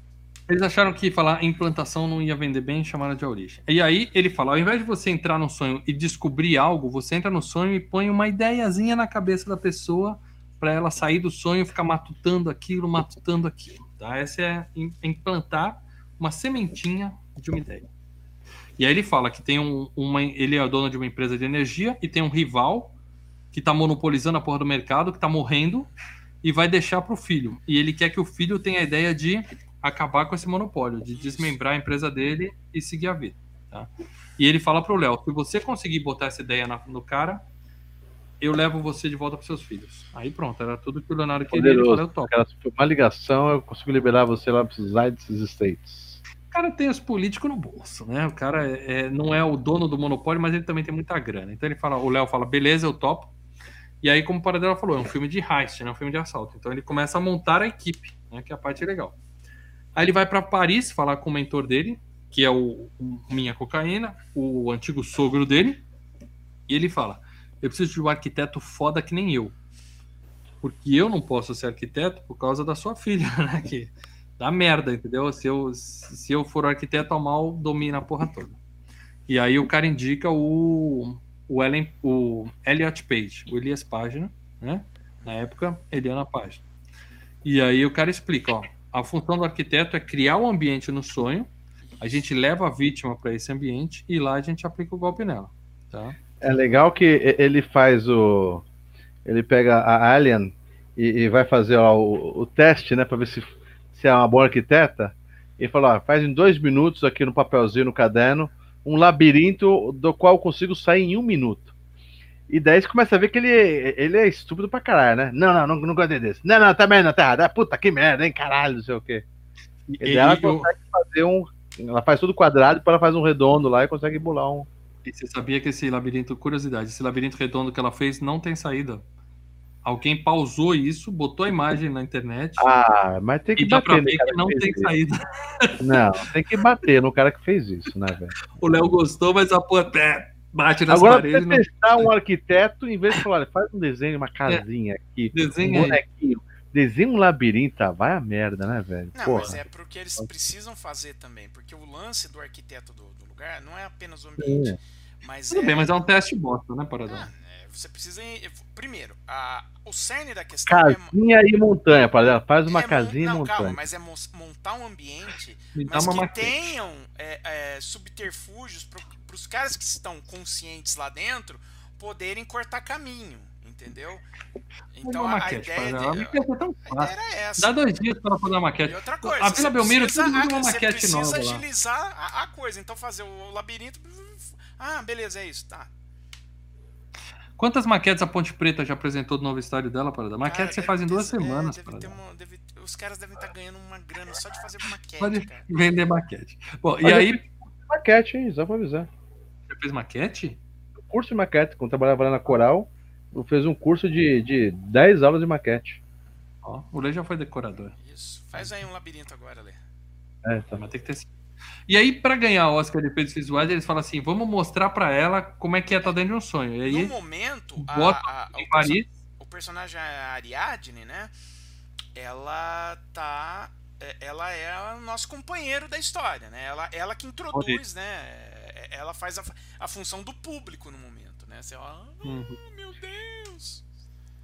Eles acharam que falar implantação não ia vender bem, chamaram de origem. E aí ele fala: ao invés de você entrar no sonho e descobrir algo, você entra no sonho e põe uma ideiazinha na cabeça da pessoa para ela sair do sonho e ficar matutando aquilo, matutando aquilo. Tá? Essa é im- implantar uma sementinha de uma ideia. E aí ele fala que tem um, uma, ele é dono de uma empresa de energia e tem um rival que tá monopolizando a porra do mercado, que tá morrendo e vai deixar pro filho. E ele quer que o filho tenha a ideia de acabar com esse monopólio, de Isso. desmembrar a empresa dele e seguir a vida. Tá? E ele fala pro Léo: se você conseguir botar essa ideia na- no cara, eu levo você de volta pros seus filhos. Aí pronto, era tudo que o Leonardo queria. Ele Poderoso. falou, eu topo. Cara, se for uma ligação, eu consigo liberar você lá pros United States. O cara tem os políticos no bolso, né? O cara é- é- não é o dono do monopólio, mas ele também tem muita grana. Então ele fala, o Léo fala, beleza, eu topo. E aí, como o Paradela falou, é um filme de heist, né? Um filme de assalto. Então ele começa a montar a equipe, né? Que é a parte legal. Aí ele vai para Paris falar com o mentor dele, que é o, o Minha Cocaína, o antigo sogro dele. E ele fala: Eu preciso de um arquiteto foda que nem eu. Porque eu não posso ser arquiteto por causa da sua filha, né? Que dá merda, entendeu? Se eu, se eu for arquiteto, ao mal domina a porra toda. E aí o cara indica o, o, Ellen, o Elliot Page, o Elias Página, né? Na época, Eliana Paz. E aí o cara explica, ó, a função do arquiteto é criar o um ambiente no sonho, a gente leva a vítima para esse ambiente e lá a gente aplica o golpe nela, tá? É legal que ele faz o ele pega a Alien e, e vai fazer ó, o, o, teste, né, para ver se, se é uma boa arquiteta. E fala, ó, faz em dois minutos aqui no papelzinho, no caderno, um labirinto do qual eu consigo sair em um minuto. E daí você começa a ver que ele, ele é estúpido pra caralho, né? Não, não, não, não gostei desse. Não, não, também não, tá errado. Ah, puta que merda, hein, caralho, não sei o quê. E, e ela consegue fazer um. Ela faz tudo quadrado, depois ela faz um redondo lá e consegue bolar um. E você sabia que esse labirinto, curiosidade, esse labirinto redondo que ela fez não tem saída. Alguém pausou isso, botou a imagem na internet. Ah, mas tem que e bater. Dá pra ver que não tem isso. saída. Não, tem que bater no cara que fez isso, né, velho? O Léo gostou, mas a porra bate nas Agora, paredes. Agora, você testar um arquiteto, em vez de falar, faz um desenho, uma casinha é. aqui, desenho um bonequinho. Desenha um labirinto, ah, vai a merda, né, velho? Não, Porra. mas é porque eles precisam fazer também. Porque o lance do arquiteto do, do lugar não é apenas o ambiente. É. Mas Tudo é... bem, mas é um teste bosta, né, Paradão? Ah, é, você precisa. Primeiro, a, o cerne da questão casinha é. e montanha, Paradão. Faz uma é, casinha não, e montanha. Calma, mas é montar um ambiente, mas que maquete. tenham é, subterfúgios para os caras que estão conscientes lá dentro poderem cortar caminho. Entendeu? Então a, maquete, a ideia de, a é tão fácil. era essa. Dá dois dias para fazer uma maquete. E outra coisa, a Vila Belmiro precisa, precisa, uma maquete você precisa nova. agilizar a, a, coisa. Então fazer o labirinto. Ah, beleza, é isso, tá. Quantas maquetes a Ponte Preta já apresentou do novo estádio dela, Parada? Maquete você faz em duas ter, semanas, é, deve uma, deve, Os caras devem estar ganhando uma grana só de fazer maquete. Pode cara. vender maquete. Bom, e aí. Maquete, hein? Só pra avisar. Você fez maquete? Curso de maquete. Quando trabalhava lá na Coral, eu fiz um curso de, de 10 aulas de maquete. Ó, o Lê já foi decorador. Isso. Faz aí um labirinto agora, Lê. É, tá. Mas tem que ter e aí, para ganhar o Oscar de efeitos visuais, eles falam assim: vamos mostrar para ela como é que é estar tá dentro de um sonho. E aí, no momento, bota a, a, em Paris. o personagem Ariadne, né? Ela tá. Ela é o nosso companheiro da história, né? Ela, ela que introduz, né? Ela faz a, a função do público no momento, né? Você, ah, uhum. meu Deus!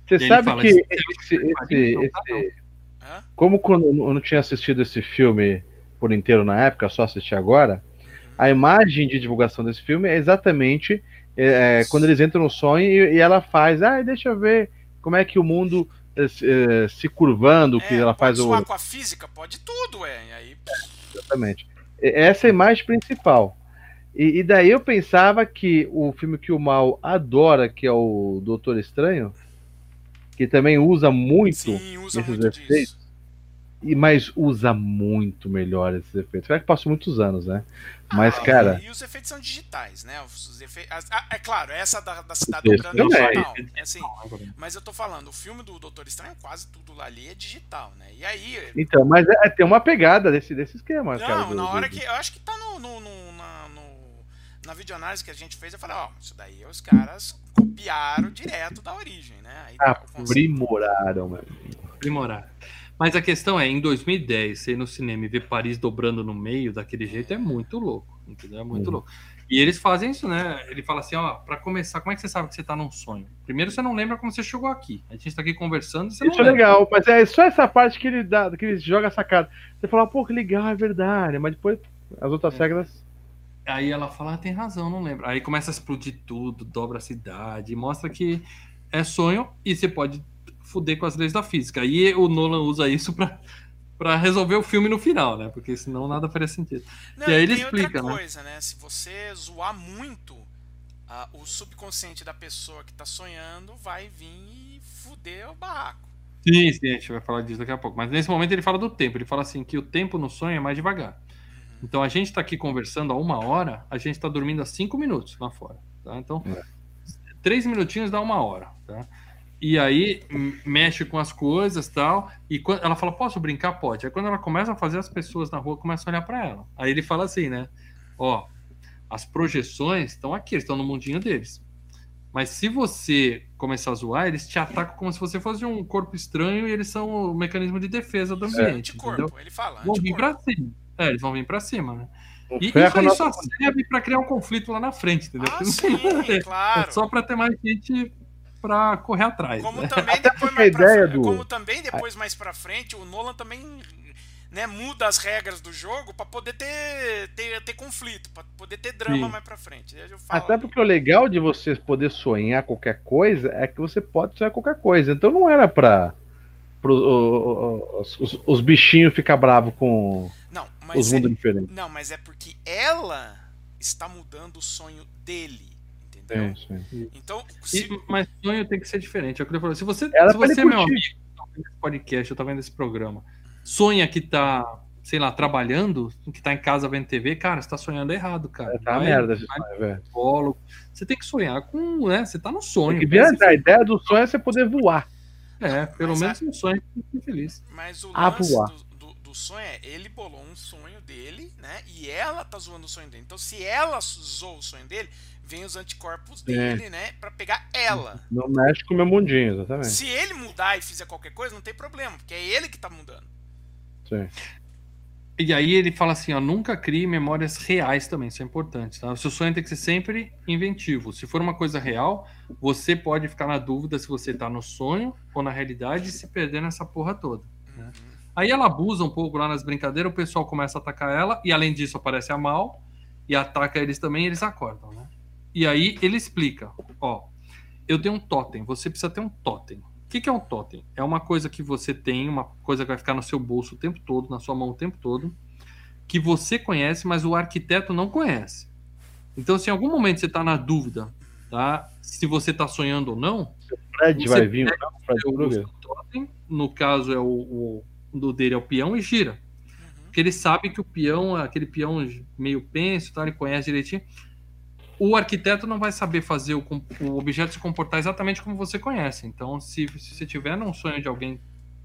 Você sabe fala, que esse, esse, esse, esse como quando eu não tinha assistido esse filme por inteiro na época, só assisti agora, a imagem de divulgação desse filme é exatamente é, quando eles entram no sonho e, e, ela faz, ah, deixa eu ver como é que o mundo é, se curvando, que ela faz o. o. com a física, pode tudo, é. E aí... Exatamente. Essa é a imagem principal. E, e, daí eu pensava que o filme que o Mal adora, que é o Doutor Estranho, que também usa muito Sim, usa esses muito efeitos. Disso. E, mas usa muito melhor esses efeitos. Claro que passou muitos anos, né? Mas, ah, cara. E os efeitos são digitais, né? Os efeitos... ah, é claro, essa da, da cidade dobrando é digital. É assim, mas eu tô falando, o filme do Doutor Estranho, quase tudo lá ali é digital, né? E aí. Então, mas é, tem uma pegada desse, desse esquema, não, cara. Do, na hora do... que. Eu acho que tá no. no, no, na videoanálise que a gente fez, eu falei, ó, isso daí os caras copiaram direto da origem, né? Aí, tá Aprimoraram, mano. Aprimoraram. Mas a questão é, em 2010, você ir no cinema e ver Paris dobrando no meio daquele jeito é muito louco, entendeu? É muito uhum. louco. E eles fazem isso, né? Ele fala assim, ó, para começar, como é que você sabe que você tá num sonho? Primeiro você não lembra como você chegou aqui. A gente tá aqui conversando, você Isso não é legal, mas é só essa parte que ele dá, que ele joga essa cara. Você fala, pô, que legal, é verdade, mas depois as outras é. regras Aí ela fala, ah, tem razão, não lembro. Aí começa a explodir tudo, dobra a cidade, mostra que é sonho e você pode fuder com as leis da física. Aí o Nolan usa isso para para resolver o filme no final, né? Porque senão nada faria sentido. Não, e aí ele explica, outra né? coisa, né? Se você zoar muito, o subconsciente da pessoa que tá sonhando vai vir e fuder o barraco. Sim, sim, a gente vai falar disso daqui a pouco. Mas nesse momento ele fala do tempo. Ele fala assim que o tempo no sonho é mais devagar. Então a gente está aqui conversando há uma hora, a gente está dormindo há cinco minutos lá fora. Tá? Então, é. três minutinhos dá uma hora. Tá? E aí mexe com as coisas tal. E quando ela fala, posso brincar? Pode. Aí quando ela começa a fazer, as pessoas na rua começam a olhar para ela. Aí ele fala assim, né? Ó, as projeções estão aqui, eles estão no mundinho deles. Mas se você começar a zoar, eles te atacam como se você fosse um corpo estranho e eles são o mecanismo de defesa do ambiente. É, entendeu? ele fala. Vão vir pra cima. É, eles vão vir pra cima, né? E isso aí só serve para criar um conflito lá na frente, entendeu? Ah, sim, claro. É só para ter mais gente para correr atrás. Como né? também Até depois mais pra do- como também depois mais para frente, o Nolan também né, muda as regras do jogo para poder ter, ter, ter conflito, para poder ter drama Sim. mais para frente. Falo, Até porque o legal de você poder sonhar qualquer coisa é que você pode sonhar qualquer coisa. Então não era o- o- os, os- os bichinhos ficar bravos com não, os é, mundos diferentes. não, mas é porque ela está mudando o sonho dele, entendeu? Sim, sim. Então, E- se, mas sonho tem que ser diferente. É o que eu falei. Se você, Era se você meu curtir. amigo, tá vendo esse podcast, eu tô vendo esse programa, sonha que tá, sei lá, trabalhando, que tá em casa vendo TV, cara, você tá sonhando errado, cara. Tá uma Vai- merda vai sonho, velho. Você tem que sonhar com, né? Você tá no sonho. Que a ideia do sonho é você poder voar. É, pelo Mas menos um sonho que fique feliz. mas o Ah, lance voar. do, do, sonho é, ele bolou um sonho dele, né? E ela tá zoando o sonho dele. Então, se ela zoou o sonho dele, vem os anticorpos dele, né? Pra pegar ela. Não mexe com o meu mundinho, exatamente. Se ele mudar e fizer qualquer coisa, não tem problema, porque é ele que tá mudando. Sim. E aí ele fala assim, ó, nunca crie memórias reais também, isso é importante, tá? O seu sonho tem que ser sempre inventivo. Se for uma coisa real, você pode ficar na dúvida se você tá no sonho ou na realidade e se perder nessa porra toda. né? Aí ela abusa um pouco lá nas brincadeiras, o pessoal começa a atacar ela, e além disso aparece a Mal, e ataca eles também, e eles acordam, né? E aí ele explica, ó, eu dei um totem, você precisa ter um totem. O que, que é um totem? É uma coisa que você tem, uma coisa que vai ficar no seu bolso o tempo todo, na sua mão o tempo todo, que você conhece, mas o arquiteto não conhece. Então, se em algum momento você está na dúvida, tá? Se você está sonhando ou não, Fred vai vir, não? Fred eu Krueger. uso o totem, no caso é o, o do dele é o peão e gira. Uhum. Porque ele sabe que o peão, aquele peão meio penso, tá? ele conhece direitinho. O arquiteto não vai saber fazer o, o objeto se comportar exatamente como você conhece. Então, se, se você tiver num sonho de alguém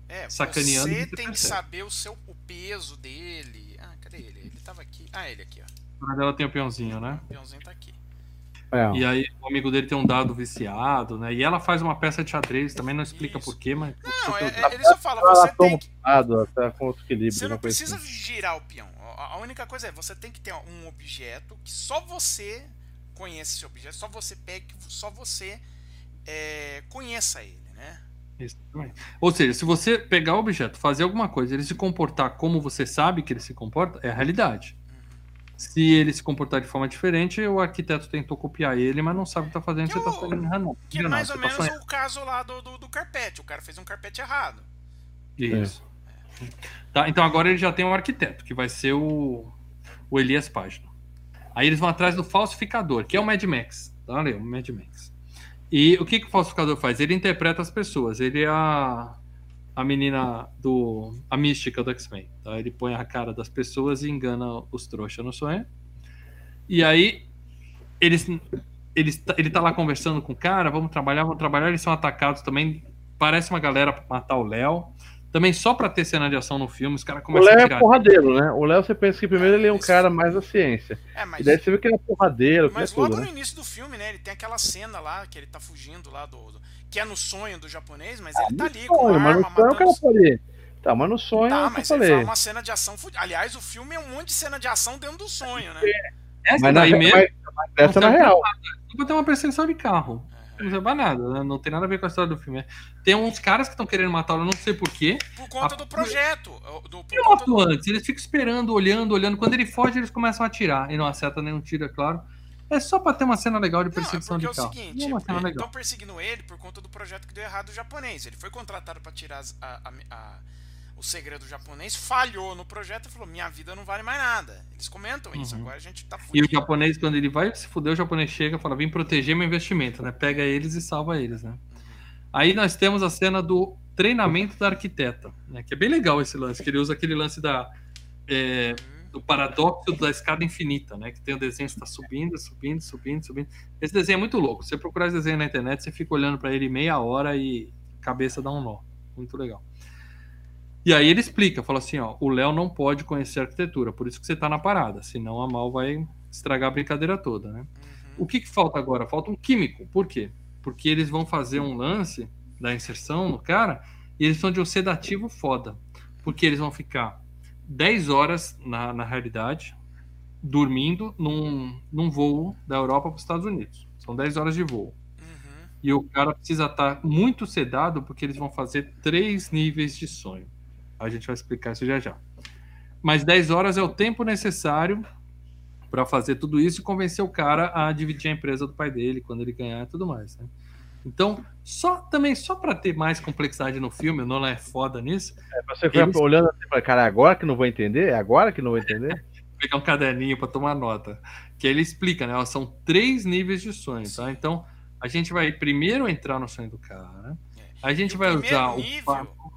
É, Sacaneando, você você tem que saber o seu o peso dele. Ah, cadê ele? Ele tava aqui. Ah, ele aqui, ó. ela tem o peãozinho, né? O peãozinho tá aqui. É, E aí o amigo dele tem um dado viciado, né? E ela faz uma peça de xadrez, também não explica Isso. porquê, mas. Não, é- é- ele só fala, ela você toma tem que. lado, tá com outro equilíbrio. Você não uma coisa precisa assim. girar o peão. A única coisa é, você tem que ter um objeto que só você conhece esse objeto, só você pegue, só você é, conheça ele, né? Exatamente. Ou seja, se você pegar o objeto, fazer alguma coisa, ele se comportar como você sabe que ele se comporta, é a realidade. Se ele se comportar de forma diferente, o arquiteto tentou copiar ele, mas não sabe o que está fazendo, Que você está fazendo errado. Que é mais ou tá menos sonhando. o caso lá do, do, do carpete. O cara fez um carpete errado. Isso. Tá, então agora ele já tem um arquiteto, que vai ser o, o Elias Página. Aí eles vão atrás do falsificador, que é o Mad Max. Tá ali, o Mad Max. E o que, que o falsificador faz? Ele interpreta as pessoas. Ele é a, a menina do. a mística do X-Men. Tá? Ele põe a cara das pessoas e engana os trouxas no sonho. E aí eles, eles, ele tá lá conversando com o cara, vamos trabalhar, vamos trabalhar. Eles são atacados também. Parece uma galera pra matar o Léo. Também só pra ter cena de ação no filme, os caras O começam a Léo é tirar. porradeiro, né? O Léo você pensa que primeiro ele é um Isso. cara mais da ciência. É, E mas, daí você vê que ele é porradeiro, que é mas tudo, logo né? no início do filme, né? Ele tem aquela cena lá que ele tá fugindo lá do. do- que é no sonho do japonês, mas ele tá ali com Sonho, mas arma, no sonho o matando. cara pode. Tá, mas no sonho Tá, é o que eu mas falei. fala uma cena de ação fudida. Aliás, o filme é um monte de cena de ação dentro do sonho, né? Essa Mas, na, daí mesmo, mas, mas essa na serve real. Só pra ter uma perseguição de carro. Não serve pra nada, né? não tem nada a ver com a história do filme. Tem uns caras que estão querendo matá-lo, não sei porquê. Por conta A- do projeto. Do, por conta do- antes, eles ficam esperando, olhando, olhando. Quando ele foge, eles começam a atirar. E não acerta nenhum tiro, é claro. É só pra ter uma cena legal de Não, é perseguição porque é de o carro. seguinte, Não é uma cena legal. estão perseguindo ele por conta do projeto que deu errado do japonês. Ele foi contratado para tirar as- a- a- a- o segredo japonês, falhou no projeto e falou: minha vida não vale mais nada. Eles comentam isso, Uhum. agora a gente tá E o fudido. japonês, quando ele vai se fuder, o japonês chega e fala: vem proteger meu investimento, né? Pega eles e salva eles, né? Aí nós temos a cena do treinamento da arquiteta, né? Que é bem legal esse lance, que ele usa aquele lance da. é, do paradoxo da escada infinita, né? Que tem o desenho que está subindo, subindo, subindo, subindo. Esse desenho é muito louco. Você procurar esse desenho na internet, você fica olhando para ele meia hora e cabeça dá um nó. Muito legal. E aí ele explica, fala assim, ó, o Léo não pode conhecer arquitetura, por isso que você tá na parada, senão a Mal vai estragar a brincadeira toda, né? Uhum. O que, que falta agora? Falta um químico. Por quê? Porque eles vão fazer um lance da inserção no cara e eles são de um sedativo foda. Porque eles vão ficar 10 horas na, na realidade, dormindo num, num voo da Europa para os Estados Unidos. São 10 horas de voo. Uhum. E o cara precisa estar tá muito sedado porque eles vão fazer três níveis de sonho. A gente vai explicar isso já já. Mas 10 horas é o tempo necessário para fazer tudo isso e convencer o cara a dividir a empresa do pai dele quando ele ganhar e tudo mais. Né? Então, só também só para ter mais complexidade no filme, o Nolan é foda nisso. É, você eles... olhando assim, cara, é agora que não vou entender? É agora que não vou entender? Pegar um caderninho para tomar nota. Que aí ele explica, né? São três níveis de sonho, tá? Então, a gente vai primeiro entrar no sonho do cara. A gente vai usar nível, o.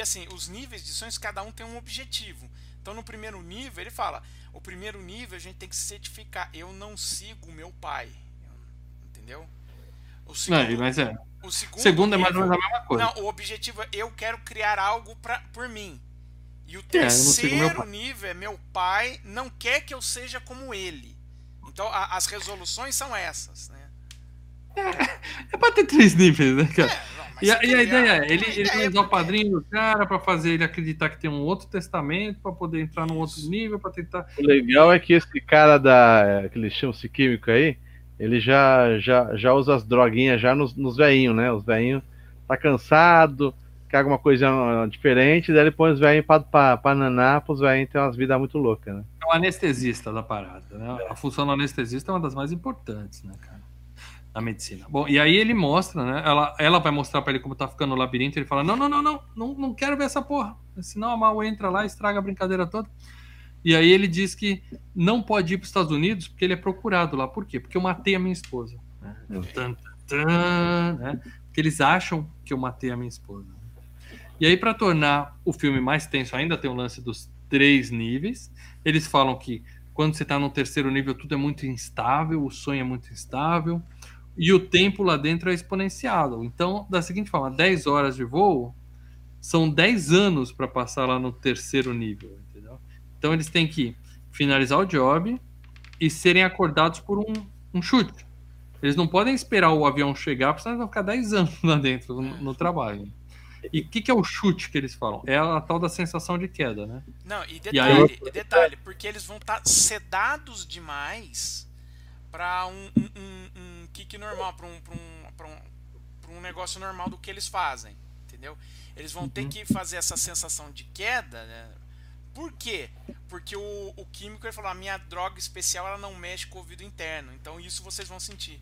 e, assim, os níveis de sonhos, cada um tem um objetivo. Então, no primeiro nível, ele fala: o primeiro nível a gente tem que certificar. Eu não sigo meu pai. Entendeu? O segundo, não, mas é. O segundo, segundo nível, é mais ou menos a mesma coisa. Não, o objetivo é eu quero criar algo pra, por mim. E o terceiro é, nível é meu pai não quer que eu seja como ele. Então a, as resoluções são essas, né? É, é pra ter três níveis, né, cara? É, não, e, a, e a ideia é, ele, ele vai usar o padrinho do cara pra fazer ele acreditar que tem um outro testamento, pra poder entrar num outro nível, pra tentar. O legal é que esse cara da. que eles chamam-se químico aí, ele já, já, já usa as droguinhas já nos, nos veinhos, né? Os veinhos tá cansado, quer alguma coisa diferente, daí ele põe os velhinhos pra, pra, pra nanar, pros velhinhos ter umas vidas muito loucas, né? É o anestesista da parada, né? É. A função do anestesista é uma das mais importantes, né, cara? Na medicina. Bom, e aí ele mostra, né? Ela, ela vai mostrar pra ele como tá ficando o labirinto, ele fala: não, não, não, não, não, não quero ver essa porra. Senão a Mal entra lá e estraga a brincadeira toda. E aí ele diz que não pode ir para os Estados Unidos porque ele é procurado lá. Por quê? Porque eu matei a minha esposa. Né? né? Porque eles acham que eu matei a minha esposa. E aí, para tornar o filme mais tenso, ainda tem o lance dos três níveis. Eles falam que quando você está no terceiro nível, tudo é muito instável, o sonho é muito instável, e o tempo lá dentro é exponenciado. Então, da seguinte forma, 10 horas de voo são 10 anos para passar lá no terceiro nível. Então eles têm que finalizar o job e serem acordados por um, um chute. Eles não podem esperar o avião chegar, porque senão eles vão ficar 10 anos lá dentro no, no trabalho. E o que, que, é o chute que eles falam? É a tal da sensação de queda, né? Não, e detalhe, e aí... detalhe porque eles vão estar tá sedados demais para um, um, um, kick normal, para um, um, um, um negócio normal do que eles fazem, entendeu? Eles vão uhum. ter que fazer essa sensação de queda, né? Por quê? Porque o, o químico ele falou: a minha droga especial ela não mexe com o ouvido interno. Então isso vocês vão sentir.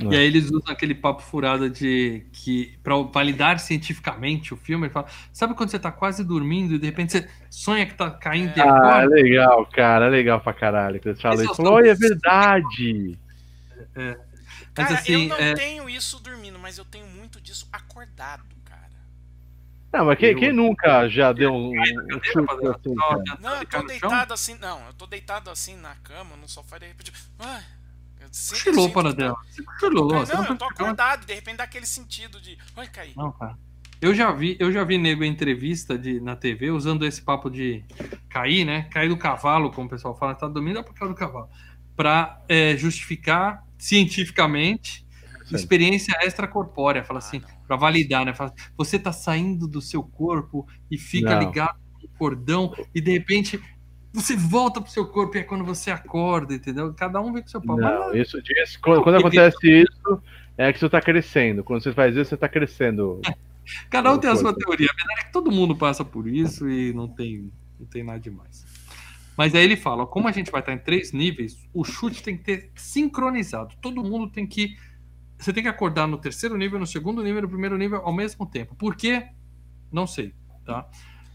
E aí eles usam aquele papo furado de que para validar cientificamente o filme, ele fala, sabe quando você tá quase dormindo e de repente você sonha que tá caindo é. Ah, é legal, cara, é legal pra caralho. Que você fala isso, falou, é verdade. É. Mas, cara, assim, eu não é... tenho isso dormindo, mas eu tenho muito disso acordado. Não, mas quem, quem nunca já deu um, um chute assim, cara? Não, eu tô deitado assim, não, eu tô deitado assim na cama, no sofá, de repente. Ai, Cochilou para dela. Você cochilou. Não, não, eu tô acordado, de repente dá aquele sentido de. Ai, cair. Não, cara. Eu já vi, eu já vi nego em entrevista de, na TV usando esse papo de cair, né? Cair do cavalo, como o pessoal fala, tá dormindo é pra cair do cavalo. Pra é, justificar cientificamente experiência extracorpórea. Fala assim, para validar, né? Fala, você tá saindo do seu corpo e fica Não. ligado no cordão e de repente você volta pro seu corpo e é quando você acorda, entendeu? Cada um vem com seu papo. Não, isso, isso, quando, quando acontece isso, é que você tá crescendo. Quando você faz isso, você tá crescendo. Cada um tem a sua teoria. A verdade é que todo mundo passa por isso e não tem, não tem nada demais. Mas aí ele fala: como a gente vai estar em três níveis, o chute tem que ter sincronizado. Todo mundo tem que você tem que acordar no terceiro nível, no segundo nível, no primeiro nível ao mesmo tempo. Por quê? Não sei, tá?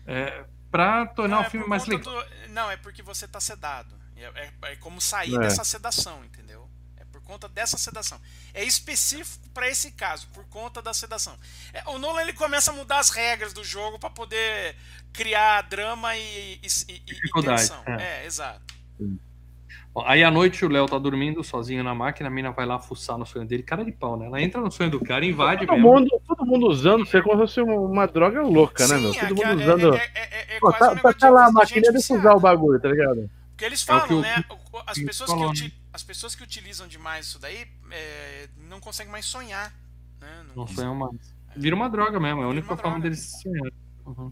É, para tornar não, o é filme mais legal. Do... Não, é porque você tá sedado. É, é, é como sair é. dessa sedação, entendeu? É por conta dessa sedação. É específico para esse caso, por conta da sedação. É, o Nolan ele começa a mudar as regras do jogo para poder criar drama e, e, e, e tensão. É, exato. Sim. Aí à noite o Léo tá dormindo sozinho na máquina, a mina vai lá fuçar no sonho dele, cara de pau, né? Ela entra no sonho do cara, invade todo mesmo. Mundo, todo mundo usando, você como se fosse uma droga louca, Sim, né, meu? Todo mundo usando. É, é, é, Pô, tá, um tá lá a máquina, deixa usar o bagulho, tá ligado? Porque eles falam, né? As pessoas, que uti... as pessoas que utilizam demais isso daí não conseguem mais sonhar. Né? Não, não sonham mais. Vira uma droga mesmo, é a única forma deles sonhar. Uhum.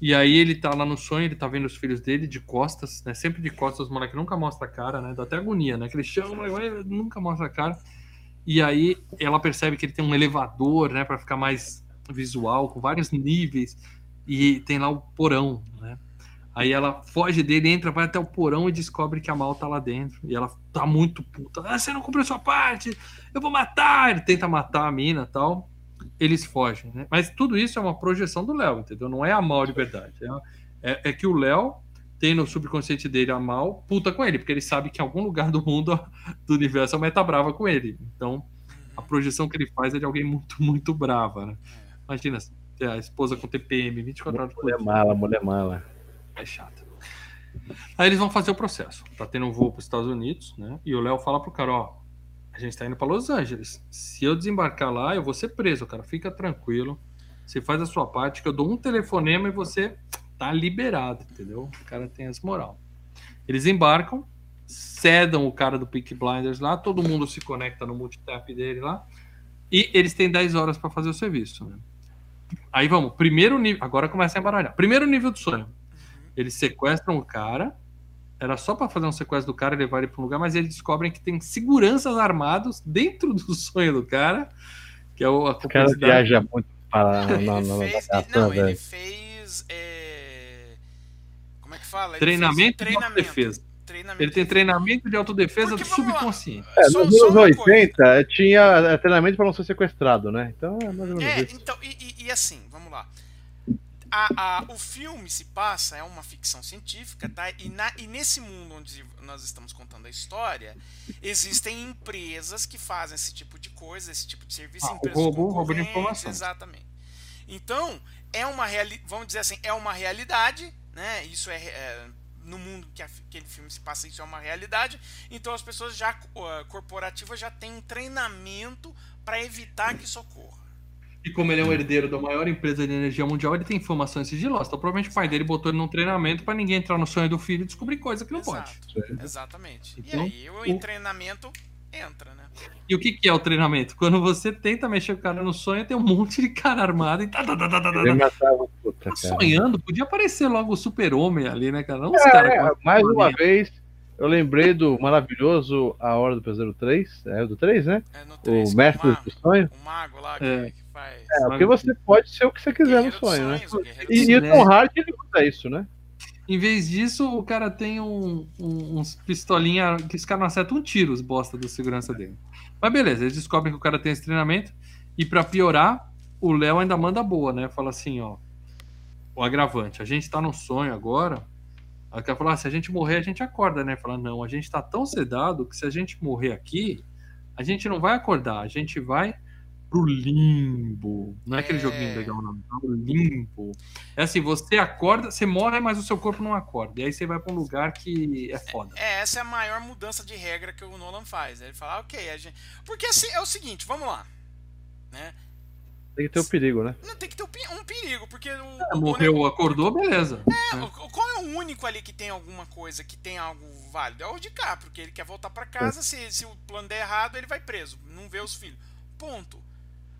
E aí ele tá lá no sonho, ele tá vendo os filhos dele de costas, né? Sempre de costas, os moleques nunca mostra a cara, né? Dá até agonia, né? Que ele chama, mas nunca mostra a cara. E aí ela percebe que ele tem um elevador, né, para ficar mais visual, com vários níveis, e tem lá o porão, né? Aí ela foge dele, entra, vai até o porão e descobre que a Mal tá lá dentro. E ela tá muito puta. Ah, você não cumpriu sua parte, eu vou matar. Ele tenta matar a mina tal. Eles fogem, né? Mas tudo isso é uma projeção do Léo, entendeu? Não é a Mal de verdade. É, é, é que o Léo tem no subconsciente dele a Mal puta com ele, porque ele sabe que em algum lugar do mundo, do universo, a mãe tá brava com ele. Então, a projeção que ele faz é de alguém muito, muito brava, né? Imagina, a esposa com TPM 24 horas por dia. Mulher mala, mulher mala. É chato. Aí eles vão fazer o processo. Tá tendo um voo para os Estados Unidos, né? E o Léo fala pro cara, ó, a gente tá indo para Los Angeles. Se eu desembarcar lá, eu vou ser preso, cara. Fica tranquilo. Você faz a sua parte, que eu dou um telefonema e você tá liberado, entendeu? O cara tem essa moral. Eles embarcam, cedam o cara do Peak Blinders lá, todo mundo se conecta no multitap dele lá, e eles têm 10 horas para fazer o serviço, né? Aí vamos, primeiro nível, agora começa a embaralhar. Primeiro nível do sonho. Eles sequestram o cara. Era só para fazer um sequestro do cara e levar ele para um lugar, mas eles descobrem que tem seguranças armados dentro do sonho do cara, que é o, a O cara viaja muito para na, na, na, fez, Não, ele fez. É... Como é que fala? Ele treinamento, treinamento. de autodefesa. Treinamento. Ele tem treinamento de autodefesa Porque, do subconsciente. É, nos anos 80 tinha é, treinamento para não ser sequestrado, né? Então é mais ou menos é, isso. Então, e, e, e assim, a, a, o filme se passa, é uma ficção científica, tá? E, na, e nesse mundo onde nós estamos contando a história, existem empresas que fazem esse tipo de coisa, esse tipo de serviço. Ah, empresas roubo, roubo de informação. Exatamente. Então, é uma reali vamos dizer assim, é uma realidade, né? Isso é, é no mundo que aquele filme se passa, isso é uma realidade. Então as pessoas já uh, corporativas já têm um treinamento para evitar que isso ocorra. E como ele é um herdeiro da maior empresa de energia mundial, ele tem informações sigilosas. Então, provavelmente o pai dele botou ele num treinamento para ninguém entrar no sonho do filho e descobrir coisa que não Exato. pode. Exatamente. Então, e aí o, o treinamento entra, né? E o que, que é o treinamento? Quando você tenta mexer com o cara no sonho, tem um monte de cara armado e tá, tá, tá, tá, tá, tá, tá sonhando, podia aparecer logo o super-homem ali, né, cara? É, cara é, mais uma vez, eu lembrei do maravilhoso A Hora do Pesadelo 3, é o do 3, né? É no 3, o Mestre do Sonho. O mago lá que, é. que faz. É, porque você pode ser o que você quiser no sonho, né? E, e o Tom Hardy ele usa isso, né? Em vez disso, o cara tem um, um, uns pistolinha que os caras não acertam um tiro, os bosta da segurança dele. Mas beleza, eles descobrem que o cara tem esse treinamento. E para piorar, o Léo ainda manda boa, né? Fala assim, ó. O agravante, a gente tá num sonho agora. Aí o cara fala, ah, se a gente morrer, a gente acorda, né? Fala, não, a gente tá tão sedado que se a gente morrer aqui, a gente não vai acordar, a gente vai pro limbo. Não é aquele é... joguinho legal, não. É pro limbo. É assim, você acorda, você morre, mas o seu corpo não acorda. E aí você vai pra um lugar que é foda. É, essa é a maior mudança de regra que o Nolan faz. Ele fala, ok, a gente. Porque assim, é o seguinte, vamos lá. Né? Tem que ter um perigo, né? Não, tem que ter um perigo, porque. O, é, morreu, acordou, beleza. É, é, qual é o único ali que tem alguma coisa, que tem algo válido? É o de cá, porque ele quer voltar para casa, é. se, se o plano der errado, ele vai preso, não vê os filhos. Ponto.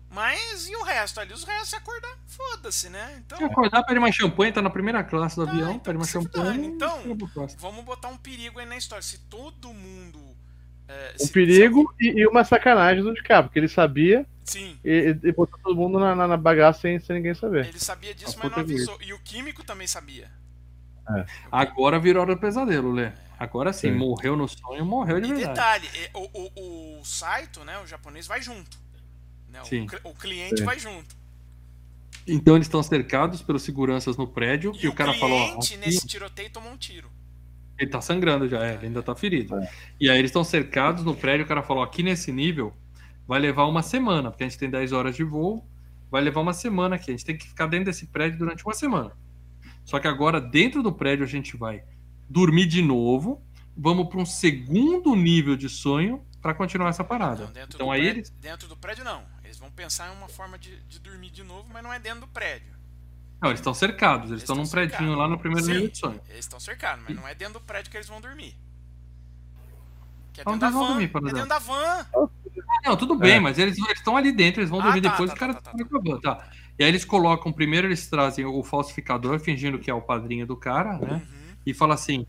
Mas e o resto ali? Os restos se acordar, foda-se, né? Então, se acordar, pede uma champanhe, tá na primeira classe do tá, avião, então, pede uma champanhe. Então, vamos botar um perigo aí na história. Se todo mundo. É, um se, perigo se... E, e, uma sacanagem do de cá, porque ele sabia. Sim. E, e botou todo mundo na, na, na bagaça sem, sem ninguém saber. Ele sabia disso, mas não avisou. E o químico também sabia. É. Agora virou hora do pesadelo, Lê. Agora sim, sim, morreu no sonho, morreu de e verdade. detalhe, o, o, o Saito, né, o japonês, vai junto. Né? Sim. O, o cliente Sim. vai junto. Então eles estão cercados pelos seguranças no prédio e, e o, cara falou. O cliente nesse tiroteio tomou um tiro. Ele tá sangrando já, é, ele ainda tá ferido. É. E aí eles estão cercados no prédio, o cara falou: aqui nesse nível vai levar uma semana, porque a gente tem 10 horas de voo, vai levar uma semana aqui. A gente tem que ficar dentro desse prédio durante uma semana. Só que agora, dentro do prédio, a gente vai dormir de novo, vamos para um segundo nível de sonho para continuar essa parada. Não, então aí prédio, eles... dentro do prédio não. Pensar em uma forma de, de dormir de novo, mas não é dentro do prédio. Não, eles estão cercados, eles, estão num prédio lá no primeiro nível de sonho. Eles estão cercados, mas não é dentro do prédio que eles vão dormir. Que é dentro, da van, dormir, é dentro da van. Não, tudo bem, é. mas eles estão ali dentro, eles vão ah, dormir tá, depois, tá, o cara tá, tá, tá, tá. E aí eles colocam, primeiro eles trazem o falsificador, fingindo que é o padrinho do cara, né? Uhum. E fala assim: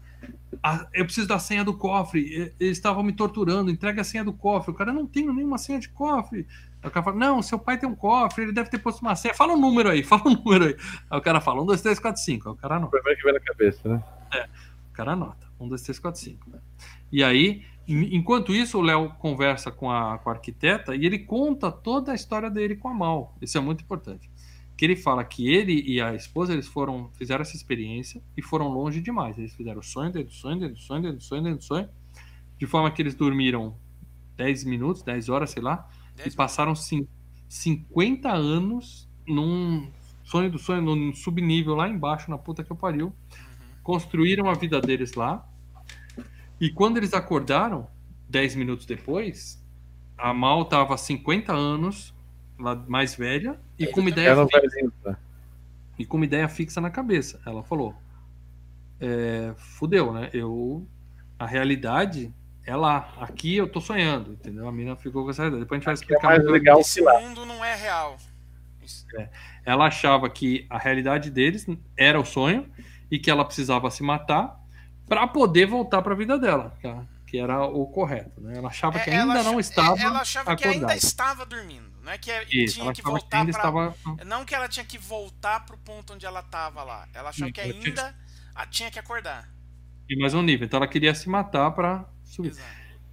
eu preciso da senha do cofre. Eles estavam me torturando. Entrega a senha do cofre. O cara não tem nenhuma senha de cofre. Aí o cara fala: Não, seu pai tem um cofre. Ele deve ter posto uma senha. Fala um número aí. Fala um número aí. Aí o cara fala: 1, 2, 3, 4, 5. Aí o cara anota. Primeiro que vem na cabeça, né? É. O cara anota: 1, 2, 3, 4, 5. E aí, enquanto isso, o Léo conversa com a, com a arquiteta e ele conta toda a história dele com a Mal. Isso é muito importante que ele fala que ele e a esposa eles foram fizeram essa experiência e foram longe demais. Eles fizeram sonho dentro do sonho, dentro do sonho, dentro do sonho, dentro do sonho, de forma que eles dormiram 10 minutos, 10 horas, sei lá, e passaram 50 anos num sonho do sonho, num subnível lá embaixo, na puta que eu pariu. Uhum. Construíram a vida deles lá. E quando eles acordaram, 10 minutos depois, a Mal tava 50 anos mais velha e com uma ideia fixa, e com uma ideia fixa na cabeça. Ela falou: é, fudeu, né? Eu a realidade é lá. Aqui eu tô sonhando, entendeu? A mina ficou com essa ideia. Depois a gente vai é explicar. É mais legal Esse mundo não é real. É. Ela achava que a realidade deles era o sonho e que ela precisava se matar para poder voltar para a vida dela, que era o correto. Né? Ela achava que ainda não estava. Ela achava acordada. que ainda estava dormindo. Não é que Isso, tinha que voltar que pra... estava... Não que ela tinha que voltar pro ponto onde ela estava lá. Ela achava Sim, que ainda tinha... tinha... que acordar. E mais um nível. Então ela queria se matar para. Exato.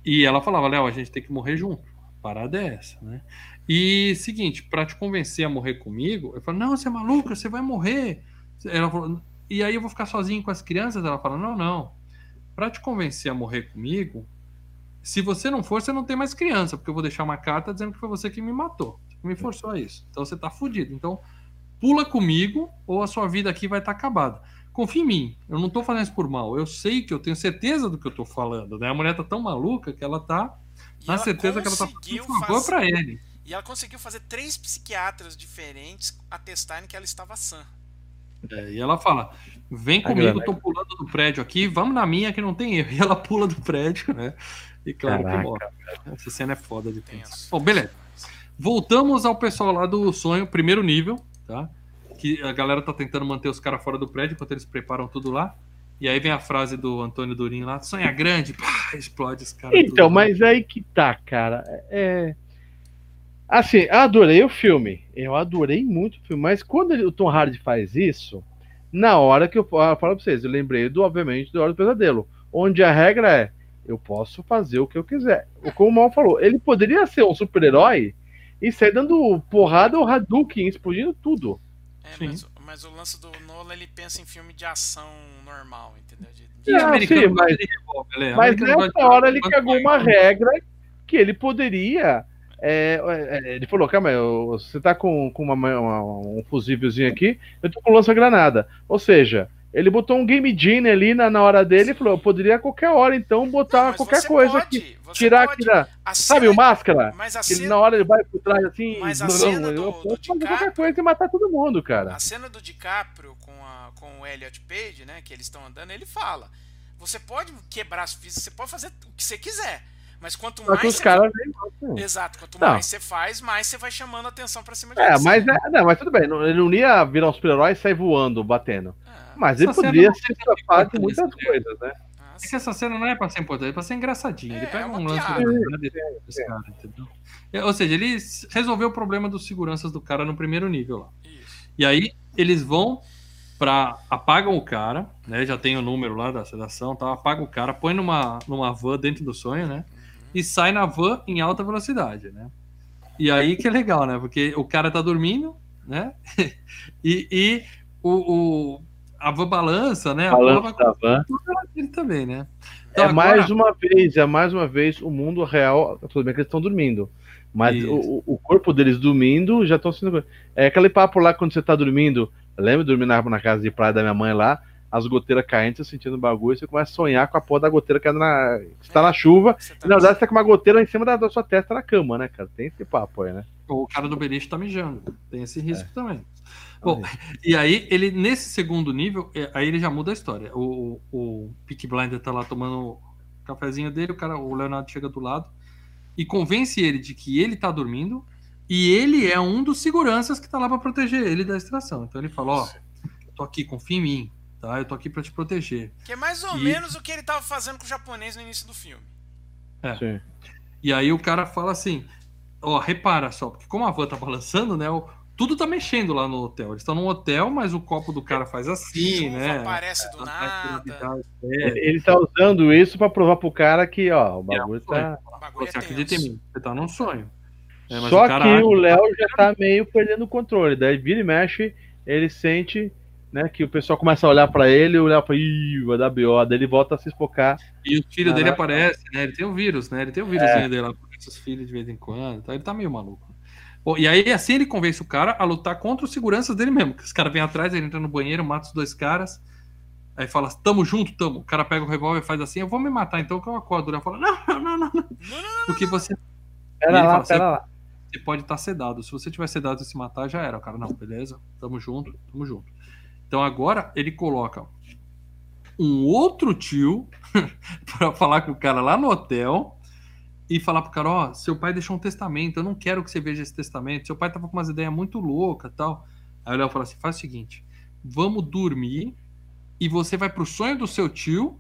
E ela falava, Léo, a gente tem que morrer junto. Parada é essa, né? E seguinte, para te convencer a morrer comigo, eu falo, não, você é maluca, você vai morrer. Ela falou, e aí eu vou ficar sozinho com as crianças? Ela fala, não, não. Para te convencer a morrer comigo, se você não for, você não tem mais criança, porque eu vou deixar uma carta dizendo que foi você que me matou, que me forçou a isso. Então você tá fudido. Então, pula comigo ou a sua vida aqui vai estar tá acabada. Confia em mim, eu não tô fazendo isso por mal. Eu sei que eu tenho certeza do que eu tô falando, né? A mulher tá tão maluca que ela tá e na ela certeza que ela tá fazendo favor fazer... para ele. E ela conseguiu fazer três psiquiatras diferentes atestarem que ela estava sã. É, e ela fala: Vem comigo, tô pulando do prédio aqui, vamos na minha que não tem erro. E ela pula do prédio, né? E claro Caraca, que morre. Essa cena é foda de pensar. Bom, beleza. Voltamos ao pessoal lá do sonho, primeiro nível, tá? Que a galera tá tentando manter os caras fora do prédio enquanto eles preparam tudo lá. E aí vem a frase do Antônio Durin lá: sonha grande, pá, explode os caras. Então, tudo. mas aí que tá, cara. É. Assim, adorei o filme. Eu adorei muito o filme. Mas quando o Tom Hardy faz isso, na hora que eu, eu falo pra vocês, eu lembrei, do, obviamente, do Hora do Pesadelo. Onde a regra é eu posso fazer o que eu quiser. Como o Mal falou, ele poderia ser um super-herói e sair dando porrada ou Hadouken, explodindo tudo. É, mas, mas, o lance do Nolan, ele pensa em filme de ação normal, entendeu? De, de é, sim, mas, mas nessa hora ele cagou uma regra que ele poderia... É, é, ele falou, calma aí, você tá com, com uma, uma, um fusívelzinho aqui, eu tô com lança-granada. Ou seja, ele botou um game genie ali na, na hora dele e falou: eu poderia a qualquer hora, então, botar não, qualquer coisa pode, aqui. Tirar aqui da. Sabe o máscara? Mas a cena... ele, na hora ele vai por trás assim. Mas a cena do, eu posso fazer DiCaprio... qualquer coisa e matar todo mundo, cara. A cena do DiCaprio com, a, com o Elliot Page, né? Que eles estão andando, ele fala: você pode quebrar as físicas, você pode fazer o que você quiser. Mas quanto mais. Os caras Exato, quanto não. mais você faz, mais você vai chamando a atenção pra cima de é, você. Mas, é, não, mas tudo bem, ele não ia virar um super-herói e sair voando, batendo. Mas ele poderia ser capaz de muitas coisas, né? É que essa cena não é pra ser importante, é pra ser engraçadinha. É, ele pega é um lance do desse cara, entendeu? Ou seja, ele resolveu o problema dos seguranças do cara no primeiro nível lá. Isso. E aí eles vão para apagam o cara, né? Já tem o número lá da sedação, tá? Apaga o cara, põe numa, numa van dentro do sonho, né? E sai na van em alta velocidade, né? E aí que é legal, né? Porque o cara tá dormindo, né? e, e o, o, a van balança, né? Balança da van. Ele também, né? Então, é agora... mais uma vez, é mais uma vez o mundo real. Tudo bem que eles estão dormindo. Mas o, o, corpo deles dormindo já estão sendo. É aquele papo lá quando você tá dormindo. Lembra de dormir na, na casa de praia da minha mãe lá? As goteiras caindo, você sentindo bagulho, você começa a sonhar com a porra da goteira caindo na. Você tá na chuva, tá e na verdade você tá com uma goteira em cima da, da, sua testa na cama, né, cara? Tem esse papo aí, né? O cara do beliche tá mijando. Tem esse risco é. também. Bom, e aí ele, nesse segundo nível, é, aí ele já muda a história. O, o, o Peak Blinder tá lá tomando o cafezinho dele, o cara, o Leonardo chega do lado e convence ele de que ele tá dormindo e ele é um dos seguranças que tá lá para proteger ele da extração. Então ele fala, ó, tô aqui, confia em mim. Tá? Eu tô aqui para te proteger. Que é mais ou E- menos o que ele tava fazendo com o japonês no início do filme. É. Sim. E aí o cara fala assim: ó, repara só, porque como a van tá balançando, né? o- tudo tá mexendo lá no hotel. Eles estão num hotel, mas o copo do cara faz assim, Chuva né? aparece do faz nada. Ele, é, ele tá usando isso pra provar pro cara que, ó, o bagulho É, tá. O bagulho Você é acredita em mim? Você tá num sonho. É, mas Só o cara que o Léo já tá meio perdendo o controle. Daí vira e mexe, ele sente, né, que o pessoal começa a olhar pra ele e o Léo fala, ih, vai dar BO. Daí ele volta a se esfocar. E o filho dele aparece, né? Ele tem o vírus, né? Ele tem o vírusinho dele lá, aparece os filhos de vez em quando. Então ele tá meio maluco. Bom, e aí, assim, ele convence o cara a lutar contra os seguranças dele mesmo. Que os caras vêm atrás, ele entra no banheiro, mata os dois caras. Aí fala, tamo junto, tamo. O cara pega o revólver e faz assim, eu vou me matar, então que eu acordo. Ele fala, não, não, não, não. Porque você, Pera ele lá, fala, pera lá. você pode estar sedado. Se você tiver sedado e se matar, já era. O cara, não, beleza, tamo junto, tamo junto. Então agora ele coloca um outro tio pra falar com o cara lá no hotel e falar pro cara, ó, seu pai deixou um testamento, eu não quero que você veja esse testamento. Seu pai tava com umas ideias muito loucas tal. Aí o Léo fala assim: faz o seguinte, vamos dormir e você vai pro sonho do seu tio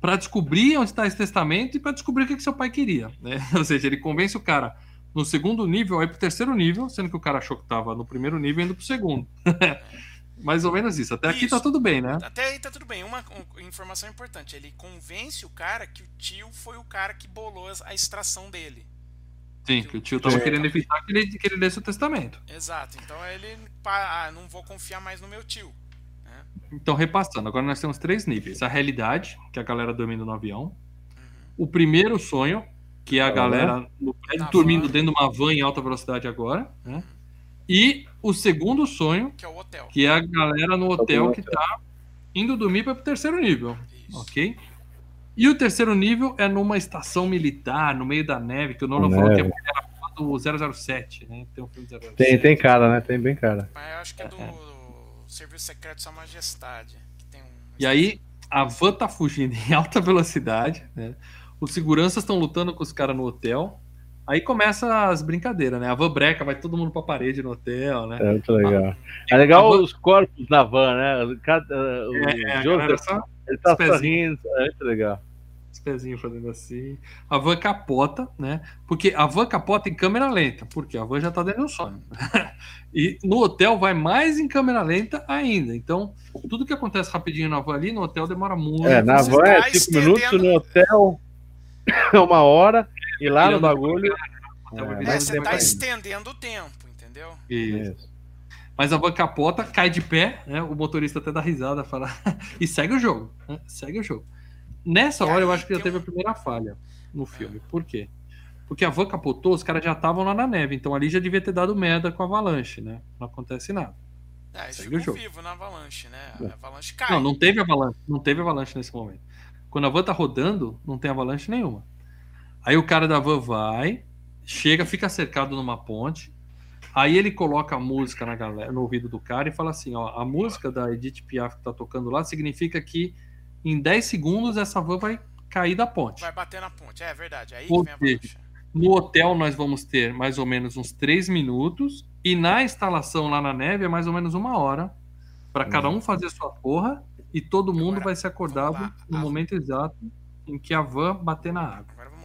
pra descobrir onde está esse testamento e pra descobrir o que, que seu pai queria. Né? Ou seja, ele convence o cara no segundo nível, aí pro terceiro nível, sendo que o cara achou que tava no primeiro nível indo pro segundo. Mais ou menos isso. Até aqui Isso. tá tudo bem, né? Até aí tá tudo bem. Uma um- informação importante: ele convence o cara que o tio foi o cara que bolou a extração dele. Sim, que o tio tava Sim. querendo evitar que ele, que ele desse o testamento. Exato. Então ele. Ah, não vou confiar mais no meu tio. Então, repassando, agora nós temos três níveis: a realidade, que é a galera dormindo no avião, Uhum. o primeiro sonho, que é a Ah, galera no prédio Na dormindo van. dentro de uma van em alta velocidade agora, né? E o segundo sonho, Que é o hotel. que é a galera no hotel que tá indo dormir para o terceiro nível, Isso. ok? E o terceiro nível é numa estação militar, no meio da neve, que o Nolan falou que é era do 007, né? Tem um filme 007. Tem, tem cara, né? Tem bem cara. Mas eu acho que é do Serviço Secreto de Sua Majestade. Que tem um... E aí, a van tá fugindo em alta velocidade, né? Os seguranças estão lutando com os caras no hotel. Aí começa as brincadeiras, né? A van breca, vai todo mundo pra parede no hotel, né? É muito legal. É legal A van- os corpos na van, né? Cada, o É, a Joseph, só ele tá pezinhos. sorrindo. É muito legal. os pezinhos fazendo assim. A van capota, né? Porque a van capota em câmera lenta, porque a van já tá dentro do sonho. e no hotel vai mais em câmera lenta ainda. Então, tudo que acontece rapidinho na van ali, no hotel demora muito. É, na van é 5 minutos, no hotel é uma hora, e lá no bagulho. Vai É, É, você tá estendendo o tempo, entendeu? Isso. Mas a van capota, cai de pé, né? O motorista até dá risada, fala e segue o jogo, né? segue o jogo. Nessa hora eu acho que já teve a primeira falha no filme. Por quê? Porque a van capotou, os caras já estavam lá na neve, então ali já devia ter dado merda com a avalanche, né? Não acontece nada. É, eles Segue o ficam jogo. vivos na avalanche, né? A avalanche cai. Não, não teve avalanche, não teve avalanche nesse momento. Quando a van tá rodando, não tem avalanche nenhuma. Aí o cara da van vai, chega, fica cercado numa ponte. Aí ele coloca a música na galera, no ouvido do cara e fala assim: ó, a música da Edith Piaf que tá tocando lá significa que em 10 segundos essa van vai cair da ponte. Vai bater na ponte. É verdade. Aí Ou vem a seja. No hotel nós vamos ter mais ou menos uns 3 minutos e na instalação lá na neve é mais ou menos uma hora para cada um fazer sua porra e todo mundo Agora, vai ser acordado no A- momento exato em que a van bater na água. Agora vamos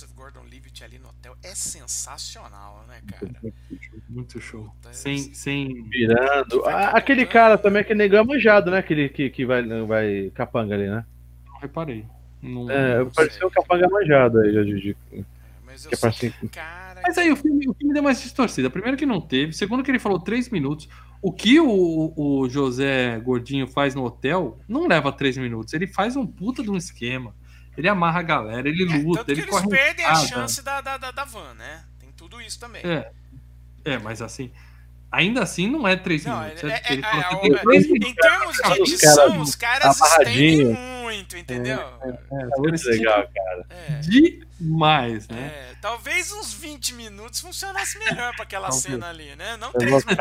Joseph Gordon-Levitt ali no hotel é sensacional, né, cara? Muito show. Puta, Sem, esse- sem Virando. Ah, aquele cara também que negão é manjado, né? Aquele que, que vai, vai capanga ali, né? não reparei. Não- É, não pareceu sei. um capanga manjado aí, já de, de, Mas eu que é assim. um cara. Mas aí o filme, o filme deu mais distorcida. Primeiro que não teve, segundo que ele falou três minutos. O que o, o José Gordinho faz no hotel não leva três minutos. Ele faz um puta de um esquema. Ele amarra a galera, ele É, luta, tanto que ele eles corre perdem a escada. chance da, da, da, da van, né? Tem tudo isso também. É, é, mas assim, ainda assim não é três Não, minutos. é- é- é- é- é- que em termos de Os edição, caras os caras amarradinho. estendem muito, entendeu? É muito legal, cara. É. Demais, né? É, talvez uns 20 minutos funcionasse melhor pra aquela cena ali, né? Não Eu 3 gosto de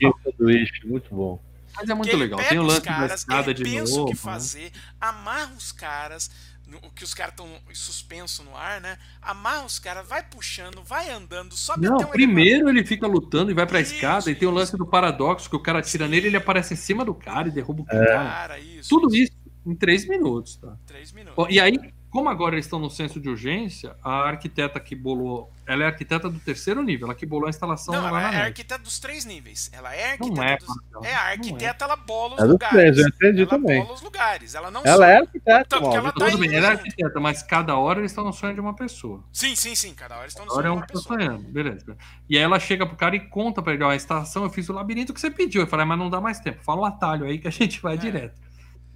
minutos. muito bom. Mas é muito Que legal. Tem o lance da caras, escada ele de pensa novo. o que né? fazer, amarra os caras no- que os caras estão suspenso no ar, né? Amarra os caras, vai puxando, vai andando, sobe Não, até um primeiro ele fica lutando e vai pra Isso, escada, e tem o lance do paradoxo, que o cara tira nele, ele aparece em cima do cara e derruba o cara. Cara, isso. Tudo isso em três minutos, tá? Três minutos. E aí, como agora eles estão no senso de urgência, a arquiteta que bolou. Ela é arquiteta do terceiro nível, ela que bolou a instalação Não, lá ela na é arquiteta dos três níveis. Ela é Não arquiteta é, dos... Marcelo, É, a não arquiteta, ela bola os É dos lugares. três, eu entendi ela também. bola os lugares. Ela não Ela é arquiteta, Tanto que ela mano. tá Tudo bem, indo ela é arquiteta, mas cada hora eles estão no sonho de uma pessoa. Sim, sim, sim. Cada hora estão no é sonho um de que uma tá pessoa. sonhando, beleza. E aí ela chega pro cara e conta pra ele, ó, a estação, eu fiz o labirinto que você pediu. Eu falei, "Ah, mas não dá mais tempo, fala o atalho aí que a gente vai É. direto.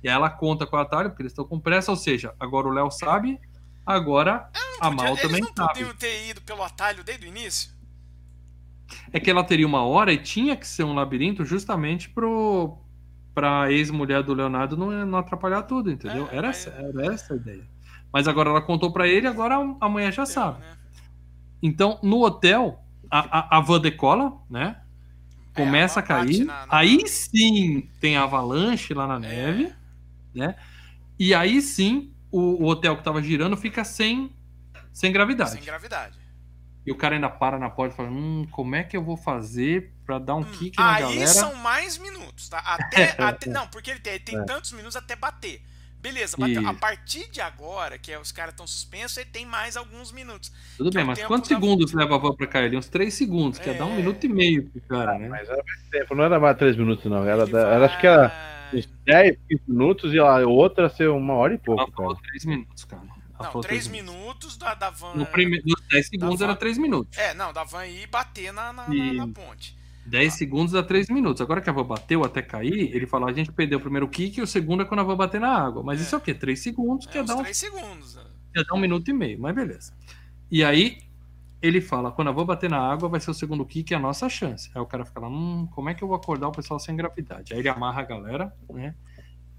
E aí ela conta com o atalho, porque eles estão com pressa, ou seja, agora o Léo sabe, agora a Podia- Mal também não sabe. podiam ter ido pelo atalho desde o início? É que ela teria uma hora e tinha que ser um labirinto justamente pro pra ex-mulher do Leonardo não, não atrapalhar tudo, entendeu? É, era, mas- essa, era essa a ideia. Mas agora ela contou pra ele, agora a mulher já sabe. Né? Então, no hotel, a, a, a van decola, né? É, Começa a ela bate cair. na- na- Aí sim tem avalanche lá na É. neve, né? E aí sim o, o hotel que tava girando fica sem, sem gravidade. Sem gravidade. E o cara ainda para na porta e fala: Hum, como é que eu vou fazer pra dar um Hum, kick na Aí galera? são mais minutos, tá? Até, até- não, porque ele tem, tem tantos minutos até bater. Beleza, bateu. A partir de agora, que é, os caras estão suspensos, ele tem mais alguns minutos. Tudo é bem, o mas quantos da- segundos leva a van pra cair ali? Uns 3 segundos, que é, dar um É. minuto e meio pro cara, né? Mas era mais tempo, não era mais três minutos, não. Era, Ele era acho que era vai- uns 10, 15 minutos e a outra ser uma hora e Ela pouco, falou cara. 3 minutos, cara. Ela Não, falou três três minutos da, da van. No prime... Nos 10 segundos Da era van- 3 minutos. É, não, da van ir e bater na, na, E- na ponte. 10 segundos dá 3 minutos. Agora que a van bateu até cair, ele falou: a gente perdeu o primeiro kick e o segundo é quando a van bater na água. Mas É. isso é o quê? 3 segundos, É, que é uns dar um, três segundos. ia dar um minuto e meio, mas beleza. E aí ele fala: quando a van bater na água, vai ser o segundo kick, é a nossa chance. Aí o cara fica lá: hum, como é que eu vou acordar o pessoal sem gravidade? Aí ele amarra a galera, né?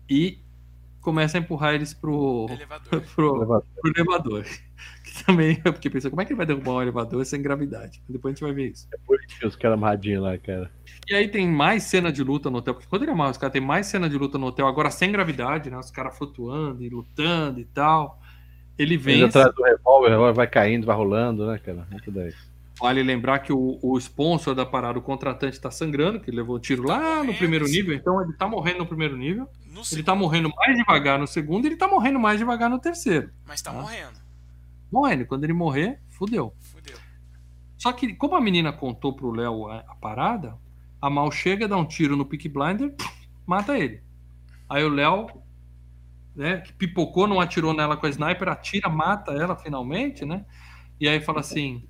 E começa a empurrar eles pro, Elevador. pro, pro elevador. Que também é porque pensa, como é que ele vai derrubar um elevador sem gravidade? Depois a gente vai ver isso. Por isso que os caras amarradinhos lá, cara. E aí tem mais cena de luta no hotel, porque quando ele amarra os caras, tem mais cena de luta no hotel, agora sem gravidade, né? Os caras flutuando e lutando e tal. Ele Vem vem. atrás do revólver, o revólver vai caindo, vai rolando, né, cara? Muito daí. Vale lembrar que o, o sponsor da parada, o contratante, tá sangrando, que ele levou o tiro Tá lá no morrendo, primeiro nível, então ele tá morrendo no primeiro nível. No Ele segundo, tá morrendo mais devagar no segundo e ele tá morrendo mais devagar no terceiro. mas tá Ah. morrendo. Morrendo, quando ele morrer, fudeu. Fudeu. Só que, como a menina contou pro Léo a, a parada, a Mal chega, dá um tiro no Peak Blinder, mata ele. Aí o Léo, né, que pipocou, não atirou nela com a sniper, atira, mata ela finalmente, né? E aí fala assim: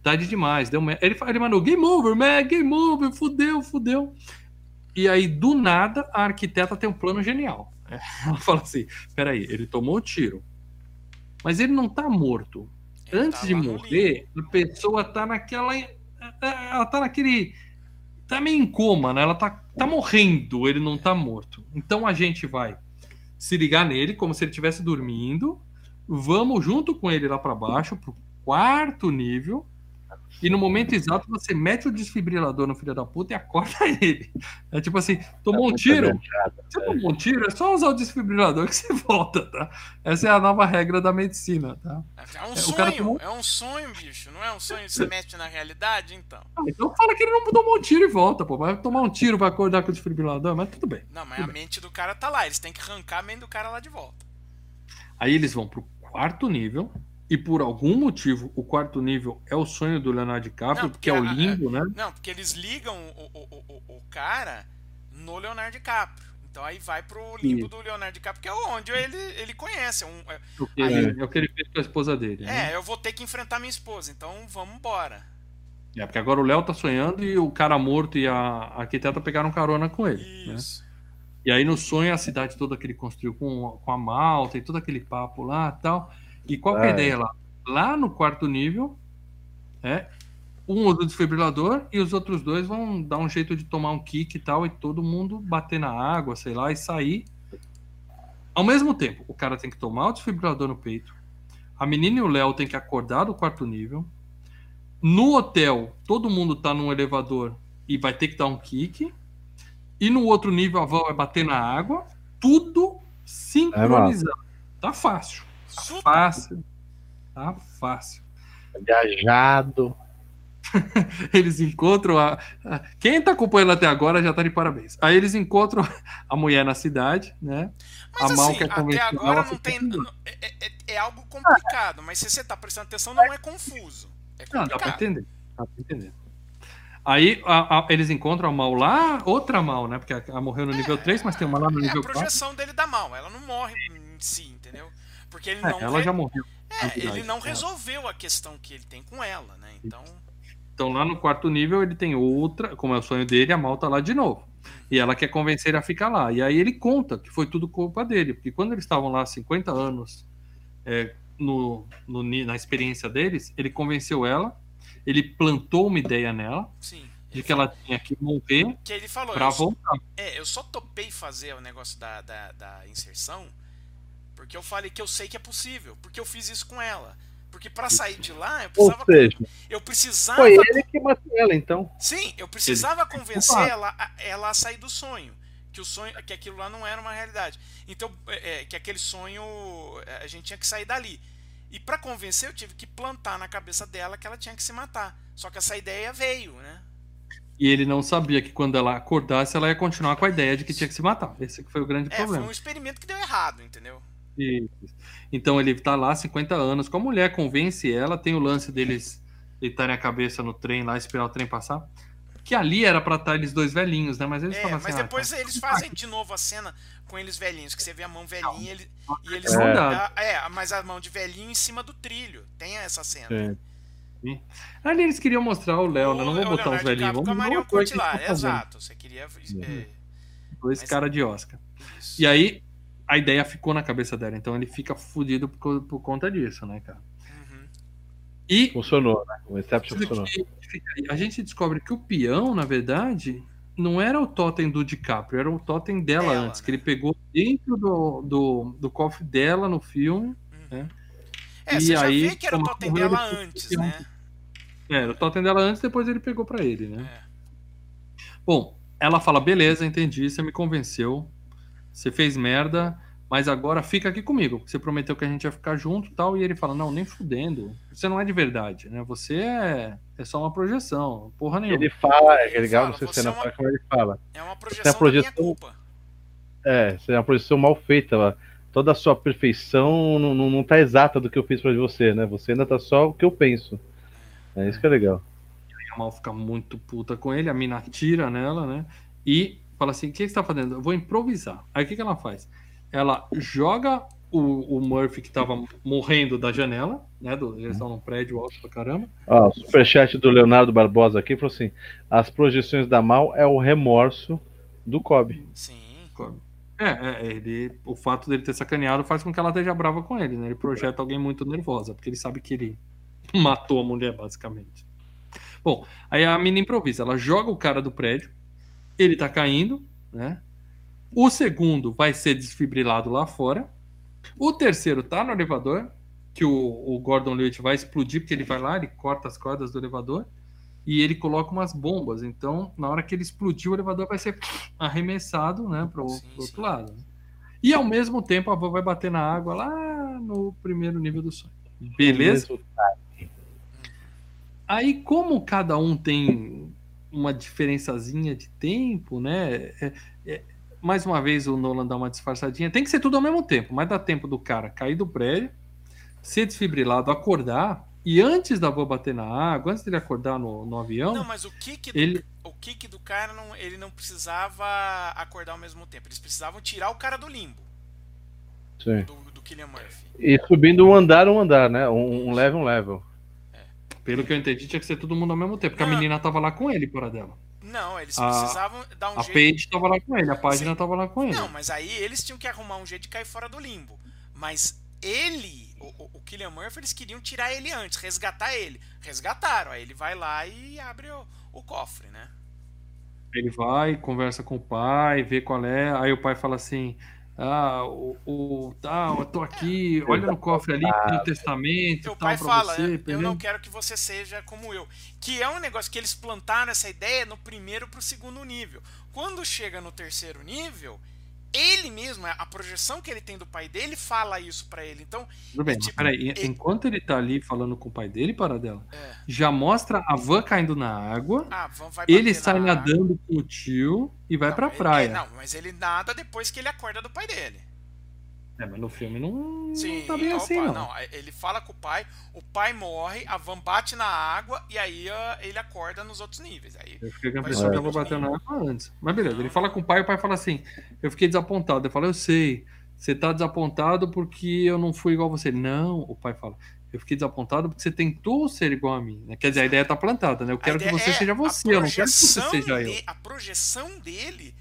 tarde demais, deu merda. Ele, ele mandou game over, man, game over, fudeu, fudeu. E aí, do nada, a arquiteta tem um plano genial. Ela fala assim: peraí, ele tomou o tiro, mas ele não tá morto Ele antes tá de lá no morrer, a pessoa tá naquela. Ela tá naquele. Tá meio em coma, né? Ela tá, tá morrendo, ele não tá morto. Então a gente vai se ligar nele como se ele estivesse dormindo. Vamos junto com ele lá para baixo, pro quarto nível. E no momento exato você mete o desfibrilador no filho da puta e acorda ele. É tipo assim, tomou um tiro, você tomou um tiro, é só usar o desfibrilador que você volta, tá? Essa é a nova regra da medicina, tá? É um É, o cara sonho, tomou- é um sonho, bicho. Não é um sonho que você mete na realidade, então. Ah, então fala que ele não tomou um tiro e volta, pô. Vai tomar um tiro, vai acordar com o desfibrilador, mas tudo bem. Não, mas a mente do cara tá lá. Eles têm que arrancar a mente do cara lá de volta. Aí eles vão pro quarto nível, e por algum motivo o quarto nível é o sonho do Leonardo DiCaprio, Não, porque é o porque a- limbo, né? Não, porque eles ligam o, o, o, o- cara no Leonardo DiCaprio. Então aí vai pro limbo Isso. do Leonardo DiCaprio, que é onde ele, ele conhece. É um- é- O que, Aí- é o que ele fez com a esposa dele. né? é, eu vou ter que enfrentar minha esposa, então vamos embora. É, porque agora o Léo tá sonhando e o cara morto e a arquiteta pegaram carona com ele. Né? Isso. E aí no sonho a cidade toda que ele construiu com, com a malta e todo aquele papo lá e tal. E qual que é a Ah, ideia lá? Lá no quarto nível, é, um usa o desfibrilador e os outros dois vão dar um jeito de tomar um kick e tal, e todo mundo bater na água, sei lá, e sair. Ao mesmo tempo, o cara tem que tomar o desfibrilador no peito. A menina e o Léo tem que acordar do quarto nível. No hotel, todo mundo tá num elevador e vai ter que dar um kick. E no outro nível, a van vai bater na água. Tudo sincronizado. Tá fácil. Super. Fácil. Tá fácil. Viajado. eles encontram a, Quem tá acompanhando até agora já tá de parabéns. Aí eles encontram a mulher na cidade, né? Mas a assim, até agora não tem. É, é, é, algo complicado, mas se você tá prestando atenção, não é confuso. É não, dá pra entender. Dá pra entender. Aí a, a, eles encontram a Mal lá, outra Mal, né? Porque ela morreu no nível 3, mas tem uma lá no nível 4. É a projeção 4. dele da Mal, ela não morre em si? Porque ele é, não. Ela re... já morreu. É, ele não resolveu a questão que ele tem com ela, né? Então. Então lá no quarto nível ele tem outra, como é o sonho dele, a Mal tá lá de novo. E ela quer convencer ele a ficar lá. E aí ele conta que foi tudo culpa dele, porque quando eles estavam lá 50 anos é, no, no, na experiência deles, ele convenceu ela, ele plantou uma ideia nela. Sim de que ela tinha que morrer que ele falou, pra voltar. É, eu só topei fazer o negócio da, da, da, inserção porque eu falei que eu sei que é possível, porque eu fiz isso com ela. Porque para sair de lá, eu precisava. Ou seja, eu precisava. Foi ele que matou ela, então. Sim, eu precisava ele... convencer ela, ela a sair do sonho. Que o sonho, que aquilo lá não era uma realidade. Então, é, é que aquele sonho a gente tinha que sair dali. E para convencer, eu tive que plantar na cabeça dela que ela tinha que se matar. Só que essa ideia veio, né? E ele não sabia que quando ela acordasse, ela ia continuar com a ideia de que tinha que se matar. Esse foi o grande é, problema. Foi um experimento que deu errado, entendeu? Isso. Então ele tá lá 50 anos com a mulher, convence ela, tem o lance deles deitarem a cabeça no trem lá, esperar o trem passar. Que ali era pra estar eles dois velhinhos, né? Mas eles é, falam assim, Mas ah, depois ah, eles fazem de novo a cena com eles velhinhos, que você vê a mão velhinha ele, e eles. É. é, mas a mão de velhinho em cima do trilho. Tem essa cena. É. Ali eles queriam mostrar o Léo, né? Não vou botar os velhinhos. Vamos com a Marion Cotillard, exato. Você queria. É. Dois mas... cara de Oscar. Isso. E aí, a ideia ficou na cabeça dela. Então ele fica fudido por, por conta disso, né, cara? Uhum. E. Funcionou, né? O Inception funcionou. a gente descobre que o peão, na verdade, não era o totem do DiCaprio, era o totem dela, antes, né? que ele pegou dentro do, do, do cofre dela no filme, uhum. né? É, e você já aí, vê que era o totem dela antes, né? É, era o totem dela antes, depois ele pegou para ele, né? É. Bom, ela fala, beleza, entendi, você me convenceu, você fez merda, mas agora fica aqui comigo. Você prometeu que a gente ia ficar junto e tal. E ele fala: Não, nem fudendo. Você não é de verdade, né? Você é, é só uma projeção. Porra nenhuma. Ele fala, é legal, não sei se é uma, como ele fala. É uma projeção, é uma projeção culpa. É, é uma projeção mal feita. Toda a sua perfeição não, não, não tá exata do que eu fiz para você, né? Você ainda tá só o que eu penso. É isso que é legal. a Mal fica muito puta com ele, a mina tira nela, né? E fala assim: o que, você está fazendo? Eu vou improvisar. Aí o que, que ela faz? Ela joga o, o Murphy que estava morrendo da janela, né? Do, eles estão num prédio alto pra caramba. Ó, o superchat do Leonardo Barbosa aqui falou assim: as projeções da Mal é o remorso do Kobe. Sim. Kobe. É, é, ele, o fato dele ter sacaneado faz com que ela esteja brava com ele, né? Ele projeta alguém muito nervosa, porque ele sabe que ele matou a mulher, basicamente. Bom, aí a mina improvisa, ela joga o cara do prédio, ele tá caindo, né? O segundo vai ser desfibrilado lá fora. O terceiro tá no elevador, que o, o Gordon Lewitt vai explodir, porque ele vai lá, ele corta as cordas do elevador e ele coloca umas bombas. Então, na hora que ele explodir, o elevador vai ser arremessado né, para o outro lado. E ao mesmo tempo, a avó vai bater na água lá no primeiro nível do sonho. Beleza? Aí, como cada um tem uma diferençazinha de tempo, né? É, é, mais uma vez o Nolan dá uma disfarçadinha. Tem que ser tudo ao mesmo tempo, mas dá tempo do cara cair do prédio, ser desfibrilado, acordar, e antes da avó bater na água, antes dele acordar no, no avião. Não, mas o kick, do, ele... o kick do cara, não, ele não precisava acordar ao mesmo tempo. Eles precisavam tirar o cara do limbo. Sim. Do, do Killian Murphy. E subindo um andar, um andar, né? Um, um level, um level. Pelo que eu entendi, tinha que ser todo mundo ao mesmo tempo, porque não. a menina tava lá com ele, para dela. Não, eles a, precisavam dar um a jeito. A Paige tava lá com ele, a página tava lá com ele. Não, mas aí eles tinham que arrumar um jeito de cair fora do limbo. Mas ele, o, o Killian Murphy, eles queriam tirar ele antes, resgatar ele. Resgataram, aí ele vai lá e abre o, o cofre, né? Ele vai, conversa com o pai, vê qual é, aí o pai fala assim: ah, o, o tá, eu tô aqui, olha no cofre ali, tem o testamento. Teu pai fala, você, eu não quero que você seja como eu. Que é um negócio que eles plantaram essa ideia no primeiro pro segundo nível. Quando chega no terceiro nível, ele mesmo, a projeção que ele tem do pai dele fala isso para ele. Então, tudo bem, é tipo, peraí, ele- enquanto ele tá ali falando com o pai dele, para dela, É. já mostra a van caindo na água, ah, ele sai na- nadando com o tio e vai Não, pra ele- praia. é, não, mas ele nada depois que ele acorda do pai dele. É, mas no filme não, Sim, não tá bem assim, não. Ele fala com o pai, o pai morre, a van bate na água e aí ah, ele acorda nos outros níveis. Aí, Eu fiquei com a impressão que tava batendo na água antes. Mas beleza, ele Não. fala com o pai, o pai fala assim: Eu fiquei desapontado. Eu falo, eu sei, você tá desapontado porque eu não fui igual a você. Não, o pai fala. Eu fiquei desapontado porque você tentou ser igual a mim. né? Quer dizer, a ideia tá plantada, né? Eu quero que você é, seja você, eu não quero que você seja eu. de- A projeção dele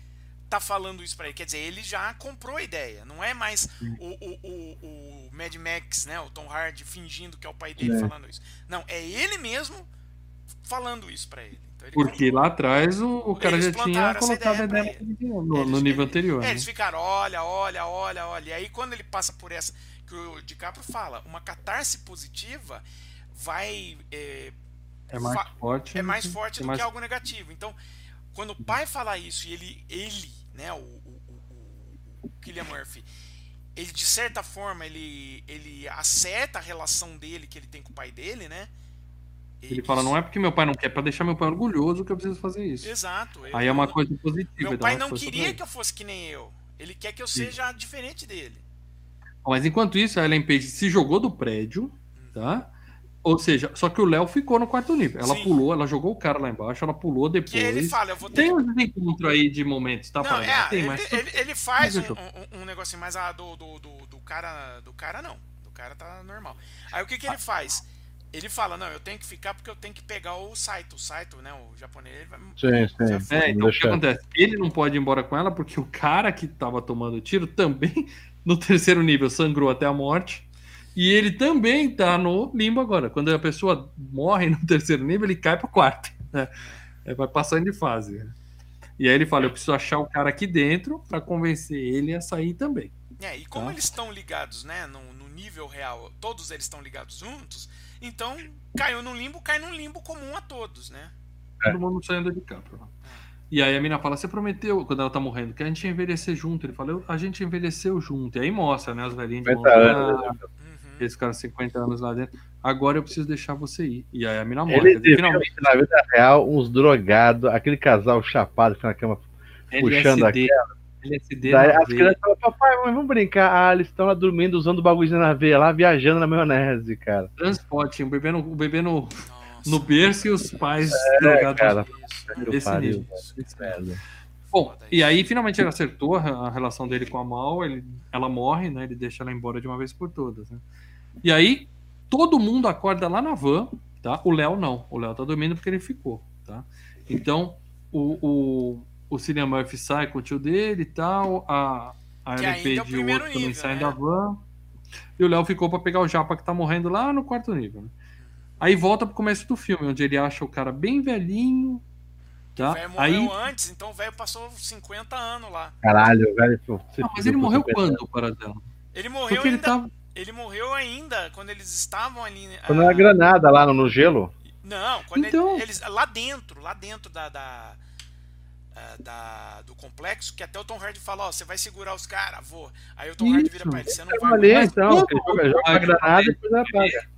tá falando isso pra ele. Quer dizer, ele já comprou a ideia. Não é mais o, o, o, o Mad Max, né? O Tom Hardy fingindo que é o pai dele É. falando isso. Não, é ele mesmo falando isso pra ele. Então ele Porque comprou. lá atrás o, o cara Eles já tinha colocado a ideia ideia no, no Eles- nível anterior. É, né? eles ficaram, olha, olha, olha, olha. E aí quando ele passa por essa, que o DiCaprio fala, uma catarse positiva vai. É, É mais forte. é mais do que- forte do mais- que algo negativo. Então, quando o pai fala isso e ele, ele né, o, o, o, o Killian Murphy, ele de certa forma ele, ele acerta a relação dele que ele tem com o pai dele, né? Ele fala, não é porque meu pai não quer, é pra deixar meu pai orgulhoso que eu preciso fazer isso. Exato. Aí é uma coisa positiva. Meu dá pai uma não queria ele. que eu fosse que nem eu. Ele quer que eu seja diferente dele. Mas enquanto isso, a Ellen Page se jogou do prédio, tá? Ou seja, só que o Léo ficou no quarto nível. Ela Sim. pulou, ela jogou o cara lá embaixo, ela pulou depois. Que ele fala, eu vou ter Tem uns encontros aí de momentos, tá? Não, é, Tem, ele, mas ele, ele faz um, um, um negocinho, mas a do, do, do, do cara. Do cara não. Do cara tá normal. Aí o que, que ele faz? Ele fala, não, eu tenho que ficar porque eu tenho que pegar o Saito. O Saito, né? O japonês, ele vai. Sim, sim. É, então o que acontece? Ele não pode ir embora com ela porque o cara que tava tomando tiro também, no terceiro nível, sangrou até a morte. E ele também tá no limbo agora. Quando a pessoa morre no terceiro nível, ele cai pro quarto. né? É, vai passando de fase. E aí ele fala: Eu preciso achar o cara aqui dentro para convencer ele a sair também. É, e como Tá. eles estão ligados, né? No, no nível real, todos eles estão ligados juntos, então caiu num limbo, cai num limbo comum a todos, né? Todo mundo saindo de campo. E aí a mina fala: Você prometeu, quando ela tá morrendo, que a gente ia envelhecer junto. Ele fala: "Eu- A gente envelheceu junto. E aí mostra, né? Os velhinhos de 50 mão anos, dada. Eles ficaram 50 anos lá dentro. Agora eu preciso deixar você ir. E aí a mina morre. Ele dizer, finalmente, na vida real, uns drogados, aquele casal chapado que fica na cama puxando LSD. LSD Daí na as crianças falam, papai, mãe, vamos brincar. Ah, eles estão lá dormindo, usando o bagulhozinho na veia lá, viajando na maionese, cara. transporte, o bebê no, o bebê no, Nossa. no berço e os pais É, drogados. cara. Isso. Que Esse pariu, nível. velho. Bom, e aí finalmente ele acertou a, a relação dele com a Mal, ele, ela morre, né? Ele deixa ela embora de uma vez por todas, né? E aí todo mundo acorda lá na van, tá? O Léo não, o Léo tá dormindo porque ele ficou, tá? Então o, o, o Cillian Murphy sai com o tio dele e tal, a, a ainda é o e o primeiro outro também nível, saem né? da van. E o Léo ficou pra pegar o Japa que tá morrendo lá no quarto nível, né? Aí volta pro começo do filme, onde ele acha o cara bem velhinho, O tá? velho morreu Aí antes, então o velho passou 50 anos lá. Caralho, velho. pô, você Ah, mas ele morreu 50 quando, Paradela? Ele morreu Porque ele ainda. tava. Ele morreu ainda quando eles estavam ali. Quando ah, era granada lá no, no gelo. Não, quando Então- ele- eles. Lá dentro, lá dentro da. da, ah, da- do complexo, que até o Tom Hardy fala, ó, você vai segurar os caras, vou. Aí o Tom Hardy vira pra ele, você não Eu vai. falei, mas então, joga, o joga Hardy granada e depois apaga.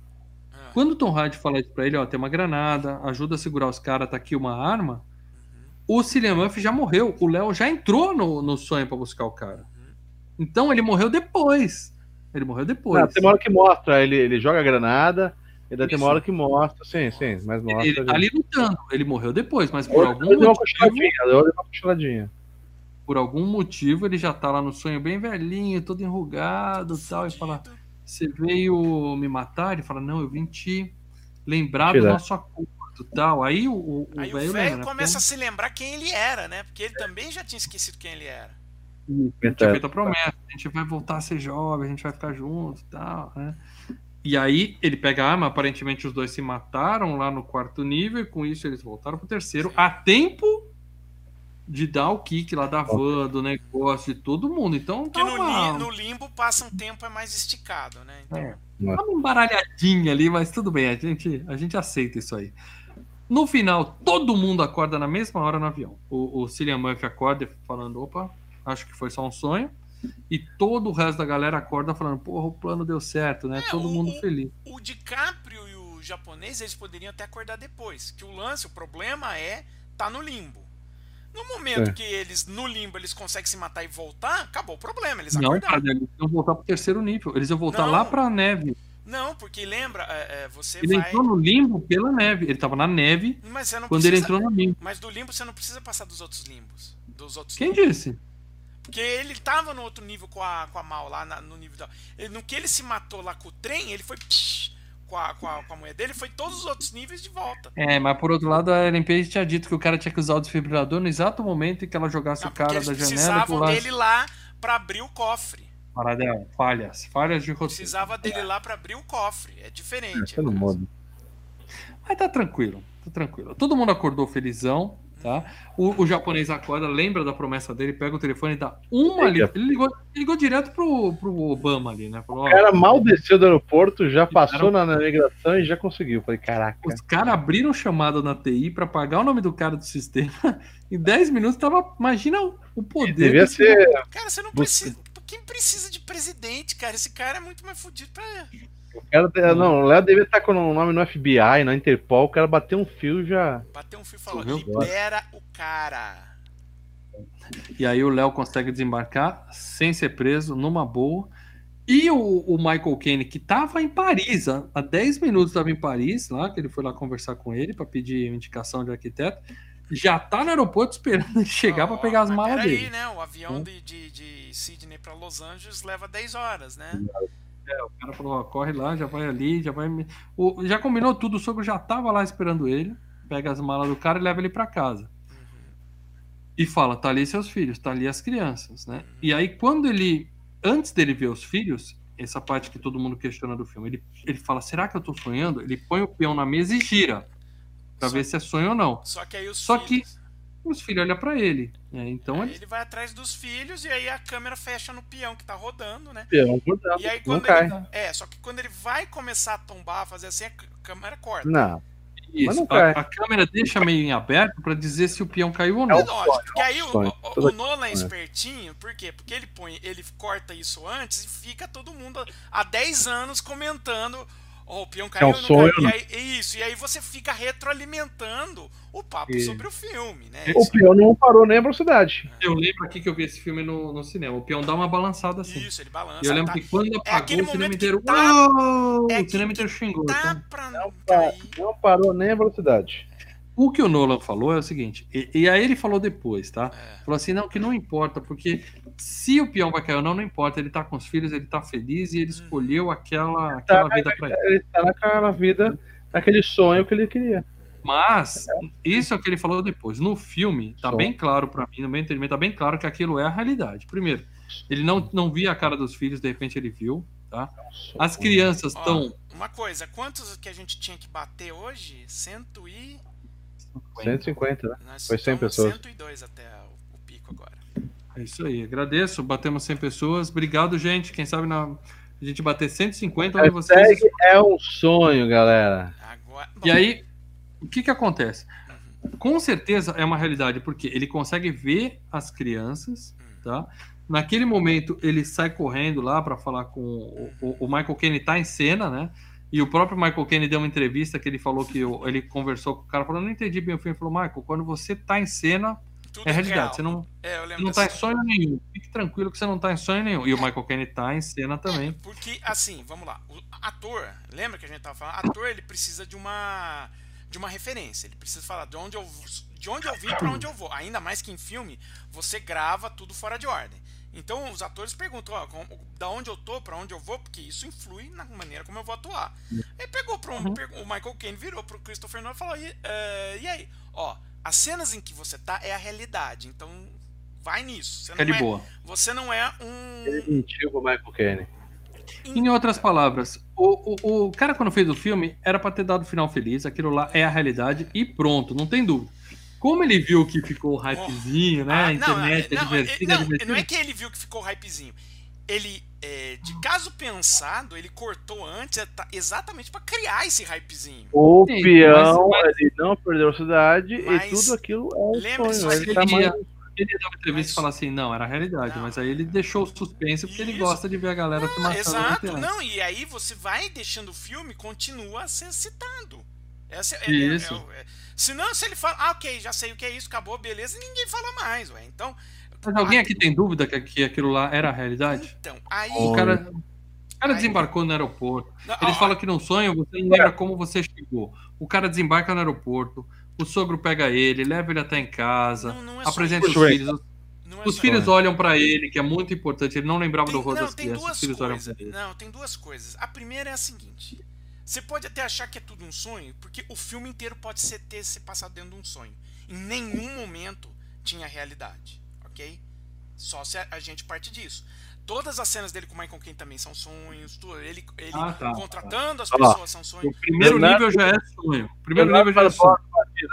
Ah, Quando o Tom Hardy fala isso pra ele, ó, tem uma granada, ajuda a segurar os caras, tá aqui uma arma. O Cillian Murphy já morreu. O Léo já entrou no, no sonho pra buscar o cara. Então ele morreu depois. Ele morreu depois. Não, tem uma hora que mostra, ele, ele joga a granada, e daí tem uma hora que mostra, sim, sim, mas mostra. ele tá ali lutando. Ele morreu depois, mas por algum ele deu uma motivo, cochiladinha, ele uma cochiladinha. por algum motivo, ele já tá lá no sonho bem velhinho, todo enrugado e tal, e fala. Você veio me matar? Ele fala: Não, eu vim te lembrar do nosso acordo e tal. Aí o, o, Aí o velho velho lembra, né? começa a se lembrar quem ele era, né? Porque ele também já tinha esquecido quem ele era. Tinha feito a promessa, a gente vai voltar a ser jovem, a gente vai ficar junto e tal, né? E aí ele pega a arma, aparentemente os dois se mataram lá no quarto nível, e com isso eles voltaram pro terceiro, Sim. a tempo de dar o kick lá da van, do negócio, de todo mundo. Então Porque tá no, uma, no limbo passa um tempo é mais esticado, né? Então, é, tá uma embaralhadinha ali, mas tudo bem, a gente, a gente aceita isso aí. No final, todo mundo acorda na mesma hora no avião. O, o Cillian Murphy acorda falando, opa, acho que foi só um sonho. E todo o resto da galera acorda falando, porra, o plano deu certo, né? É, todo o- mundo feliz. O DiCaprio e o japonês, eles poderiam até acordar depois. Que o lance, o problema é tá no limbo. No momento É. que eles, no limbo, eles conseguem se matar e voltar, acabou o problema. Eles Não, acordaram. cara, eles iam voltar pro terceiro nível. Eles iam voltar Não. lá pra neve. Não, porque lembra, é, é, você Ele vai. entrou no limbo pela neve. Ele tava na neve quando precisa. ele entrou no limbo. Mas do limbo você não precisa passar dos outros limbos. Dos outros Quem limbos. disse? Porque ele tava no outro nível com a, com a Mal, lá na- no nível da. ele- no que ele se matou lá com o trem, ele foi. psh, com, a, com, a, com a mulher dele, foi todos os outros níveis de volta. É, mas por outro lado, a LMP tinha dito que o cara tinha que usar o desfibrilador no exato momento em que ela jogasse Ah, o cara eles da janela e precisavam pulasse. dele lá pra abrir o cofre. Paradela, falhas, falhas de roteiro. Precisava dele lá pra abrir o cofre. É diferente. Tá no modo. Mas tá tranquilo, tá tranquilo. Todo mundo acordou felizão, tá? O, o japonês acorda, lembra da promessa dele, pega o telefone e dá uma ali. Liga. Ele ligou, ligou direto pro, pro Obama ali, né? Falou, O cara mal desceu do aeroporto, já passou na navegação e já conseguiu. Falei, caraca. Os caras abriram chamada na TI pra pagar o nome do cara do sistema. Em 10 minutos tava. Imagina o, poder. Devia desse- ser. Cara, você não precisa. Quem precisa de presidente, cara? Esse cara é muito mais fudido pra. O cara, não, o Léo devia estar com o nome no FBI, na Interpol. O cara bateu um fio e já. Bater um fio e falar, viu? libera o cara. E aí o Léo consegue desembarcar sem ser preso, numa boa. E o, o Michael Caine, que tava em Paris, há, há 10 minutos estava em Paris, lá, que ele foi lá conversar com ele para pedir indicação de arquiteto, já tá no aeroporto esperando ele chegar para pegar as malas dele. né? O avião Hum. de, de, de Sydney pra Los Angeles leva 10 horas, né? O cara falou, ó, corre lá, já vai ali, já vai. me- O, já combinou tudo, o sogro já tava lá esperando ele, pega as malas do cara e leva ele para casa. E fala, tá ali seus filhos, tá ali as crianças, né? E aí, quando ele. Antes dele ver os filhos, essa parte que todo mundo questiona do filme, ele, ele fala, será que eu tô sonhando? Ele põe o peão na mesa e gira. Pra Só- ver se é sonho ou não. Só que aí os Só filhos. Os filhos olham pra ele. né? Então aí ele. ele vai atrás dos filhos e aí a câmera fecha no peão que tá rodando, né? Não, não, E aí não quando cai. ele. É, só que quando ele vai começar a tombar, fazer assim, a câmera corta. Não. Isso, não a, cai. a câmera deixa meio em aberto pra dizer se o peão caiu ou É não. o É lógico, porque aí o, o- o Nolan é espertinho, por quê? Porque ele põe, ele corta isso antes e fica todo mundo há 10 anos comentando, ó, o peão caiu, um não sonho, caiu. E né? aí, isso, e aí você fica retroalimentando o papo E- sobre o filme, né? O peão não parou nem a velocidade. Eu lembro aqui que eu vi esse filme no, no cinema. O peão dá uma balançada assim. Isso, ele balança. E eu lembro tá, que quando apagou, aquele o cinema inteiro. tá- é o cinema inteiro xingou. tá então. pra Não, não não parou nem a velocidade. O que o Nolan falou é o seguinte, e, e aí ele falou depois, tá? É. Falou assim, não, que não importa, porque se o peão vai cair ou não, não importa. Ele tá com os filhos, ele tá feliz e ele Uhum. escolheu aquela, aquela vida pra ele. Ele tá naquela vida, naquele sonho que ele queria. Mas, isso é o que ele falou depois. No filme, tá Só. bem claro pra mim, no meu entendimento, tá bem claro que aquilo é a realidade. Primeiro, ele não, não via a cara dos filhos, de repente ele viu, tá? As crianças estão... Uma coisa, quantos que a gente tinha que bater hoje? Cento e... 150, né? Nós Foi 100 estamos pessoas. 102 até o, pico agora. É isso aí, agradeço. Batemos 100 pessoas. Obrigado, gente. Quem sabe na... a gente bater 150, onde vocês. É um sonho, galera. Agora, E aí, o que que acontece? Com certeza é uma realidade, porque ele consegue ver as crianças, tá? Naquele momento, ele sai correndo lá para falar com o, o- o Michael Caine tá em cena, né? E o próprio Michael Caine deu uma entrevista que ele falou que ele conversou com o cara, falou: Não entendi bem o filme. Ele falou: Michael, quando você tá em cena, tudo é realidade. real. Você não, É, você não tá em sonho nenhum. Fique tranquilo que você não tá em sonho nenhum. E o Michael Caine tá em cena também. Porque, assim, vamos lá. O ator, lembra que a gente tava falando? Ator, ele precisa de uma de uma referência. Ele precisa falar de onde eu, de onde eu vim para onde eu vou. Ainda mais que em filme, você grava tudo fora de ordem. Então, os atores perguntam, ó, da onde eu tô, para onde eu vou, porque isso influi na maneira como eu vou atuar. Aí pegou para um, pegou- o Michael Caine virou pro Christopher Nolan e falou: e, eh, e aí, ó, as cenas em que você tá é a realidade. Então, vai nisso. Você Fica não de é, boa. Você não é um pro Michael Caine. Em outras palavras, o, o, o cara quando fez o filme era pra ter dado o final feliz, aquilo lá é a realidade e pronto, não tem dúvida. Como ele viu que ficou o hypezinho, né? Ah, a internet não, é não, divertida, não, é divertida. não é que ele viu que ficou hypezinho. Ele, é, de caso pensado, ele cortou antes é, tá- exatamente pra criar esse hypezinho. O Sim, peão, mas- ele não perdeu a Mas- e tudo aquilo é um sonho. mas Ele tá ele mais... ia- Ele dá uma entrevista e fala assim, não, era a realidade, não, mas aí ele deixou o suspense porque Isso. ele gosta de ver a galera se matando. Exato, não, e aí você vai deixando o filme continua a ser citado. Essa é, isso. É, é, é, senão, se ele fala, ah, ok, já sei o que é isso, acabou, beleza, ninguém fala mais, ué. Então. Mas alguém aqui tem dúvida que, que aquilo lá era a realidade? Então, aí. O cara, o cara aí, desembarcou no aeroporto. Não, Eles ó, falam que não sonha, você não lembra como você chegou. O cara desembarca no aeroporto, o sogro pega ele, leva ele até em casa, não, não é apresenta os filhos. É os filhos olham para ele, que é muito importante. Ele não lembrava tem, do rosto das crianças. Os filhos olham pra ele. Não, tem duas coisas. A primeira é a seguinte: você pode até achar que é tudo um sonho, porque o filme inteiro pode ser, ter se passado dentro de um sonho. Em nenhum momento tinha realidade, ok? Só se a, gente parte disso. Todas as cenas dele com o Michael Caine também são sonhos. Ele ele ah, tá, contratando tá. as pessoas ah, são sonhos. O primeiro nível já é sonho. O primeiro nível já é sonho.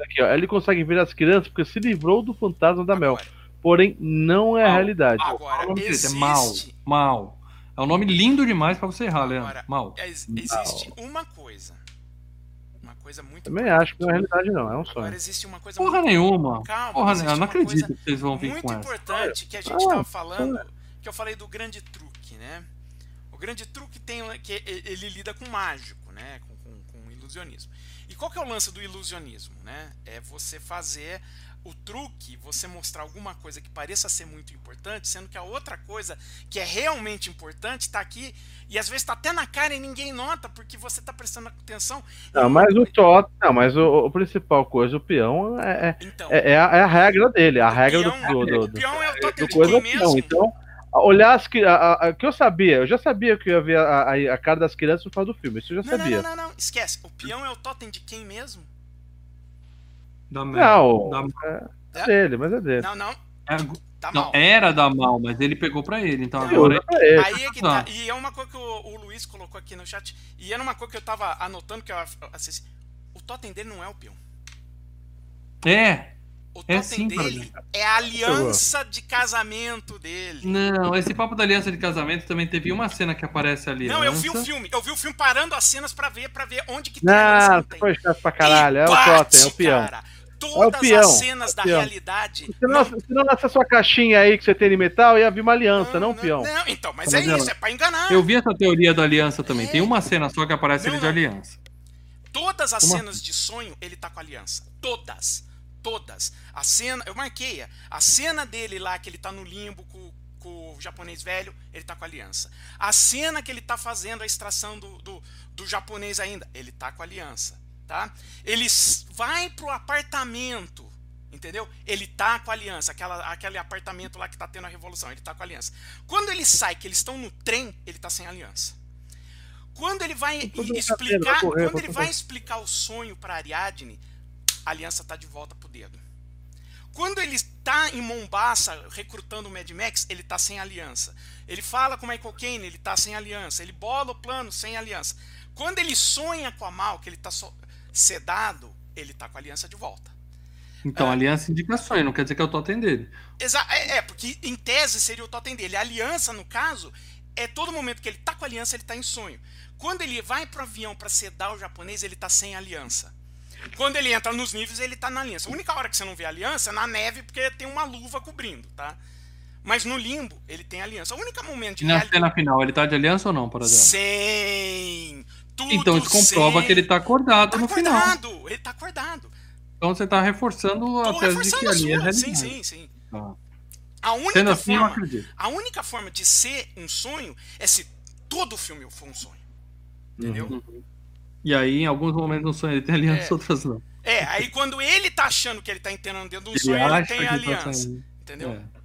Aqui, ó. Ele consegue ver as crianças porque se livrou do fantasma da Mel. Porém, não é a realidade. Agora, existe... É mal, mal. É um nome lindo demais para você errar, Leandro. Agora, Mal. existe Mal. uma coisa. Uma coisa muito Também acho que não é realidade, não. É um sonho. Agora existe uma coisa Porra muito... nenhuma. Calma, Porra nenhuma. Não acredito que vocês vão vir muito com essa. Muito importante que a gente estava ah, falando, que eu falei do grande truque, né? O grande truque tem que ele lida com mágico, né? Com, com, com ilusionismo. E qual que é o lance do ilusionismo, né? É você fazer o truque, você mostrar alguma coisa que pareça ser muito importante, sendo que a outra coisa que é realmente importante está aqui e às vezes está até na cara e ninguém nota porque você está prestando atenção. Não, mas o tot, não, mas o, o, principal coisa, o peão é, é, então, é, é, a, é, a, regra dele, a regra peão, do, do, do, O peão é o totem de quem mesmo? Então, olhar as que a, que eu sabia, eu já sabia que eu ia ver a, a, a cara das crianças no final do filme, isso eu já não, sabia. Não, não, não, não, esquece. O peão é o totem de quem mesmo? Da Mel. Não, da... é dele, mas é dele. Não, não. É, tá não, era da mal, mas ele pegou pra ele, então agora. Ele. Aí é que tá. E é uma coisa que o, o, Luiz colocou aqui no chat. E era uma coisa que eu tava anotando que eu assisti. O totem dele não é o peão. É. O é totem é sim, dele é a aliança de casamento dele. Não, esse papo da aliança de casamento também teve uma cena que aparece ali. Não, eu vi o filme. Eu vi o filme parando as cenas pra ver, para ver onde que tem não, a aliança. Não, foi chato pra caralho. é o totem, é o peão. Cara todas é as cenas da realidade. Se não, se não nessa sua caixinha aí que você tem de metal, ia vir uma aliança, não, não, não peão. Não, então, mas é isso, é pra enganar. Eu vi essa teoria da aliança também. É. Tem uma cena só que aparece ele de aliança. Todas as uma... cenas de sonho, ele tá com aliança. Todas. Todas. A cena, eu marquei, a cena dele lá, que ele tá no limbo com, com o japonês velho, ele tá com aliança. A cena que ele tá fazendo a extração do, do, do japonês ainda, ele tá com aliança tá? Ele vai pro apartamento, entendeu? Ele tá com a aliança, aquela, aquele apartamento lá que tá tendo a revolução, ele tá com a aliança. Quando ele sai, que eles estão no trem, ele tá sem aliança. Quando ele vai explicar, correr, quando ele vai explicar o sonho para Ariadne, a aliança tá de volta pro dedo. Quando ele está em Mombasa recrutando o Mad Max, ele está sem aliança. Ele fala com o Michael Caine, ele está sem aliança. Ele bola o plano sem aliança. Quando ele sonha com a Mal, que ele está so sedado, ele tá com a aliança de volta. Então, é, aliança indica sonho, não quer dizer que é o totem dele. É, é, porque em tese seria o totem dele. A aliança, no caso, é todo momento que ele tá com a aliança, ele tá em sonho. Quando ele vai pro avião para sedar o japonês, ele tá sem aliança. Quando ele entra nos níveis, ele tá na aliança. A única hora que você não vê aliança é na neve, porque tem uma luva cobrindo, tá? Mas no limbo, ele tem aliança. O único momento de. E na cena final, ele tá de aliança ou não, por exemplo? Sim! Tudo então isso comprova que ele tá acordado tá no acordado, final. Ele tá acordado. Então você tá reforçando a tese de que ali é Sim, sim, sim. Ah. A única assim, forma, a única forma de ser um sonho é se todo o filme for um sonho. Entendeu? Uhum. E aí, em alguns momentos no sonho ele tem aliança, é. outras não. É, aí quando ele tá achando que ele tá entendendo dentro do sonho, ele tem tá aliança. Tá entendeu? É.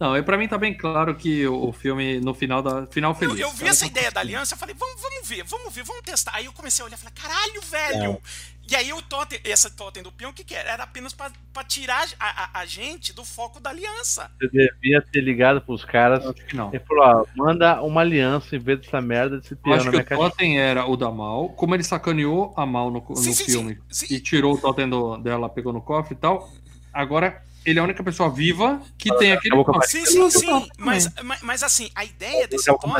Não, e pra mim tá bem claro que o, filme, no final da. Final feliz. Eu, eu vi essa tá ideia da aliança, eu falei, vamos, vamos ver, vamos ver, vamos testar. Aí eu comecei a olhar e falei, caralho, velho! É. E aí o totem, essa totem do peão, o que, que era? Era apenas pra, pra tirar a, a, a, gente do foco da aliança. Você devia ter ligado pros caras não. e falou, ó, manda uma aliança em vez dessa merda desse peão Acho que o totem era o da Mal, como ele sacaneou a Mal no, no sim, filme sim, sim, e tirou o totem do, dela, pegou no cofre e tal, agora ele é a única pessoa viva que tem aquele Sim, sim, sim. Mas, mas, mas assim, a ideia desse totem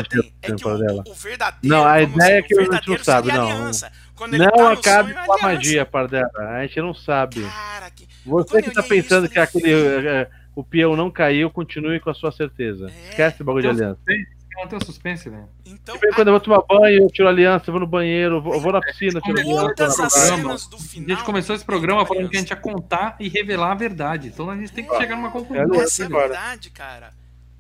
é que o, o, verdadeiro. Não, a ideia é que a gente não sabe, não. não tá acabe com a magia, Pardela. A gente não sabe. Cara, que... Você que tá pensando que aquele. É, o peão não caiu, continue com a sua certeza. É. Esquece o bagulho de aliança. Não tem suspense, velho. Então, em quando eu vou tomar banho, eu tiro a aliança, eu vou no banheiro, eu vou, eu vou na piscina, eu tiro a aliança. as programa. cenas do A final. gente começou esse programa falando que a gente ia contar e revelar a verdade. Então a gente tem que chegar numa conclusão. É, Essa é a agora. verdade, cara.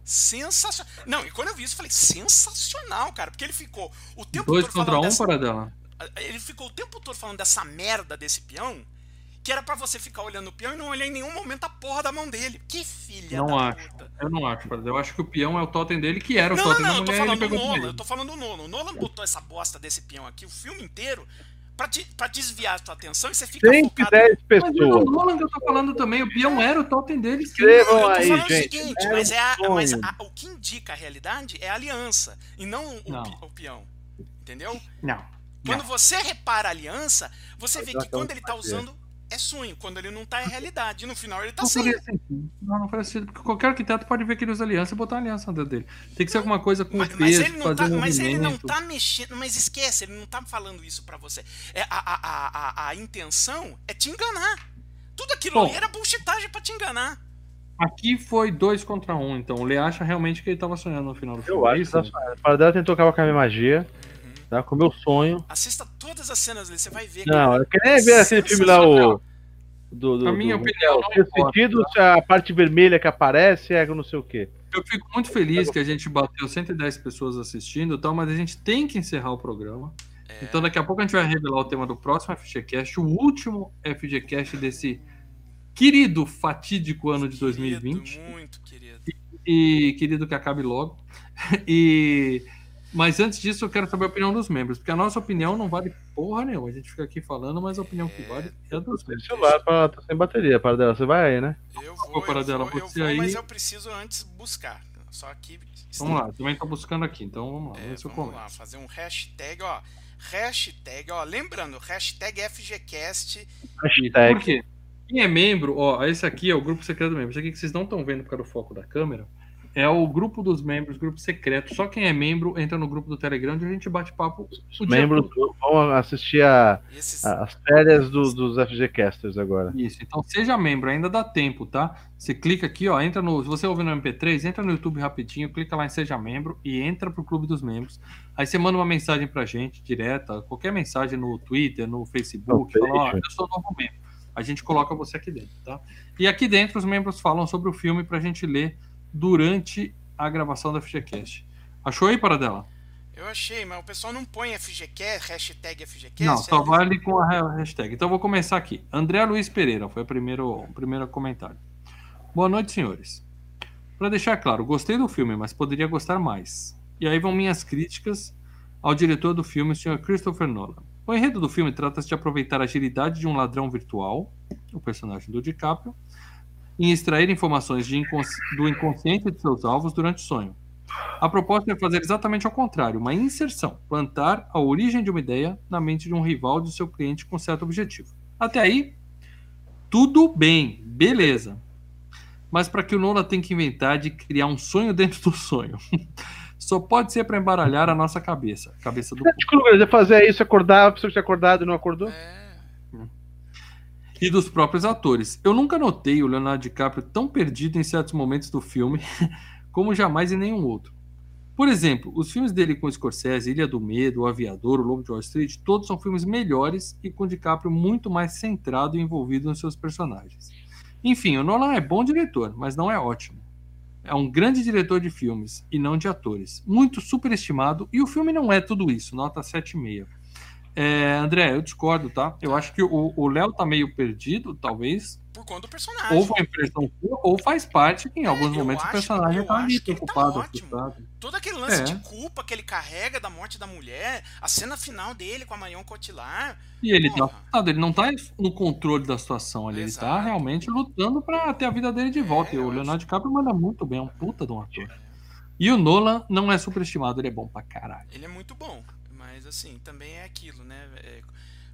Sensacional. Não, e quando eu vi isso, eu falei, sensacional, cara. Porque ele ficou o tempo Dois todo contra falando um, dessa... Paradela. Ele ficou o tempo todo falando dessa merda desse peão, que era pra você ficar olhando o peão e não olhar em nenhum momento a porra da mão dele. Que filha Não da acho. puta. Eu não acho. Eu acho que o peão é o totem dele, que era o Não, totem não, da eu tô mulher e ele falando do Nolan, eu tô falando do Nolan. O Nolan botou essa bosta desse peão aqui, o filme inteiro, pra, te- pra desviar a tua atenção e você fica focado. 110 Mas é o pessoas. Nolan que eu tô falando também. O peão era o totem dele, sim. Escrevam Eu tô aí, falando gente. o seguinte, mas, é a- mas a- o que indica a realidade é a aliança, e não o, Não. o peão. Entendeu? Não. Quando você repara a aliança, você vê que não quando ele tá fazer. usando é sonho, quando ele não tá é realidade. No final ele tá Não sem. faria sentido. Não, não faria sentido. Porque qualquer arquiteto pode ver que ele usa aliança e botar aliança dentro dele. Tem que ser alguma coisa com Mas, mas peso, ele não fazer tá, um mas ele não movimento. tá mexendo. Mas esquece, ele não tá falando isso pra você. É, a, a, a, a, a intenção é te enganar. Tudo aquilo Bom. ali era bullshitagem pra te enganar. Aqui foi dois contra um, então. O Lê acha realmente que ele tava sonhando no final do filme. Eu é acho que a Paradela tentou acabar com a minha magia, tá? Com o meu sonho. Assista todas as cenas ali, você vai ver. Não, cara. eu queria ver aquele filme lá, o. Do, do, A minha do- opinião não importa, sentido, se a parte vermelha que aparece é não sei o quê. Eu fico muito feliz que a gente bateu 110 pessoas assistindo e tal, mas a gente tem que encerrar o programa. É. Então daqui a pouco a gente vai revelar o tema do próximo FGCast, o último FGCast desse querido, fatídico ano de 2020. Querido, muito querido. E querido que acabe logo. E mas antes disso eu quero saber a opinião dos membros, porque a nossa opinião não vale porra nenhuma. A gente fica aqui falando, mas a opinião que vale é a dos membros. celular pra, tá sem bateria, Paradela. Você vai aí, né? Eu vou, eu Paradela, vou, eu vou, aí- mas eu preciso antes buscar. Só aqui. Vamos lá, também tô buscando aqui, então vamos lá, É, vamos vamos lá, fazer um hashtag, ó. Hashtag, ó. Lembrando, hashtag FGCast. Hashtag. Por quê? Quem é membro, ó, esse aqui é o grupo secreto do membro. Esse aqui que vocês não estão vendo por causa do foco da câmera. É o grupo dos membros, grupo secreto. Só quem é membro entra no grupo do Telegram onde a gente bate papo Os membros todo. vão assistir a, Esses, a- as férias do- dos FGCasters agora. Isso, então seja membro, ainda dá tempo, tá? Você clica aqui, ó, entra no. Se você ouvir no MP3, entra no YouTube rapidinho, clica lá em Seja Membro e entra pro Clube dos Membros. Aí você manda uma mensagem pra gente, direta, qualquer mensagem no Twitter, no Facebook, fala, ó, eu sou novo membro. A gente coloca você aqui dentro, tá? E aqui dentro os membros falam sobre o filme pra gente ler durante a gravação da FGCast. Achou aí, Paradela? eu achei, mas o pessoal não põe FGCast, hashtag FGCast. Não, só vale com a hashtag. Então vou começar aqui. André Luiz Pereira foi o primeiro, o primeiro comentário. Boa noite, senhores. Para deixar claro, gostei do filme, mas poderia gostar mais. E aí vão minhas críticas ao diretor do filme, o Sr. Christopher Nolan. O enredo do filme trata-se de aproveitar a agilidade de um ladrão virtual, o personagem do DiCaprio, em extrair informações de incons- do inconsciente de seus alvos durante o sonho. A proposta é fazer exatamente ao contrário, uma inserção, plantar a origem de uma ideia na mente de um rival do seu cliente com certo objetivo. Até aí, tudo bem, beleza. Mas para que o Nolan tem que inventar de criar um sonho dentro do sonho. Só pode ser para embaralhar a nossa cabeça, a cabeça do ia fazer isso, acordar, a pessoa tinha acordado e não acordou. É, e dos próprios atores. Eu nunca notei o Leonardo DiCaprio tão perdido em certos momentos do filme como jamais em nenhum outro. Por exemplo, os filmes dele com Scorsese, Ilha do Medo, O Aviador, O Lobo de Wall Street, todos são filmes melhores e com DiCaprio muito mais centrado e envolvido nos seus personagens. Enfim, o Nolan é bom diretor, mas não é ótimo. É um grande diretor de filmes e não de atores. Muito superestimado e o filme não é tudo isso, nota 7,5. É, André, eu discordo, tá? Eu acho que o o Léo tá meio perdido, talvez. por conta do personagem. Ou foi impressão sua, ou faz parte que em alguns É, eu momentos o acho- personagem eu tá ali tá preocupado, ótimo. assustado. Todo aquele lance É. de culpa que ele carrega da morte da mulher, a cena final dele com a Marion Cotillard. E ele tá Porra. assustado, ele não tá no controle da situação ali, ele tá Exato. realmente lutando pra ter a vida dele de volta. É, e o Leonardo acho- DiCaprio manda muito bem, é um puta de um ator. E o Nolan não é superestimado, ele é bom pra caralho. Ele é muito bom, mas assim, também é aquilo, né? É,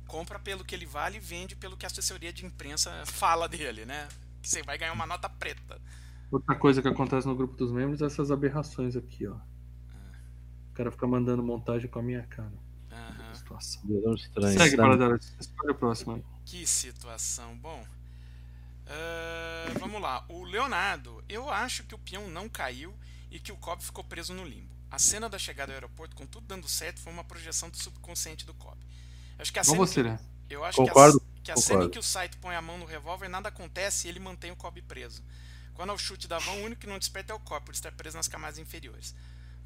compra pelo que ele vale e vende pelo que a assessoria de imprensa fala dele, né? Que você vai ganhar uma nota preta. Outra coisa que acontece no grupo dos membros é essas aberrações aqui, ó. O cara fica mandando montagem com a minha cara. Aham. Situação. É estranho. Segue? Paradela, o próximo aí. Que situação. Bom. ah, Uh, vamos lá. O Leonardo, eu acho que o peão não caiu e que o Cobb ficou preso no limbo. A cena da chegada ao aeroporto, com tudo dando certo, foi uma projeção do subconsciente do Cobb. Acho que a cena você, que, né? Eu acho concordo, que a, que a cena em que o Saito põe a mão no revólver, nada acontece e ele mantém o Cobb preso. Quando é o chute da van, o único que não desperta é o Cobb, por estar preso nas camadas inferiores.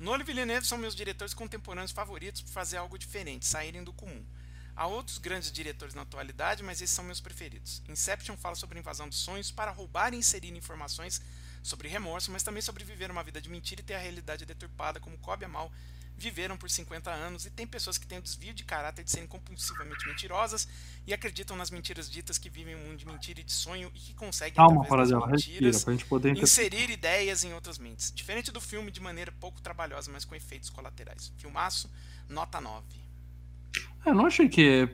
Nolan e Villeneuve são meus diretores contemporâneos favoritos por fazer algo diferente, saírem do comum. Há outros grandes diretores na atualidade, mas esses são meus preferidos. Inception fala sobre invasão dos sonhos para roubar e inserir informações sobre remorso, mas também sobre viver uma vida de mentira e ter a realidade deturpada, como Cobb e Mal viveram por 50 anos, e tem pessoas que têm o desvio de caráter de serem compulsivamente mentirosas e acreditam nas mentiras ditas que vivem um mundo de mentira e de sonho e que conseguem, Calma, através das respira, mentiras, pra gente poder inserir ideias em outras mentes. Diferente do filme, de maneira pouco trabalhosa, mas com efeitos colaterais. Filmaço, nota 9. Eu não achei que é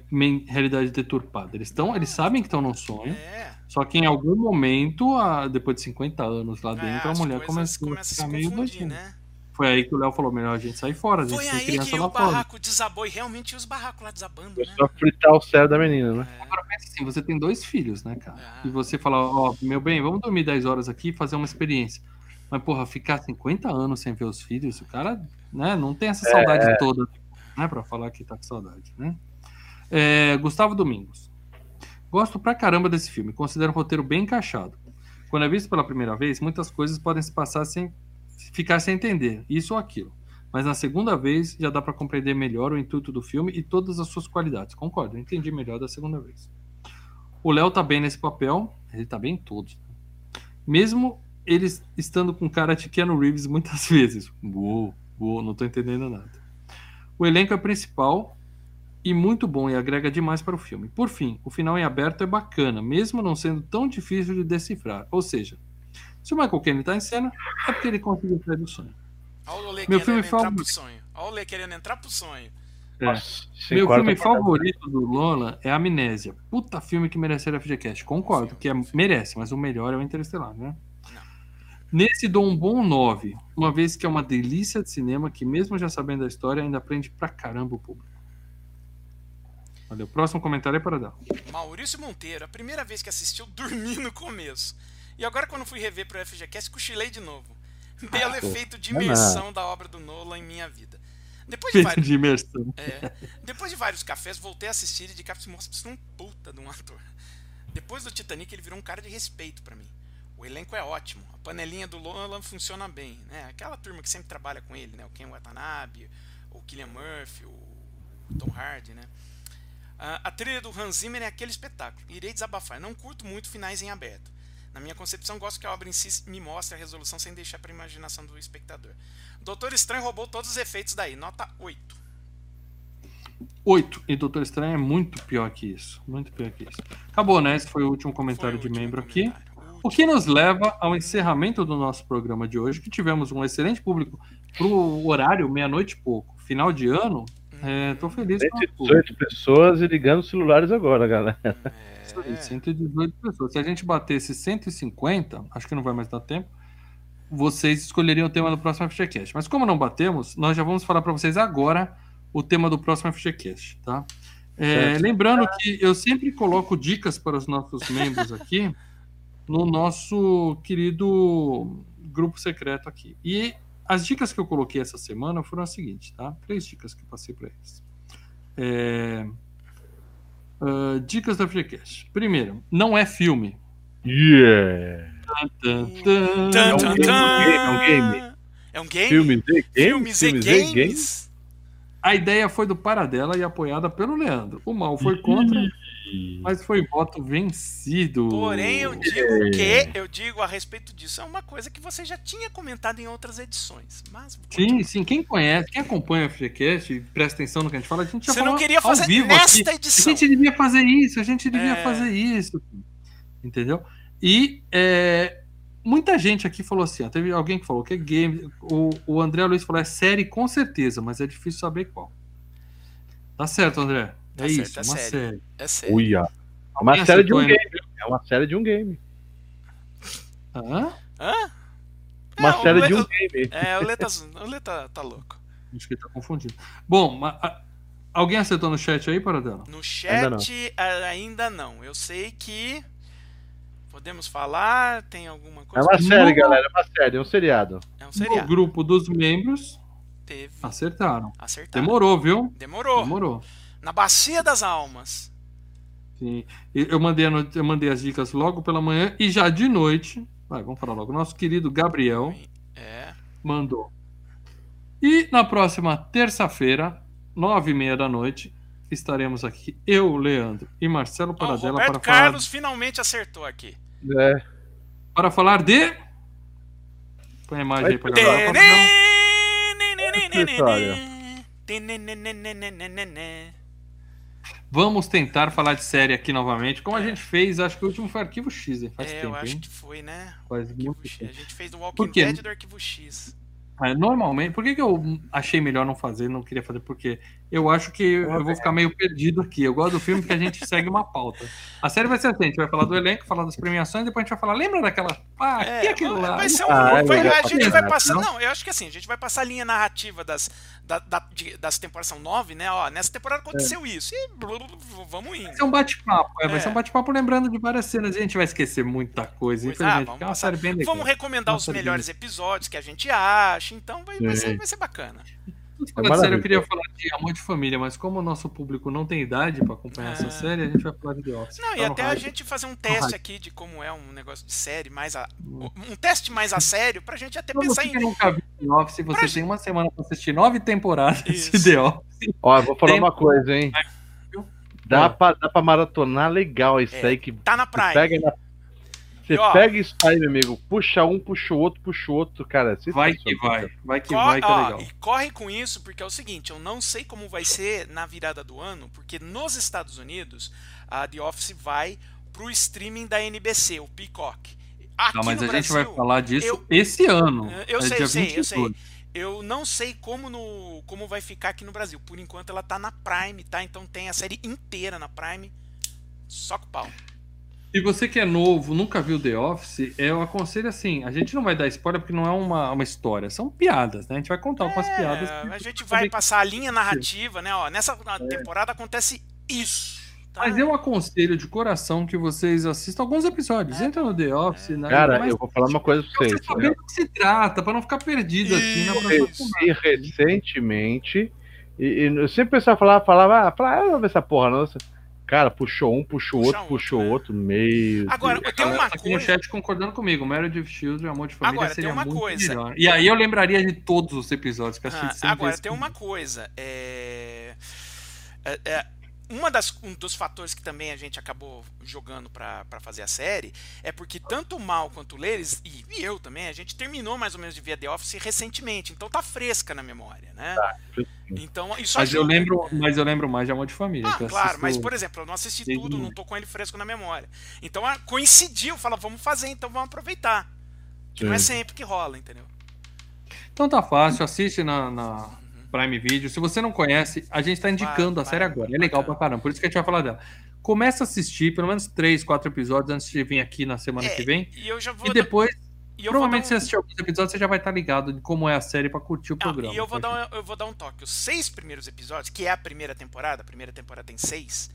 realidade deturpada. Eles, tão, eles sabem que estão num sonho, É, só que em algum momento, a- depois de 50 anos lá é, dentro, a as mulher começou a a ficar meio doidinha. né? Foi aí que o Léo falou: melhor a gente sair fora, a gente Foi tem aí criança que lá o fora. barraco desabou e realmente os barracos lá desabando, né? Começou a fritar o cérebro da menina, né? Agora pensa assim, você tem dois filhos, né, cara? Ah. E você fala, ó, meu bem, vamos dormir 10 horas aqui e fazer uma experiência. Mas, porra, ficar 50 anos sem ver os filhos, o cara, né, não tem essa saudade toda, né, pra falar que tá com saudade, né? É, Gustavo Domingos. Gosto pra caramba desse filme, considero o roteiro bem encaixado. Quando é visto pela primeira vez, muitas coisas podem se passar sem ficar sem entender, isso ou aquilo. Mas na segunda vez já dá pra compreender melhor o intuito do filme e todas as suas qualidades. Concordo, entendi melhor da segunda vez. O Léo tá bem nesse papel, ele tá bem em todos. Mesmo ele estando com cara de Keanu Reeves muitas vezes. Uou, uou, não tô entendendo nada. O elenco é principal e muito bom e agrega demais para o filme. Por fim, o final em aberto é bacana, mesmo não sendo tão difícil de decifrar. Ou seja, se o Michael Caine tá em cena, é porque ele conseguiu sair do sonho. Olha o Lê Meu querendo filme entrar favorito. pro sonho. Olha o Lê querendo entrar pro sonho. É. Meu filme favorito do Lola é Amnésia. Puta filme que mereceria FGCast. Concordo que é, merece, mas o melhor é o Interestelar, né? Nesse dou um bom 9, uma vez que é uma delícia de cinema que, mesmo já sabendo a história, ainda aprende pra caramba o público. Valeu. Próximo comentário é para dar. Maurício Monteiro, a primeira vez que assistiu, dormi no começo. E agora, quando fui rever pro FGCast, cochilei de novo. Belo Ah, efeito de imersão da obra do Nolan em minha vida. Depois de, Feito vários, de imersão. é, depois de vários cafés, voltei a assistir e de cara se mostra um puta de um ator. Depois do Titanic, ele virou um cara de respeito pra mim. O elenco é ótimo, a panelinha do Nolan funciona bem, né? Aquela turma que sempre trabalha com ele, né? O Ken Watanabe, o Killian Murphy, o Tom Hardy, né? A trilha do Hans Zimmer é aquele espetáculo. Irei desabafar. Não curto muito finais em aberto. Na minha concepção, gosto que a obra em si me mostre a resolução sem deixar para a imaginação do espectador. Doutor Estranho roubou todos os efeitos daí. Nota 8. 8. E Doutor Estranho é muito pior que isso. Muito pior que isso. Acabou, né? Esse foi o último comentário o de último membro aqui. O que nos leva ao encerramento do nosso programa de hoje, que tivemos um excelente público pro horário, meia-noite e pouco. Final de ano, é, tô feliz com a turma. 118 pessoas e ligando os celulares agora, galera. Isso aí, É, 118 pessoas. Se a gente batesse 150, acho que não vai mais dar tempo, vocês escolheriam o tema do próximo FGCast. Mas como não batemos, nós já vamos falar para vocês agora o tema do próximo FGCast, tá? É, lembrando que eu sempre coloco dicas para os nossos membros aqui no nosso querido grupo secreto aqui. E as dicas que eu coloquei essa semana foram as seguintes, tá? Três dicas que eu passei para eles. É, ah, dicas da FGCast. Primeiro, não é filme. Yeah! Tan, tan. Tan, É um game, é um game. É um game? Filmes e games? Filmes e games? A ideia foi do Paradela e apoiada pelo Leandro. O mal foi contra, mas foi voto vencido. Porém, eu digo que, eu digo a respeito disso, é uma coisa que você já tinha comentado em outras edições. Mas Sim, sim. Quem conhece, quem acompanha o FGCast e presta atenção no que a gente fala, a gente já Você não falou queria ao fazer vivo nesta aqui. edição. A gente devia fazer isso, a gente devia É. fazer isso. Entendeu? E é, muita gente aqui falou assim: ó, teve alguém que falou que é game. O, o André Luiz falou: é série com certeza, mas é difícil saber qual. Tá certo, André. Tá é certo, isso, é uma série. série. É sério. Uia. É uma série de um game. viu? É uma série de um game. Hã? Hã? Uma É, o série de um game. É, o Lê tá, o tá, tá louco. Acho que ele tá confundindo. Bom, a- alguém acertou no chat aí, Paradela? No Ainda não. chat, ainda não. Eu sei que Podemos falar? Tem alguma É coisa? uma série, No- galera. É uma série, é um seriado. É um No seriado. grupo dos membros, Teve. acertaram. Acertado. Demorou, viu? Demorou. Demorou. Na Bacia das Almas. Sim. Eu mandei, a no- eu mandei as dicas logo pela manhã e já de noite, vai, vamos falar logo, nosso querido Gabriel É. mandou. E na próxima terça-feira, nove e meia da noite, estaremos aqui, eu, Leandro e Marcelo Paradela Roberto para falar, Carlos finalmente acertou aqui. É. para falar de... Põe a imagem aí pra galera. Vamos tentar falar de série aqui novamente, como a gente fez, acho que o último foi Arquivo X, hein? faz É, tempo, eu acho hein? que foi, né? Faz muito tempo. A gente fez do Walking? Dead do Arquivo X. É, normalmente, por que, que eu achei melhor não fazer, não queria fazer? Porque eu acho que eu vou ficar meio perdido aqui. Eu gosto do filme que a gente segue uma pauta. A série vai ser assim: a gente vai falar do elenco, falar das premiações, depois a gente vai falar, lembra daquela. Ah, que é aquilo lá? vai ser um, Ah, é vai- legal a gente vai passar. não? Eu acho que assim, a gente vai passar a linha narrativa das, da, da- de- das temporadas são nove, né? Ó, nessa temporada aconteceu isso. E blu, blu, blu, vamos indo. Vai ser um bate-papo, é, vai É. ser um bate-papo lembrando de várias cenas e a gente vai esquecer muita coisa, Pois, ah, infelizmente, vamos é uma série bem legal. Vamos recomendar Uma os melhores episódios que a gente acha. Então vai, vai, ser, vai ser bacana. Série, eu queria falar de Amor de Família, mas como o nosso público não tem idade pra acompanhar É. essa série, a gente vai falar de The Office. Não, e Tá no até a hype. gente fazer um teste hype. aqui de como é um negócio de série mais a, um teste mais a sério pra gente até pensar em que nunca viu The Office, você Pra tem uma semana pra assistir nove temporadas Isso. de The Office. Ó, eu vou falar Tem- uma coisa, hein? Dá Ah. pra, dá pra maratonar legal isso É, aí que tá na Prime. pega na- Você E, ó, pega isso aí, meu amigo. Puxa um, puxa o outro, puxa o outro, cara. é Vai que vai. Vai que vai, que é ó, legal. E corre com isso, porque é o seguinte, eu não sei como vai ser na virada do ano, porque nos Estados a The Office vai pro streaming da NBC, o Peacock. Aqui Não, mas no a gente Brasil, vai falar disso eu- esse ano. Eu É sei, dia eu sei, eu 22. sei. Eu não sei como, no, como vai ficar aqui no Brasil. Por enquanto ela tá na Prime, tá? Então tem a série inteira na Prime. Só com o pau. Se você que é novo, nunca viu The Office, eu aconselho assim: a gente não vai dar spoiler porque não é uma, uma história, são piadas, né? A gente vai contar algumas piadas. É, que a gente vai passar a linha narrativa, né? Ó, nessa temporada acontece isso. tá? Mas eu aconselho de coração que vocês assistam alguns episódios. Entra no The Office, né? Cara, Mas eu vou falar uma coisa pra pra vocês. você saber do que se trata, pra não ficar perdido aqui na Isso. próxima Eu conheci recentemente, e, e eu sempre pensava, falava, falava, ah, falava, ah, eu não vou ver essa porra, não. Cara, puxou um, puxou Puxa outro, outro, puxou né? outro, meio. Agora, Deus. tem uma Galera tá aqui no coisa. chat concordando comigo. Meredith Shield e Amor de Família Agora, tem seria uma muito coisa. melhor. E aí eu lembraria de todos os episódios que assisti Ah, agora, tem uma coisa. É... é- é- uma das, um dos fatores que também a gente acabou jogando pra fazer a série é porque tanto o Mal quanto o e, e eu também, a gente terminou mais ou menos de ver The Office recentemente, então tá fresca na memória, né? Então, isso Mas eu lembro, mas eu lembro mais de Amor de Família. Ah, claro, assisto- mas por exemplo, eu não assisti tudo, não tô com ele fresco na memória. Então ah, coincidiu, fala, vamos fazer, então vamos aproveitar. Que não é Sim. sempre que rola, entendeu? Então tá fácil, assiste na, na Prime Video. Se você não conhece, a gente tá indicando a série agora. É legal pra caramba, por isso que a gente vai falar dela. Começa a assistir pelo menos três, quatro episódios antes de vir aqui na semana É, que vem. E eu já vou E dar- depois, e provavelmente, um- assistir alguns episódios, você já vai estar ligado de como é a série pra curtir o programa. e eu vou, tá, dar um, eu vou dar um toque. Os seis primeiros episódios, que é a primeira temporada, a primeira temporada tem seis,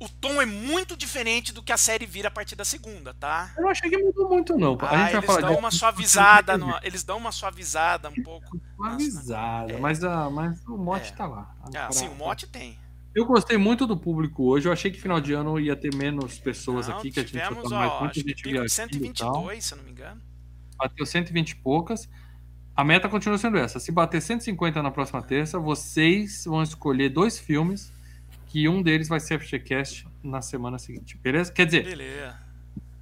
o tom é muito diferente do que a série vira a partir da segunda, tá? Eu não achei que mudou muito, não. A Ah, gente vai eles falar dão disso. uma suavizada, no- eles dão uma suavizada um pouco. Avisada, é. mas, a, mas o mote É. tá lá. Ah, sim, o mote tem. Eu gostei muito do público hoje. Eu achei que final de ano ia ter menos pessoas Não, aqui, que a gente tivemos, tá mais ó, muita gente via de aquilo e tal. 122, se eu não me engano. Bateu 120 e poucas. A meta continua sendo essa. Se bater 150 na próxima terça, vocês vão escolher dois filmes que um deles vai ser FGCast na semana seguinte. Beleza? Quer dizer, Beleza.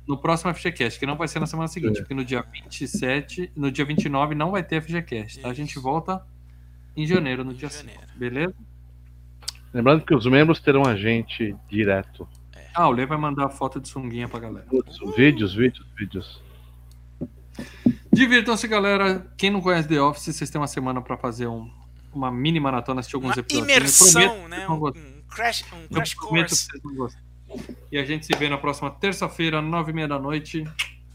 no próximo FGCast, que não vai ser na semana seguinte, É. porque no dia 27, no dia 29 não vai ter FGCast, tá? A gente volta em janeiro, no Em dia janeiro. 5. Beleza? Lembrando que os membros terão a gente direto. Ah, o Lê vai mandar foto de sunguinha pra galera. Putz, vídeos, vídeos, vídeos. Divirtam-se, galera. Quem não conhece The Office, vocês têm uma semana pra fazer um- uma mini maratona, assistir alguns Uma episódios. Imersão, né? um crash, um crash course. E a gente se vê na próxima terça-feira, nove e meia da noite,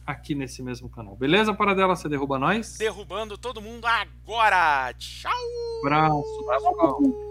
aqui nesse mesmo canal. Beleza, Paradela? Você derruba nós? Derrubando todo mundo agora. Tchau! Abraço, pessoal.